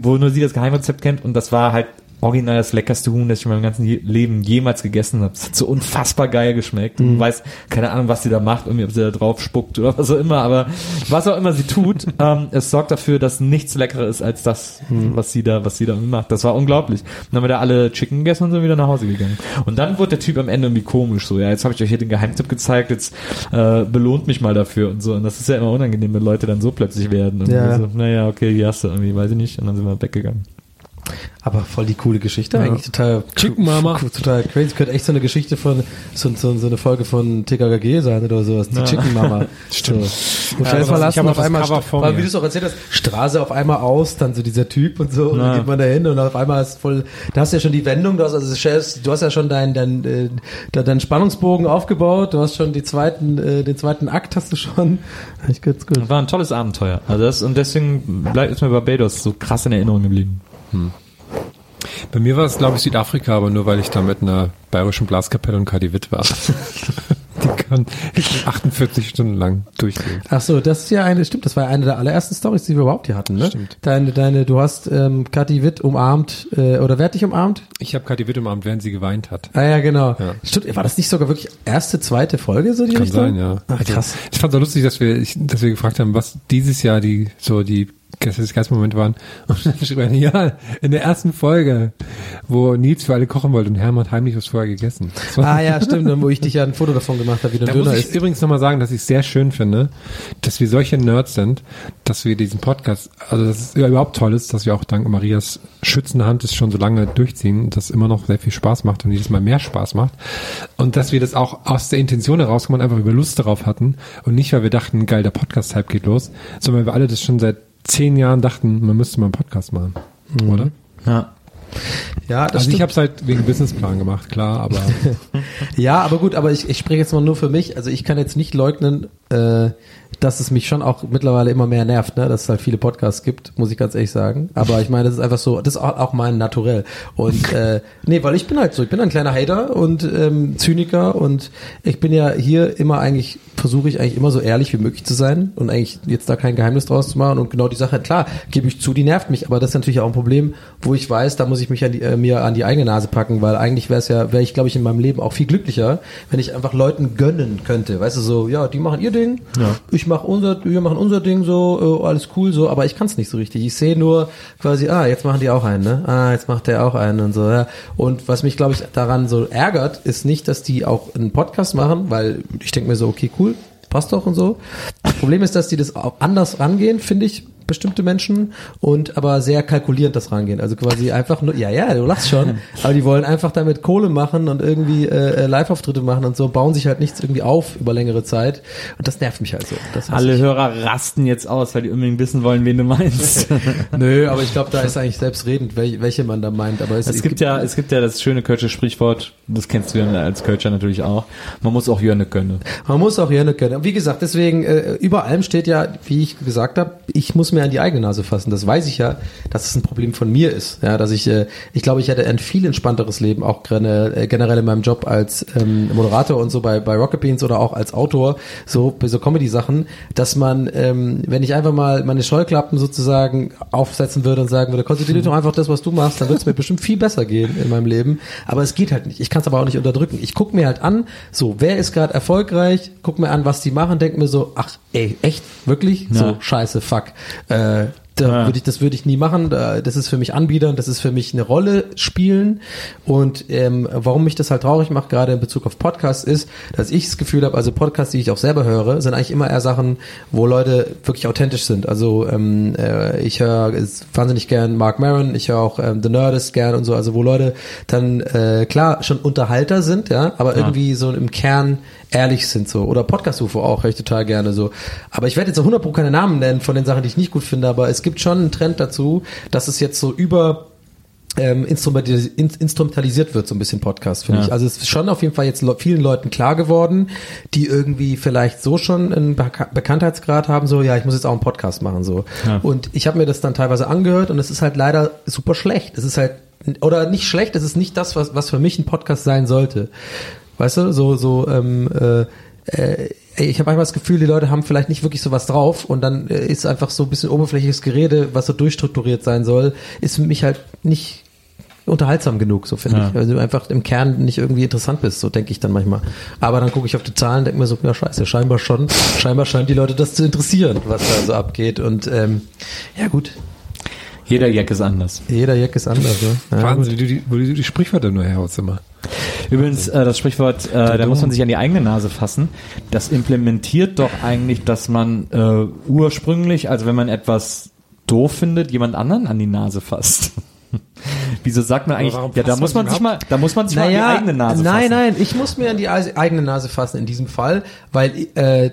wo nur sie das Geheimrezept kennt. Und das war halt original das leckerste Huhn, das ich in meinem ganzen Leben jemals gegessen habe. Es hat so unfassbar geil geschmeckt. Mhm. Du weißt, keine Ahnung, was sie da macht, irgendwie, ob sie da drauf spuckt oder was auch immer, aber was auch immer sie tut, ähm, es sorgt dafür, dass nichts leckerer ist als das, Mhm. was sie da, was sie da macht. Das war unglaublich. Dann haben wir da alle Chicken gegessen und sind wieder nach Hause gegangen. Und dann wurde der Typ am Ende irgendwie komisch, so, ja, jetzt habe ich euch hier den Geheimtipp gezeigt, jetzt äh, belohnt mich mal dafür und so. Und das ist ja immer unangenehm, wenn Leute dann so plötzlich werden. Und Ja. so, naja, okay, hier hast du irgendwie, weiß ich nicht. Und dann sind wir weggegangen. Aber voll die coole Geschichte eigentlich total Chicken Mama. total crazy. Könnte echt so eine Geschichte von so, so, so eine Folge von TKKG sein oder sowas. Die Chicken Mama. Stimmt. So. Und Ja, ja, verlassen auf einmal, weil, wie du es auch erzählt hast, Straße auf einmal aus, dann so dieser Typ und so, und Ja. dann geht man da hin und auf einmal ist voll, da hast du ja schon die Wendung, du hast, also Chefs, du hast ja schon deinen dein, äh, dein, Spannungsbogen aufgebaut, du hast schon die zweiten, äh, den zweiten Akt hast du schon. Ich ganz gut. War ein tolles Abenteuer. Also das, und deswegen bleibt ist mir Barbados so krass in Erinnerung geblieben. Bei mir war es, glaube ich, Südafrika, aber nur weil ich da mit einer bayerischen Blaskapelle und Kadi Witt war. Die kann 48 Stunden lang durchgehen. Ach so, das ist ja eine, stimmt, das war ja eine der allerersten Stories, die wir überhaupt hier hatten, ne? Stimmt. Deine, deine, du hast ähm, Kathi Witt umarmt, äh, oder wer hat dich umarmt? Ich habe Kadi Witt Abend, während sie geweint hat. Ah ja, genau. Ja. Stimmt, war das nicht sogar wirklich erste, zweite Folge so die Kann Richtung? sein, ja. Ach, krass. Ich fand es auch lustig, dass wir, ich, dass wir gefragt haben, was dieses Jahr die so die Geistmomente waren. Und dann schrieb einer, ja, in der ersten Folge, wo Nils für alle kochen wollte und Hermann hat heimlich was vorher gegessen. Das Ah ja, stimmt, und wo ich dich ja ein Foto davon gemacht habe, wie du Da ein muss Döner ich isst. übrigens nochmal sagen, dass ich es sehr schön finde, dass wir solche Nerds sind, dass wir diesen Podcast, also dass es überhaupt toll ist, dass wir auch dank Marias schützende Hand es schon so lange durchziehen und das immer noch sehr viel Spaß macht und jedes Mal mehr Spaß macht. Und dass wir das auch aus der Intention herauskommen und einfach über Lust darauf hatten und nicht, weil wir dachten, geil, der Podcast-Hype geht los, sondern weil wir alle das schon seit zehn Jahren dachten, man müsste mal einen Podcast machen. Oder? Ja. Ja, das also ich stimmt. habe es halt wegen Businessplan gemacht, klar, aber Ja, aber gut, aber ich, ich spreche jetzt mal nur für mich. Also ich kann jetzt nicht leugnen, äh, dass es mich schon auch mittlerweile immer mehr nervt, ne? dass es halt viele Podcasts gibt, muss ich ganz ehrlich sagen. Aber ich meine, das ist einfach so, das ist auch, mein Naturell. Und äh, nee, weil ich bin halt so, ich bin ein kleiner Hater und ähm, Zyniker und ich bin ja hier immer eigentlich, versuche ich eigentlich immer so ehrlich wie möglich zu sein und eigentlich jetzt da kein Geheimnis draus zu machen. Und genau die Sache, klar, gebe ich zu, die nervt mich, aber das ist natürlich auch ein Problem, wo ich weiß, da muss ich mich an die, äh, mir an die eigene Nase packen, weil eigentlich wäre es ja, wäre ich, glaube ich, in meinem Leben auch viel glücklicher, wenn ich einfach Leuten gönnen könnte. Weißt du, so, ja, die machen ihr Ding, ich mache unser, wir machen unser Ding so, äh, alles cool so, aber ich kann es nicht so richtig. Ich sehe nur quasi, ah, jetzt machen die auch einen, ne? Ah, jetzt macht der auch einen und so, ja. Und was mich, glaube ich, daran so ärgert, ist nicht, dass die auch einen Podcast machen, weil ich denke mir so, okay, cool, passt doch und so. Das Problem ist, dass die das auch anders rangehen, finde ich, bestimmte Menschen und aber sehr kalkulierend das rangehen. Also quasi einfach nur, ja, ja, du lachst schon, aber die wollen einfach damit Kohle machen und irgendwie äh, äh, Live-Auftritte machen und so, bauen sich halt nichts irgendwie auf über längere Zeit und das nervt mich halt so. Alle ich. Hörer rasten jetzt aus, weil die unbedingt wissen wollen, wen du meinst. Nö, aber ich glaube, da ist eigentlich selbstredend, welche, welche man da meint. Aber es, Es gibt ja, es gibt ja das schöne Kölsche Sprichwort, das kennst du ja als Kölscher natürlich auch. Man muss auch Jörne können. Man muss auch gerne können. Wie gesagt, deswegen, äh, über allem steht ja, wie ich gesagt habe, ich muss mir an die eigene Nase fassen. Das weiß ich ja, dass es ein Problem von mir ist. Ja, dass ich, äh, ich glaube, ich hätte ein viel entspannteres Leben, auch generell, äh, generell in meinem Job als ähm, Moderator und so bei, bei Rocket Beans oder auch als Autor, so bei so Comedy-Sachen, dass man, ähm, wenn ich einfach mal meine Scheuklappen sozusagen aufsetzen würde und sagen würde, konzentriere dich doch einfach das, was du machst, dann wird es mir bestimmt viel besser gehen in meinem Leben. Aber es geht halt nicht. Ich kann es aber auch nicht unterdrücken. Ich gucke mir halt an, so, wer ist gerade erfolgreich, guck mir an, was die machen, denk mir so, ach, ey, echt, wirklich? So, Ja. scheiße, fuck. Äh, da Ja. würde ich, das würde ich nie machen. Da- Das ist für mich Anbietern, das ist für mich eine Rolle spielen. Und ähm, warum mich das halt traurig macht, gerade in Bezug auf Podcasts, ist, dass ich das Gefühl habe, also Podcasts, die ich auch selber höre, sind eigentlich immer eher Sachen, wo Leute wirklich authentisch sind. Also ähm, äh, ich höre wahnsinnig gern Mark Maron, ich höre auch ähm, The Nerdist gern und so, also wo Leute dann äh, klar schon Unterhalter sind, ja, aber irgendwie so im Kern ehrlich sind so. Oder Podcast-UFO auch, höre ich total gerne so. Aber ich werde jetzt so 100 Pro keine Namen nennen von den Sachen, die ich nicht gut finde, aber es gibt schon einen Trend dazu, dass es jetzt so über ähm, instrumentalis in, instrumentalisiert wird, so ein bisschen Podcast, finde Ja. ich. Also es ist schon auf jeden Fall jetzt le vielen Leuten klar geworden, die irgendwie vielleicht so schon einen Beka Bekanntheitsgrad haben, so, ja, ich muss jetzt auch einen Podcast machen, so. Ja. Und ich habe mir das dann teilweise angehört und es ist halt leider super schlecht. Es ist halt, oder nicht schlecht, es ist nicht das, was, was für mich ein Podcast sein sollte. Weißt du, so, so, ähm, äh, äh, ich habe manchmal das Gefühl, die Leute haben vielleicht nicht wirklich sowas drauf und dann äh, ist einfach so ein bisschen oberflächliches Gerede, was so durchstrukturiert sein soll, ist für mich halt nicht unterhaltsam genug, so finde Ja. ich. Also du einfach im Kern nicht irgendwie interessant bist, so denke ich dann manchmal. Aber dann gucke ich auf die Zahlen und denke mir so, ja scheiße, scheinbar schon, scheinbar scheint die Leute das zu interessieren, was da so abgeht. Und ähm, ja gut, Jeder Jack ist anders. jeder Jack ist anders. Ne? Ja, Wahnsinn, wie du die, wo du die Sprichwörter nur herhaust immer. Übrigens, äh, das Sprichwort, äh, da muss man sich an die eigene Nase fassen. Das implementiert doch eigentlich, dass man äh, ursprünglich, also wenn man etwas doof findet, jemand anderen an die Nase fasst. Wieso sagt man eigentlich, warum ja, da muss man man sich mal, da muss man sich mal an die eigene Nase nein, fassen. nein, ich muss mir an die eigene Nase fassen in diesem Fall, weil äh,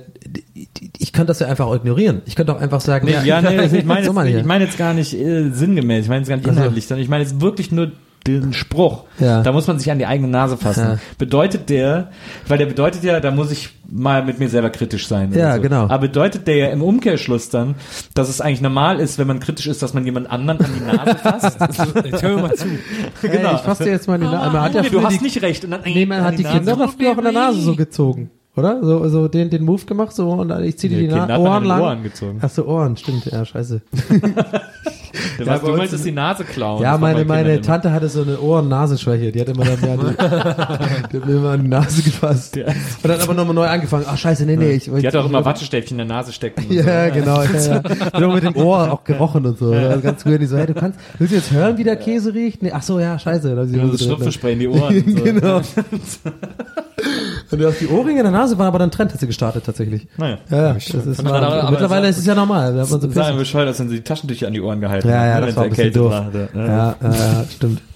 ich könnte das ja einfach ignorieren. Ich könnte auch einfach sagen, Nee, ja, nee, ich meine jetzt, ich meine jetzt gar nicht äh, sinngemäß, ich meine jetzt gar nicht Ach so. inhaltlich, sondern ich meine jetzt wirklich nur den Spruch. Ja. Da muss man sich an die eigene Nase fassen. Ja. Bedeutet der, weil der bedeutet ja, da muss ich mal mit mir selber kritisch sein. Ja, so. genau. Aber bedeutet der ja im Umkehrschluss dann, dass es eigentlich normal ist, wenn man kritisch ist, dass man jemand anderen an die Nase fasst? Jetzt hör mal zu. Hey, ich fasse dir jetzt mal die Nase. Man hat ja Nee, du hast die, nicht recht. Und dann, nee, man an hat die Nase. Kinder früher auch in der Nase so gezogen. Oder? So, so den, den Move gemacht, so, und ich zieh dir Nee, die Na Ohren lang. Ohren gezogen. Ach so, Ohren, stimmt, ja, scheiße. Was bei du ist die Nase klauen. ja, meine, meine immer. Tante hatte so eine Ohren-Nasenschwäche. Die hat immer dann mehr die, die hat mir immer an die Nase gefasst. Und dann aber nochmal neu angefangen. Ach, scheiße, nee, nee. Ich, Die hat auch immer Wattestäbchen in der Nase stecken. Ja, genau. Ja, ja. Mit dem Ohr auch gerochen und so. Ja. Ganz früher die so, hey, du kannst, willst du jetzt hören, wie der Käse riecht? Nee, ach so, ja, scheiße. Da so. Das Schnupfenspray in die Ohren. Und so. genau. Und auf die Ohrringe in der Nase war aber dann Trend, hat sie gestartet tatsächlich. Naja. Ja, ja, das ist Aber- mal, aber- mittlerweile ist es ja normal. Hat man so Sagen wir bescheuert, dass dann die Taschentücher an die Ohren gehalten ja, ja, haben, das wenn war sie ein bisschen erkältet doof. war. ne? Ja. Ja, ja, ja, stimmt.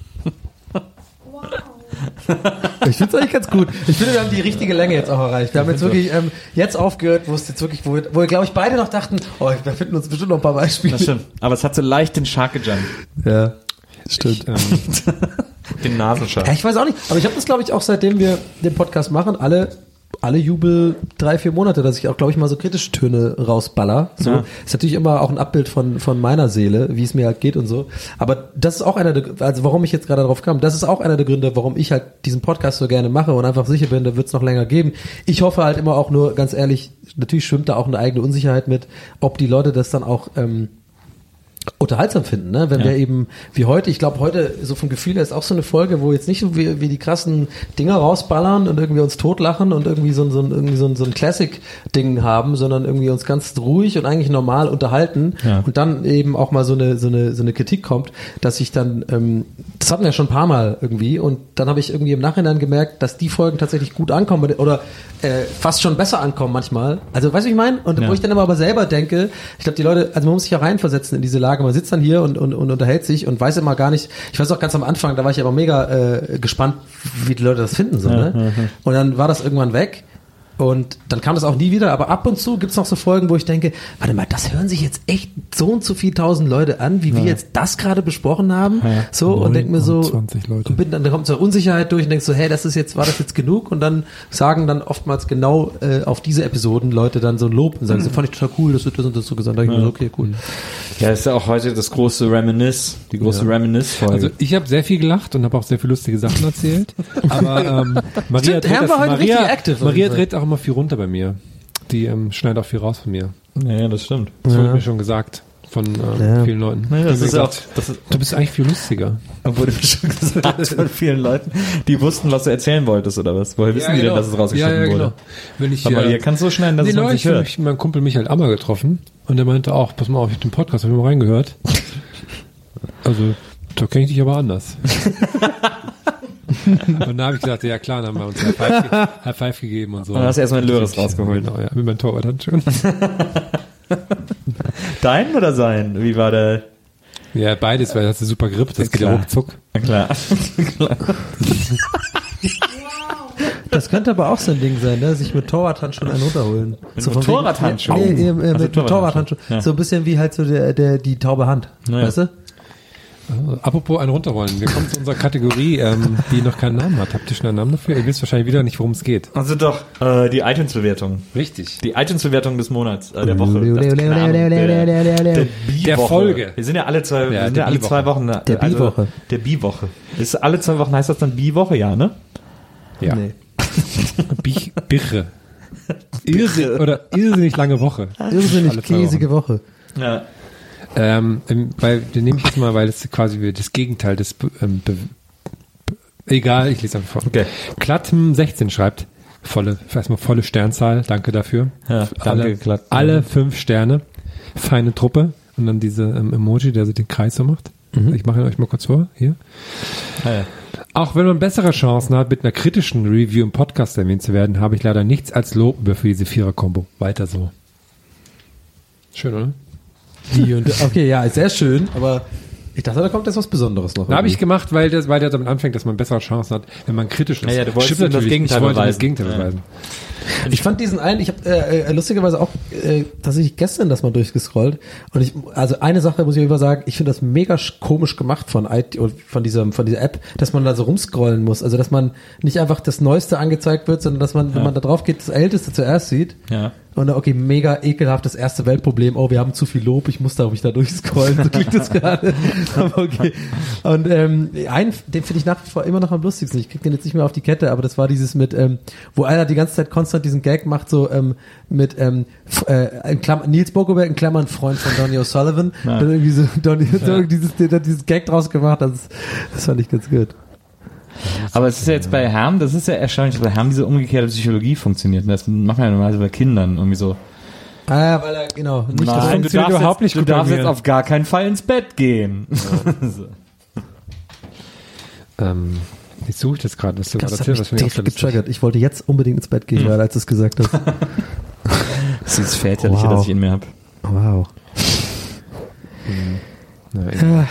Ich finde es eigentlich ganz gut. Ich finde, wir haben die richtige Länge jetzt auch erreicht. Wir haben jetzt wirklich ähm, jetzt aufgehört, wo es jetzt wirklich, wo, wir- wo wir, glaube ich, beide noch dachten, oh, wir finden uns bestimmt noch ein paar Beispiele. Das stimmt. Aber es hat so leicht den Shark gejumpt. Ja. Stimmt. Ähm, Den Nasenshark. Ja, ich weiß auch nicht, aber ich habe das, glaube ich, auch seitdem wir den Podcast machen, alle alle Jubel drei, vier Monate, dass ich auch, glaube ich, mal so kritische Töne rausballer. So. Ja. Ist natürlich immer auch ein Abbild von, von meiner Seele, wie es mir halt geht und so. Aber das ist auch einer der, also warum ich jetzt gerade darauf kam, das ist auch einer der Gründe, warum ich halt diesen Podcast so gerne mache und einfach sicher bin, da wird es noch länger geben. Ich hoffe halt immer auch nur, ganz ehrlich, natürlich schwimmt da auch eine eigene Unsicherheit mit, ob die Leute das dann auch ähm, unterhaltsam finden, ne? Wenn Ja. wir eben wie heute, ich glaube heute so vom Gefühl her ist auch so eine Folge, wo jetzt nicht so wie, wie die krassen Dinger rausballern und irgendwie uns totlachen und irgendwie so, ein- so ein irgendwie so ein, so ein Classic-Ding haben, sondern irgendwie uns ganz ruhig und eigentlich normal unterhalten Ja. und dann eben auch mal so eine so eine so eine Kritik kommt, dass ich dann ähm, das hatten wir schon ein paar Mal irgendwie und dann habe ich irgendwie im Nachhinein gemerkt, dass die Folgen tatsächlich gut ankommen oder äh, fast schon besser ankommen manchmal. Also weißt du, wie ich meine? Und Ja. wo ich dann aber, aber selber denke, ich glaube, die Leute, also man muss sich ja reinversetzen in diese Lage. Man sitzt dann hier und, und, und unterhält sich und weiß immer gar nicht, ich weiß auch ganz am Anfang, da war ich aber mega äh, gespannt, wie die Leute das finden. So, ne? Und dann war das irgendwann weg. Und dann kam das auch nie wieder, aber ab und zu gibt's noch so Folgen, wo ich denke, warte mal, das hören sich jetzt echt so und so viel tausend Leute an, wie wir jetzt das gerade besprochen haben. So und denk mir so, 29 Leute. und bin, dann kommt so Unsicherheit durch und denkst so, hey, das ist jetzt, war das jetzt genug? Und dann sagen dann oftmals genau äh, auf diese Episoden Leute dann so ein Lob und sagen, so fand ich total cool, das wird das und das so gesagt. Da denk ich mir so, okay, cool. Ja, ist ja auch heute das große Reminisce, die große Reminisce-Folge. Also ich habe sehr viel gelacht und habe auch sehr viele lustige Sachen erzählt. Aber ähm, Maria, Stimmt, dreht Herr das, Maria, richtig active auf Maria dreht auch immer viel runter bei mir. Die ähm, schneidet auch viel raus von mir. ja, das stimmt. Das wurde mir schon gesagt von ähm, Ja. vielen Leuten. Ja, das ist auch, gesagt, das ist, Du bist eigentlich viel lustiger. wurde mir schon gesagt von vielen Leuten, die wussten, was du erzählen wolltest oder was. Woher wissen die denn, dass es rausgeschnitten ja, ja, genau. wurde? Wenn ich, Aber äh, ihr kannst so schneiden, dass nee, es man habe hört. ich meinen Kumpel Michael Ammer getroffen und der meinte auch, pass mal auf, ich hab den Podcast, habe ich mal reingehört. Also, da kenne ich dich aber anders. und dann habe ich gesagt, ja klar, dann haben wir uns High Five, High Five gegeben und so. Und dann hast du erstmal einen Löres rausgeholt. Genau, ja, mit meinem Torwart dann schon. Dein oder sein? Wie war der? ja, beides, weil das ist super Grip, das geht ja Klar. ruckzuck. Na klar. Das könnte aber auch so ein Ding sein, ne? sich mit Torwarthandschuhen einen runterholen. Mit Motorradhandschuhen? Ja, nee, nee, äh, Also mit Torwarthandschuhen. Ja. So ein bisschen wie halt so der, der, die taube Hand. Naja. Weißt du? Apropos ein runterrollen. Wir kommen zu unserer Kategorie, ähm, die noch keinen Namen hat. Habt ihr schon einen Namen dafür? Ihr wisst wahrscheinlich wieder nicht, worum es geht. Also doch, äh, die iTunes-Bewertung. Richtig. Die iTunes-Bewertung des Monats, äh, der Woche. Das, keine Ahnung, der, der, Bi-Woche. Der Folge. Wir sind ja alle zwei, wir Ja, sind ja alle zwei Wochen. Der Bi-Woche. der Bi-Woche. Ist alle zwei Wochen heißt das dann Bi-Woche, ja, ne? Ja. Nee. Bich, Biche. Irrsinn, oder irrsinnig lange Woche. Irrsinnig käsige Woche. Ja. Ähm, weil, den nehme ich jetzt mal, weil es quasi das Gegenteil des, ähm, Be egal, ich lese einfach vor. Okay. Klatten16 schreibt, volle, erstmal volle Sternzahl, danke dafür. Ja, danke, alle, Klatten. alle fünf Sterne, feine Truppe und dann diese ähm, Emoji, der so den Kreis so macht. Ich mache ihn euch mal kurz vor, hier. Ah, ja. Auch wenn man bessere Chancen hat, mit einer kritischen Review im Podcast erwähnt zu werden, habe ich leider nichts als Lob über für diese Vierer-Kombo. Weiter so. Schön, oder? Die und, okay, ja, sehr schön, aber ich dachte, da kommt jetzt was Besonderes noch. Da habe ich gemacht, weil, das, weil der damit anfängt, dass man bessere Chancen hat, wenn man kritisch ist. Ja, ja, du wolltest das. Gegenteil ich wollte beweisen. das Gegenteil Ja. beweisen. Ich fand diesen einen, ich habe äh, äh, lustigerweise auch äh, tatsächlich gestern das mal durchgescrollt und ich, also eine Sache muss ich immer sagen, ich finde das mega sch- komisch gemacht von IT, oder von dieser von dieser App, dass man da so rumscrollen muss, also dass man nicht einfach das Neueste angezeigt wird, sondern dass man, wenn man da drauf geht, das Älteste zuerst sieht. Ja. Und dann, okay, mega ekelhaftes erste Weltproblem. Oh, wir haben zu viel Lob. Ich muss da mich da durchscrollen. So klingt das gerade. Aber okay. Und ähm, einen, den finde ich nach wie vor immer noch am lustigsten. Ich krieg den jetzt nicht mehr auf die Kette, aber das war dieses mit, ähm, wo einer die ganze Zeit konstant diesen Gag macht, so ähm, mit ähm, äh, in Klammern, Nils Bogoberg in Klammern Freund von Donny O'Sullivan. Ja. Dann irgendwie so Donny, so dieses, der hat dieses Gag draus gemacht. Das, das fand ich ganz gut. Aber es ist ja jetzt bei Herm, das ist ja erstaunlich, dass bei Herm diese umgekehrte Psychologie funktioniert. Und das macht man ja normalerweise bei Kindern irgendwie so. Ah, ja, weil er, genau, nicht das Nein, du funktioniert darfst, überhaupt jetzt, nicht du gut bei darfst mir. jetzt auf gar keinen Fall ins Bett gehen. So. Ähm, ich suche das gerade, was du gerade Das hat erzählt mich lustig. getriggert. Ich wollte jetzt unbedingt ins Bett gehen, gerade als du es gesagt hast. Das ist das Väterliche, Wow. das ich in mir habe. Wow. Nein.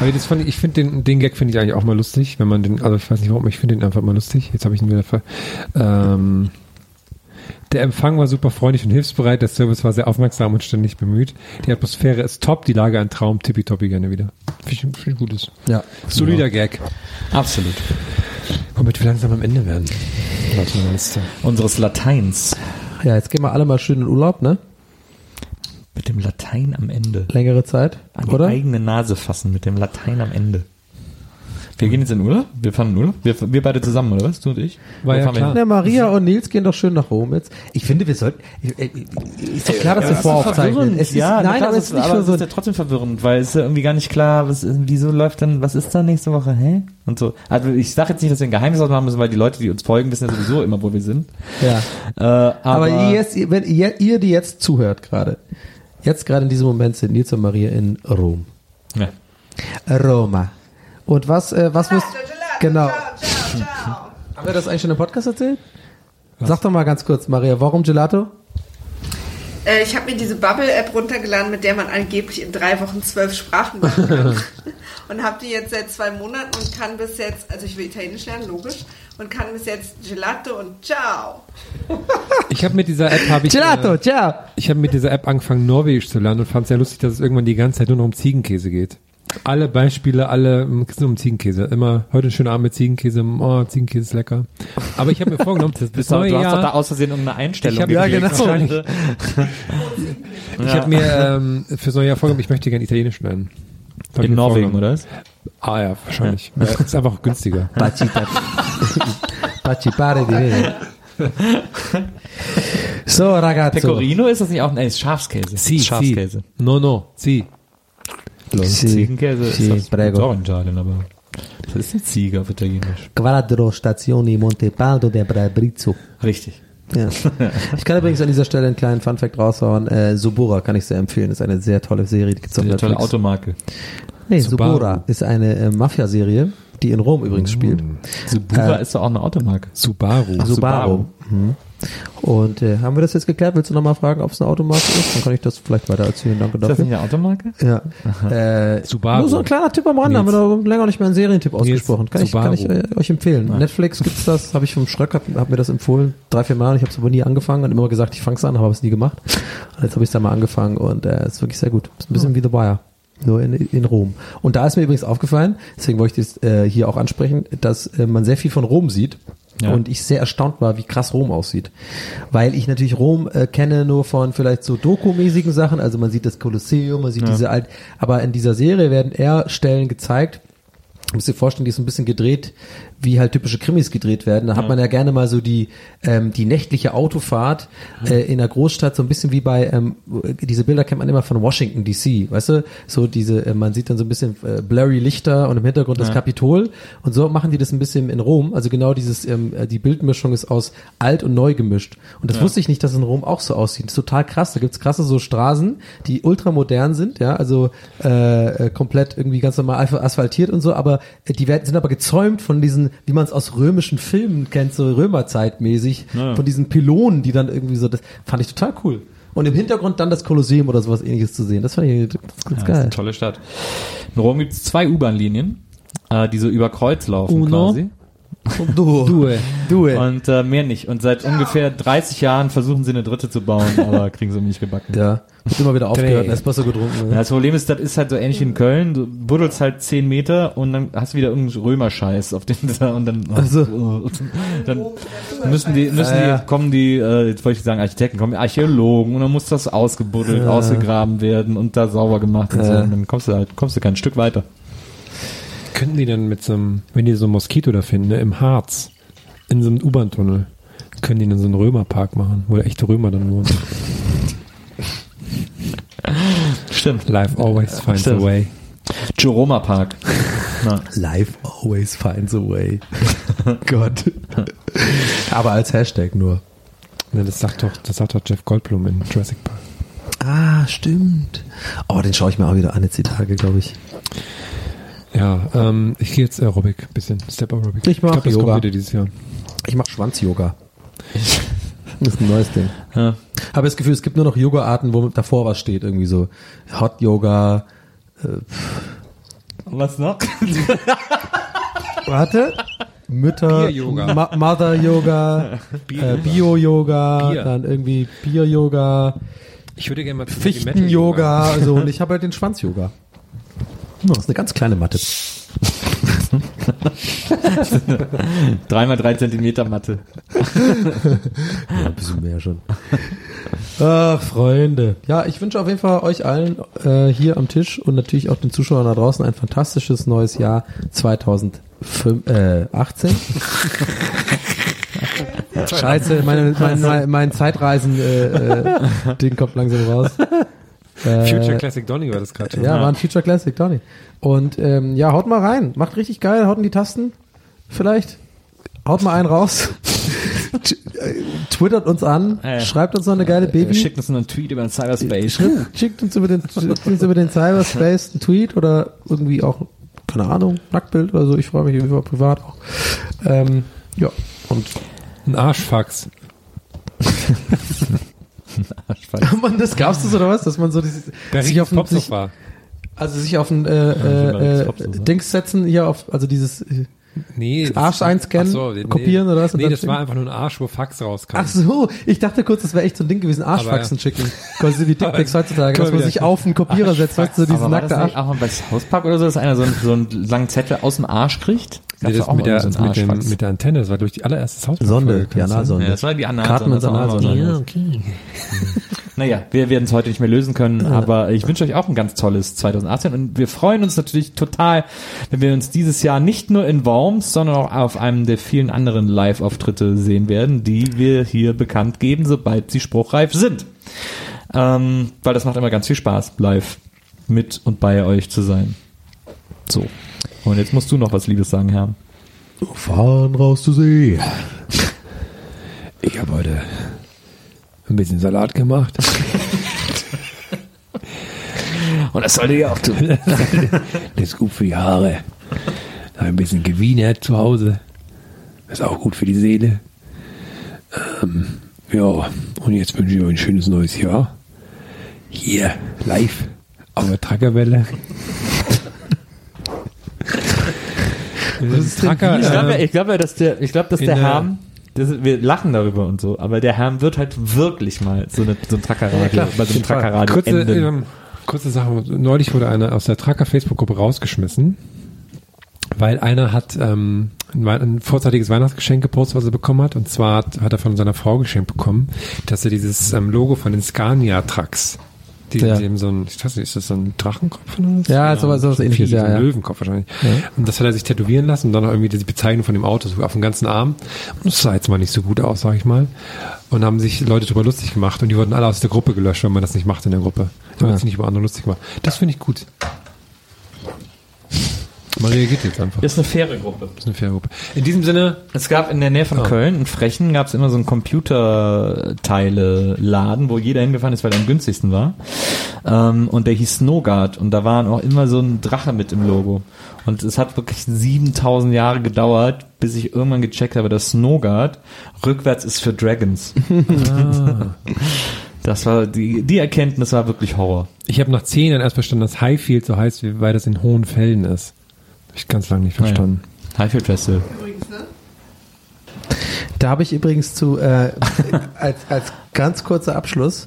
Aber das fand ich, ich finde den, den Gag finde ich eigentlich auch mal lustig, wenn man den, also ich weiß nicht warum, ich finde den einfach mal lustig. Jetzt habe ich ihn wieder ver, ähm, der Empfang war super freundlich und hilfsbereit, der Service war sehr aufmerksam und ständig bemüht. Die Atmosphäre ist top, die Lage ein Traum, tippitoppi gerne wieder. Finde ich, find ich gutes. Ja. Solider Gag. Absolut. Womit wir langsam am Ende werden. Unseres Lateins. Ja, jetzt gehen wir alle mal schön in Urlaub, ne? Mit dem Latein am Ende. Längere Zeit, An die oder? eigene Nase fassen mit dem Latein am Ende. Wir gehen jetzt in Urlaub? Wir fahren in Urlaub? Wir, wir beide zusammen, oder was? Du und ich? War ja klar. Ja, Maria und Nils gehen doch schön nach Rom jetzt. Ich finde, wir sollten. Ist doch klar, dass wir voraufzeichnen. Es ist, ja, nein, klar, aber das es ist nicht aber für es ist ja trotzdem verwirrend, weil es ist ja irgendwie gar nicht klar, was, wieso läuft denn, was ist da nächste Woche, hä? Und so. Also ich sage jetzt nicht, dass wir ein Geheimnis ausmachen müssen, weil die Leute, die uns folgen, wissen ja sowieso immer, wo wir sind. Ja. Äh, aber, Aber, ihr, jetzt, wenn ihr, ihr, die jetzt zuhört gerade, jetzt gerade in diesem Moment sind Nils und Maria in Rom. ja. Roma. Und was, äh, was Gelato, genau. Ciao, ciao, ciao. Haben wir das eigentlich schon im Podcast erzählt? Sag doch mal ganz kurz, Maria, warum Gelato? Äh, ich habe mir diese Bubble-App runtergeladen, mit der man angeblich in drei Wochen zwölf Sprachen lernen kann. und habe die jetzt seit zwei Monaten und kann bis jetzt, also ich will Italienisch lernen, logisch, und kann bis jetzt Gelato und Ciao. Ich habe mit dieser App habe ich Gelato, äh, ciao. ich habe mit dieser App angefangen Norwegisch zu lernen und fand es sehr lustig, dass es irgendwann die ganze Zeit nur noch um Ziegenkäse geht. Alle Beispiele, alle ähm, es geht nur um Ziegenkäse. Immer heute ein schöner Abend mit Ziegenkäse. Oh, Ziegenkäse ist lecker. Aber ich habe mir vorgenommen, das bis Bist du, neue du hast doch da Jahr. aus Versehen irgendeine Einstellung Ich hab- ja, genau. Wahrscheinlich. Ich habe mir ähm, fürs neue Jahr vorgenommen, ich möchte gerne Italienisch lernen. Hab In Norwegen, oder? was? Ah ja, wahrscheinlich. Ja. ist einfach günstiger. Pacipare di vero. So, ragazzo. Pecorino ist das nicht auch, nee, ist Schafskäse. Si, Schafskäse. si. No, no, si. Sì, Ziegenkäse sì, ist das auch in Italien, aber das ist eine Ziege auf Italienisch. Quattro Stazioni Montepaldo del Brabrizzo. Richtig. Ja. Ich kann übrigens an dieser Stelle einen kleinen Funfact raushauen. Äh, Subura kann ich sehr empfehlen. Ist eine sehr tolle Serie. Die gibt's auf Eine tolle Netflix. Automarke. Nee, Subaru. Subura ist eine äh, Mafia-Serie, die in Rom übrigens spielt. Subura Äh, ist doch auch eine Automarke. Subaru. Subaru. Mhm. Und äh, haben wir das jetzt geklärt? Willst du nochmal fragen, ob es eine Automarke ist? Dann kann ich das vielleicht weiter erzählen. Danke Ist das dafür. nicht eine Automarke? Ja. Äh, Subaru. Nur so ein kleiner Tipp am Rande, haben wir da länger nicht mehr einen Serientipp ausgesprochen. Kann ich, kann ich äh, euch empfehlen. Netflix gibt's das, habe ich vom Schröck, hab, hab mir das empfohlen, drei, vier Mal. Ich habe es aber nie angefangen und immer gesagt, ich fang's an, habe es nie gemacht. Und jetzt habe ich es da mal angefangen und äh, ist wirklich sehr gut. Ist ein bisschen wie The Wire. Nur in, in Rom. Und da ist mir übrigens aufgefallen, deswegen wollte ich das äh, hier auch ansprechen, dass äh, man sehr viel von Rom sieht. Ja. Und ich sehr erstaunt war, wie krass Rom aussieht. Weil ich natürlich Rom äh, kenne nur von vielleicht so Doku-mäßigen Sachen. Also man sieht das Kolosseum, man sieht diese alt, aber in dieser Serie werden eher Stellen gezeigt, Du musst dir vorstellen, die ist so ein bisschen gedreht, wie halt typische Krimis gedreht werden. Da hat man ja gerne mal so die, ähm, die nächtliche Autofahrt äh, in der Großstadt, so ein bisschen wie bei, ähm, diese Bilder kennt man immer von Washington DC, weißt du? So diese, äh, man sieht dann so ein bisschen äh, blurry Lichter und im Hintergrund das Kapitol. Und so machen die das ein bisschen in Rom. Also genau dieses, ähm, äh, die Bildmischung ist aus alt und neu gemischt. Und das wusste ich nicht, dass es in Rom auch so aussieht. Das ist total krass. Da gibt's krasse so Straßen, die ultramodern sind, ja, also äh, äh, komplett irgendwie ganz normal asphaltiert und so, aber äh, die werden, sind aber gezäumt von diesen, wie man es aus römischen Filmen kennt, so Römerzeitmäßig, von diesen Pylonen, die dann irgendwie so, das fand ich total cool. Und im Hintergrund dann das Kolosseum oder sowas ähnliches zu sehen. Das fand ich ganz, ganz Ja, das ist geil. eine tolle Stadt. In Rom gibt es zwei U-Bahn-Linien, äh, die so über Kreuz laufen Uno. quasi. Du, Du, du, ey. Und äh, mehr nicht. Und seit ungefähr 30 Jahren versuchen sie eine dritte zu bauen, aber kriegen sie nicht gebacken. Ja, wird immer wieder aufgehört, Dreh. Espresso getrunken. Ja, das Problem ist, das ist halt so ähnlich wie in Köln. Du buddelst halt 10 Meter und dann hast du wieder irgendeinen Römerscheiß auf den und dann, Also. dann müssen die, müssen Ja, ja. die, kommen die, äh, jetzt wollte ich sagen Architekten, kommen die Archäologen und dann muss das ausgebuddelt, ausgegraben werden und da sauber gemacht und so. Ja. Und dann kommst du halt, kommst du kein Stück weiter. Könnten die dann mit so einem, wenn die so ein Moskito da finden, ne, im Harz, in so einem U-Bahn-Tunnel, können die dann so einen Römerpark machen, wo echte Römer dann wohnen. Stimmt. Life always finds Stimmt. a way. Jeroma Park. Na, Life always finds a way. Gott. Aber als Hashtag nur. Ne, das sagt doch, das sagt doch Jeff Goldblum in Jurassic Park. Ah, stimmt. Oh, den schaue ich mir auch wieder an jetzt die Tage, glaube ich. Ja, ähm, ich gehe jetzt Aerobic, bisschen Step Aerobic. Ich mach glaub, das Yoga. kommt wieder dieses Jahr. Ich mache Schwanz-Yoga. Das ist ein neues Ding. ja. Habe das Gefühl, es gibt nur noch Yoga-Arten, wo davor was steht, irgendwie so Hot-Yoga. Was noch? Warte. Mütter, Bier-Yoga. Ma Mother-Yoga, äh, Bio-Yoga, Bier. dann irgendwie Bier-Yoga, Ich würde gerne mal Fichten-Yoga, so, und ich habe halt den Schwanz-Yoga. Das ist eine ganz kleine Matte. Dreimal drei Zentimeter Matte. Ja, ein bisschen mehr schon. Ach, Freunde. Ja, ich wünsche auf jeden Fall euch allen äh, hier am Tisch und natürlich auch den Zuschauern da draußen ein fantastisches neues Jahr 2018. Scheiße, meine, mein, mein, mein Zeitreisen-Ding äh, äh, Ding kommt langsam raus. Äh, Future Classic Donny war das gerade schon. Ja, war ein Future Classic, Donny. Und ähm, ja, haut mal rein. Macht richtig geil, haut in die Tasten. Vielleicht. Haut mal einen raus. Äh, Twittert uns an. Ja. Schreibt uns noch eine geile Baby. Schickt uns einen Tweet über den Cyberspace. Schickt, schickt uns über den, schickt uns über den Cyberspace einen Tweet oder irgendwie auch, keine Ahnung, Nacktbild oder so. Ich freue mich über privat auch. Ähm, ja, und Ein Arschfax. man, das gab's das oder was? Dass man so dieses, Der sich auf ein, sich, war. also sich auf ein äh, äh, äh. Dings setzen hier auf, also dieses äh, Nee. das- Arsch einscannen, Ach nee. kopieren oder was? Nee, das schicken? war einfach nur ein Arsch, wo Fax rauskam. Ach so, ich dachte kurz, das wäre echt so ein Ding gewesen, Arschfaxen Aber- schicken. Quasi wie Dickpics heutzutage, dass man sich auf einen Kopierer setzt, weißt du, so dieses Aber war das nackte nicht Arsch. auch mal bei South Park oder so, dass einer so einen, so einen langen Zettel aus dem Arsch kriegt? Nee, das mit, der, so mit, dem, mit der Antenne, das war durch die allererste Haus. Sonde, die Analsonde. Ja, das war die Analsonde, war auch Analsonde. so. okay. Naja, wir werden es heute nicht mehr lösen können, aber ich wünsche euch auch ein ganz tolles 2018 und wir freuen uns natürlich total, wenn wir uns dieses Jahr nicht nur in Worms, sondern auch auf einem der vielen anderen Live-Auftritte sehen werden, die wir hier bekannt geben, sobald sie spruchreif sind. Ähm, weil das macht immer ganz viel Spaß, live mit und bei euch zu sein. So. Und jetzt musst du noch was Liebes sagen, Herr. Fahren raus zur See. Ich habe heute ein bisschen Salat gemacht. Und das sollte ihr auch tun. Das ist gut für die Haare. Ein bisschen gewienert zu Hause. Das ist auch gut für die Seele. Ähm, ja, und jetzt wünsche ich euch ein schönes neues Jahr. Hier, live, auf der Trackerwelle. Tracker, Ich glaube, ich glaube, dass der, ich glaube, dass der der- Herm, das, wir lachen darüber und so, aber der Herm wird halt wirklich mal so, eine, so ein Trackerradio, bei so einem Trackerradio kurze, ähm, Kurze Sache. Neulich wurde einer aus der Tracker Facebook-Gruppe rausgeschmissen, weil einer hat ähm, ein, ein vorzeitiges Weihnachtsgeschenk gepostet, was er bekommen hat. Und zwar hat, hat er von seiner Frau geschenkt bekommen, dass er dieses ähm, Logo von den Scania-Trucks, die Ja. die haben so ein, ich weiß nicht, ist das so ein Drachenkopf oder was? Ja, sowas- sowas ähnliches, ja, so ein ja. Löwenkopf wahrscheinlich. Und das hat er sich tätowieren lassen und dann noch irgendwie die Bezeichnung von dem Auto so auf dem ganzen Arm. Und das sah jetzt mal nicht so gut aus, sag ich mal. Und haben sich Leute darüber lustig gemacht und die wurden alle aus der Gruppe gelöscht, wenn man das nicht macht in der Gruppe. Wenn man Ja. sich nicht über andere lustig macht. Das finde ich gut. Man reagiert jetzt einfach. Das ist eine faire Gruppe. Das ist eine faire Gruppe. In diesem Sinne, Es gab in der Nähe von Köln, in Frechen, gab es immer so einen Computerteile-Laden, wo jeder hingefahren ist, weil er am günstigsten war. Ähm, und der hieß Snowguard. Und da war auch immer so ein Drache mit im Logo. Und es hat wirklich 7000 Jahre gedauert, bis ich irgendwann gecheckt habe, dass Snowguard rückwärts ist für Dragons. Das war, die, die Erkenntnis war wirklich Horror. ich habe nach zehn Jahren erst verstanden, dass Highfield so heißt, wie- weil das in hohen Fällen ist. Ich ganz lange nicht verstanden. Highfield Festival. Übrigens, ne? Da habe ich übrigens zu, äh, als, als ganz kurzer Abschluss,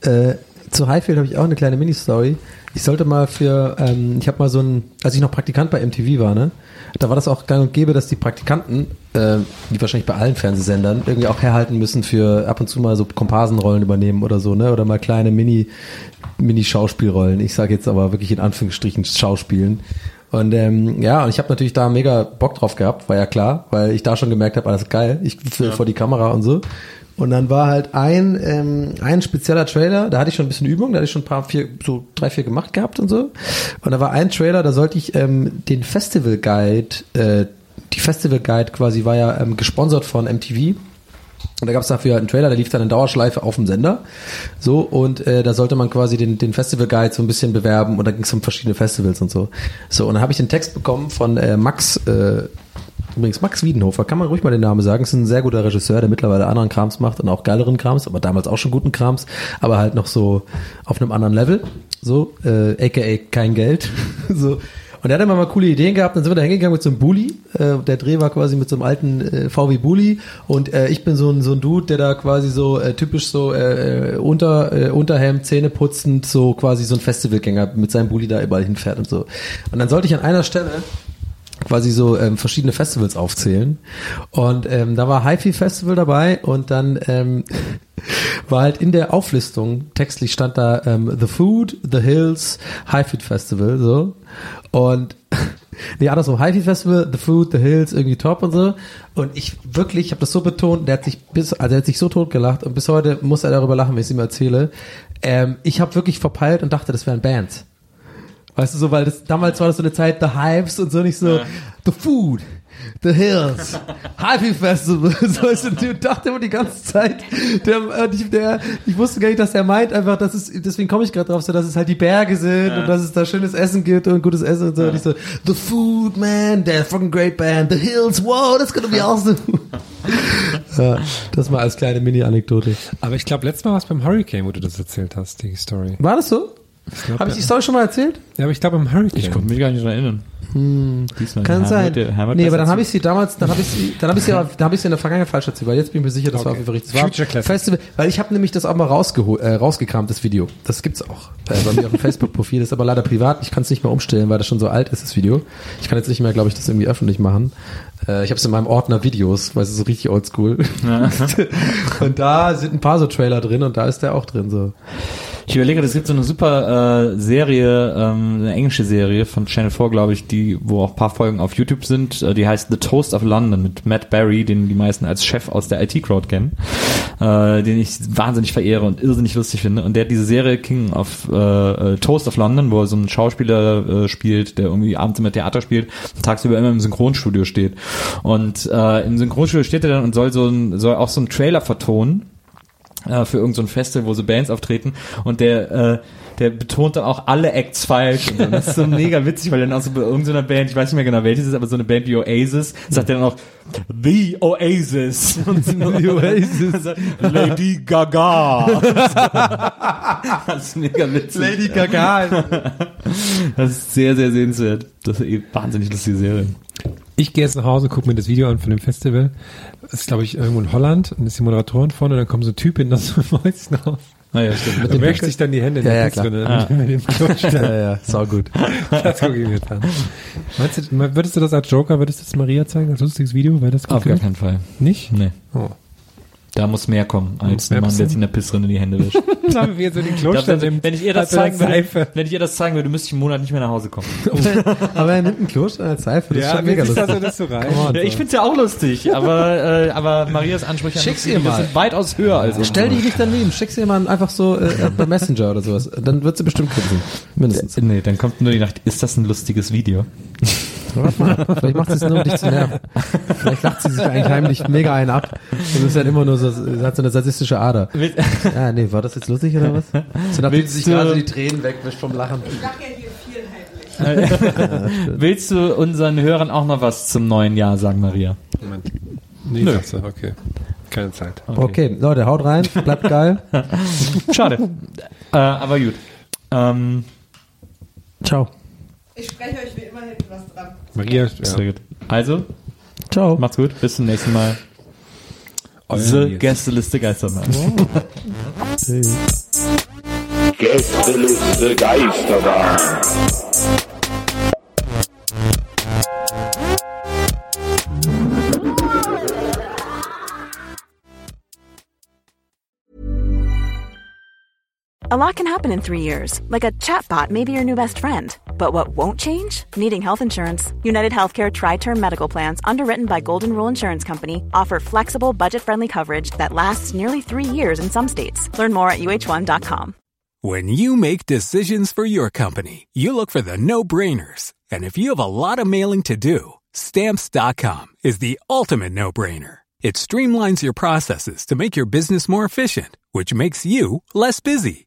äh, zu Highfield habe ich auch eine kleine Mini-Story. Ich sollte mal für, ähm, ich habe mal so ein, als ich noch Praktikant bei MTV war, ne, da war das auch gang und gäbe, dass die Praktikanten, äh, wie wahrscheinlich bei allen Fernsehsendern, irgendwie auch herhalten müssen für ab und zu mal so Komparsenrollen übernehmen oder so, ne, oder mal kleine Mini, Mini-Schauspielrollen. Ich sage jetzt aber wirklich in Anführungsstrichen Schauspielen. Und ähm, ja, und ich habe natürlich da mega Bock drauf gehabt, war ja klar, weil ich da schon gemerkt habe, alles geil, ich will vor die Kamera und so. Und dann war halt ein, ähm, ein spezieller Trailer, da hatte ich schon ein bisschen Übung, da hatte ich schon ein paar, vier, so drei, vier gemacht gehabt und so. Und da war ein Trailer, da sollte ich ähm, den Festival Guide, äh, die Festival Guide quasi war ja ähm, gesponsert von MTV. Und da gab es dafür einen Trailer, der lief dann in Dauerschleife auf dem Sender. So, und äh, da sollte man quasi den, den Festival Guide so ein bisschen bewerben und da ging es um verschiedene Festivals und so. So, und dann habe ich den Text bekommen von äh, Max, äh, übrigens Max Wiedenhofer, kann man ruhig mal den Namen sagen, ist ein sehr guter Regisseur, der mittlerweile anderen Krams macht und auch geileren Krams, aber damals auch schon guten Krams, aber halt noch so auf einem anderen Level. So, äh, aka kein Geld. so. Und er hat immer mal coole Ideen gehabt, dann sind wir da hingegangen mit so einem Bulli. Äh, der Dreh war quasi mit so einem alten äh, VW Bulli und äh, ich bin so ein, so ein Dude, der da quasi so äh, typisch so äh, äh, unter, äh, Unterhemd, Zähne putzend, so quasi so ein Festivalgänger mit seinem Bulli da überall hinfährt und so. Und dann sollte ich an einer Stelle quasi so ähm, verschiedene Festivals aufzählen. Und ähm, da war HiFi Festival dabei und dann ähm, war halt in der Auflistung, textlich stand da ähm, The Food, The Hills, HiFi Festival, so. Und nee, andersrum, HiFi Festival, The Food, The Hills, irgendwie top und so. Und ich wirklich, ich habe das so betont, der hat sich bis, also er hat sich so tot gelacht und bis heute muss er darüber lachen, wenn ich es ihm erzähle. Ähm, ich habe wirklich verpeilt und dachte, das wären Bands. Weißt du so, weil das damals war das so eine Zeit, The Hives und so nicht so The Food, The Hills, Happy Festival. So ist und ich dachte immer die ganze Zeit, der, äh, der, ich wusste gar nicht, dass er meint einfach, dass es, deswegen komme ich gerade drauf, so dass es halt die Berge sind und dass es da schönes Essen gibt und gutes Essen und so. Und ich so, The Food, man, they're a fucking great band, The Hills, wow, that's gonna be awesome. ja, das mal als kleine Mini-Anekdote. Aber ich glaube, letztes Mal war es beim Hurricane, wo du das erzählt hast, die Story. War das so? Habe ich ja. die Story schon mal erzählt? Ja, aber ich glaube im Hurricane. Ich konnte mich gar nicht daran erinnern. Diesmal Kann Herr sein. wird nee, aber dann habe ich sie damals, dann habe ich sie, dann habe ich sie, aber- dann habe ich sie in der Vergangenheit falsch erzählt, weil jetzt bin ich mir sicher, das war auf jeden Fall richtig. Das war Future Classic. Festival, weil ich habe nämlich das auch mal rausgeholt, äh, rausgekramt, das Video. Das gibt's auch äh, bei mir auf dem Facebook-Profil. Das ist aber leider privat. Ich kann es nicht mehr umstellen, weil das schon so alt ist, das Video. Ich kann jetzt nicht mehr, glaube ich, das irgendwie öffentlich machen. Äh, ich habe es in meinem Ordner Videos, weil es ist so richtig oldschool. und da sind ein paar so Trailer drin und da ist der auch drin so. Ich überlege, es gibt so eine super äh, Serie, ähm, eine englische Serie von Channel 4, glaube ich, die, wo auch ein paar Folgen auf YouTube sind. Äh, die heißt The Toast of London mit Matt Barry, den die meisten als Chef aus der IT-Crowd kennen, äh, den ich wahnsinnig verehre und irrsinnig lustig finde. Und der hat diese Serie King of äh, äh, Toast of London, wo er so einen Schauspieler äh, spielt, der irgendwie abends immer Theater spielt, tagsüber immer im Synchronstudio steht. Und äh, im Synchronstudio steht er dann und soll so ein, soll auch so einen Trailer vertonen äh, für irgendein so Festival, wo so Bands auftreten und der äh, der betont dann auch alle Acts falsch. Und das ist so mega witzig, weil dann auch so bei irgendeiner Band, ich weiß nicht mehr genau welches ist, aber so eine Band wie Oasis, sagt er dann auch The Oasis. Und so, The Oasis. Lady Gaga. das ist mega witzig. Lady Gaga. Das ist sehr, sehr sehenswert. Das ist eh wahnsinnig lustige Serie. Ich gehe jetzt nach Hause und gucke mir das Video an von dem Festival. Das ist, glaube ich, irgendwo in Holland und ist die Moderatorin vorne und dann kommt so ein Typ in das Mäuschen auf. Naja, stimmt. Du wäscht sich dann die Hände in Ja, ja, klar. Man den Klo stellt. Ja, ja, sau gut. Das gucke ich mir an. Meinst du, würdest du das als Joker, würdest du das Maria zeigen, als lustiges Video? Wäre das gut Auf gar keinen Fall. Nicht? Nee. Oh. Da muss mehr kommen, als ein Mann, der sich in der Pissrinne die Hände wäscht. Haben wir so den Ich glaub, im wenn ich ihr das zeigen würde, wenn ich ihr das zeigen würde, müsste ich einen Monat nicht mehr nach Hause kommen. Aber er nimmt einen Kloster als Seife, das ist Ja, schon mega lustig. er das so rein. On, Ja, ich find's ja auch lustig, aber, äh, aber Marias Ansprüche an Schick's lustige ihr mal. sind weitaus höher als unsere. Stell die nicht daneben, schick sie mal einfach so äh, bei Messenger oder sowas. Dann wird sie bestimmt grinsen. Mindestens. Nee, dann kommt nur die Nacht, ist das ein lustiges Video? Warte mal, Vielleicht macht sie es nur, um dich zu nerven. Vielleicht lacht sie sich eigentlich heimlich mega einen ab. Und ist halt immer nur so, sie hat so eine sadistische Ader. Ja, nee, war das jetzt lustig oder was? So nachdem Willst sie sich du- gerade die Tränen wegwischt vom Lachen. Ich lache ja hier viel heimlich. Willst du unseren Hörern auch noch was zum neuen Jahr sagen, Maria? Moment. Nee, Nö. sagst du, okay. Keine Zeit. Okay, Leute, haut rein, bleibt geil. Schade. äh, aber gut. Ähm, Ciao. Ich spreche euch wie immer hinten was dran. Maria, sehr gut. Also, Ciao. macht's gut. Bis zum nächsten Mal. Euer The Nils. Gästeliste Geistermann. Gästeliste Geisterbahn. A lot can happen in three years, like a chatbot may be your new best friend. But what won't change? Needing health insurance. United Healthcare Tri Term Medical Plans, underwritten by Golden Rule Insurance Company, offer flexible, budget friendly coverage that lasts nearly three years in some states. Learn more at uh1.com. When you make decisions for your company, you look for the no-brainers. And if you have a lot of mailing to do, stamps.com is the ultimate no-brainer. It streamlines your processes to make your business more efficient, which makes you less busy.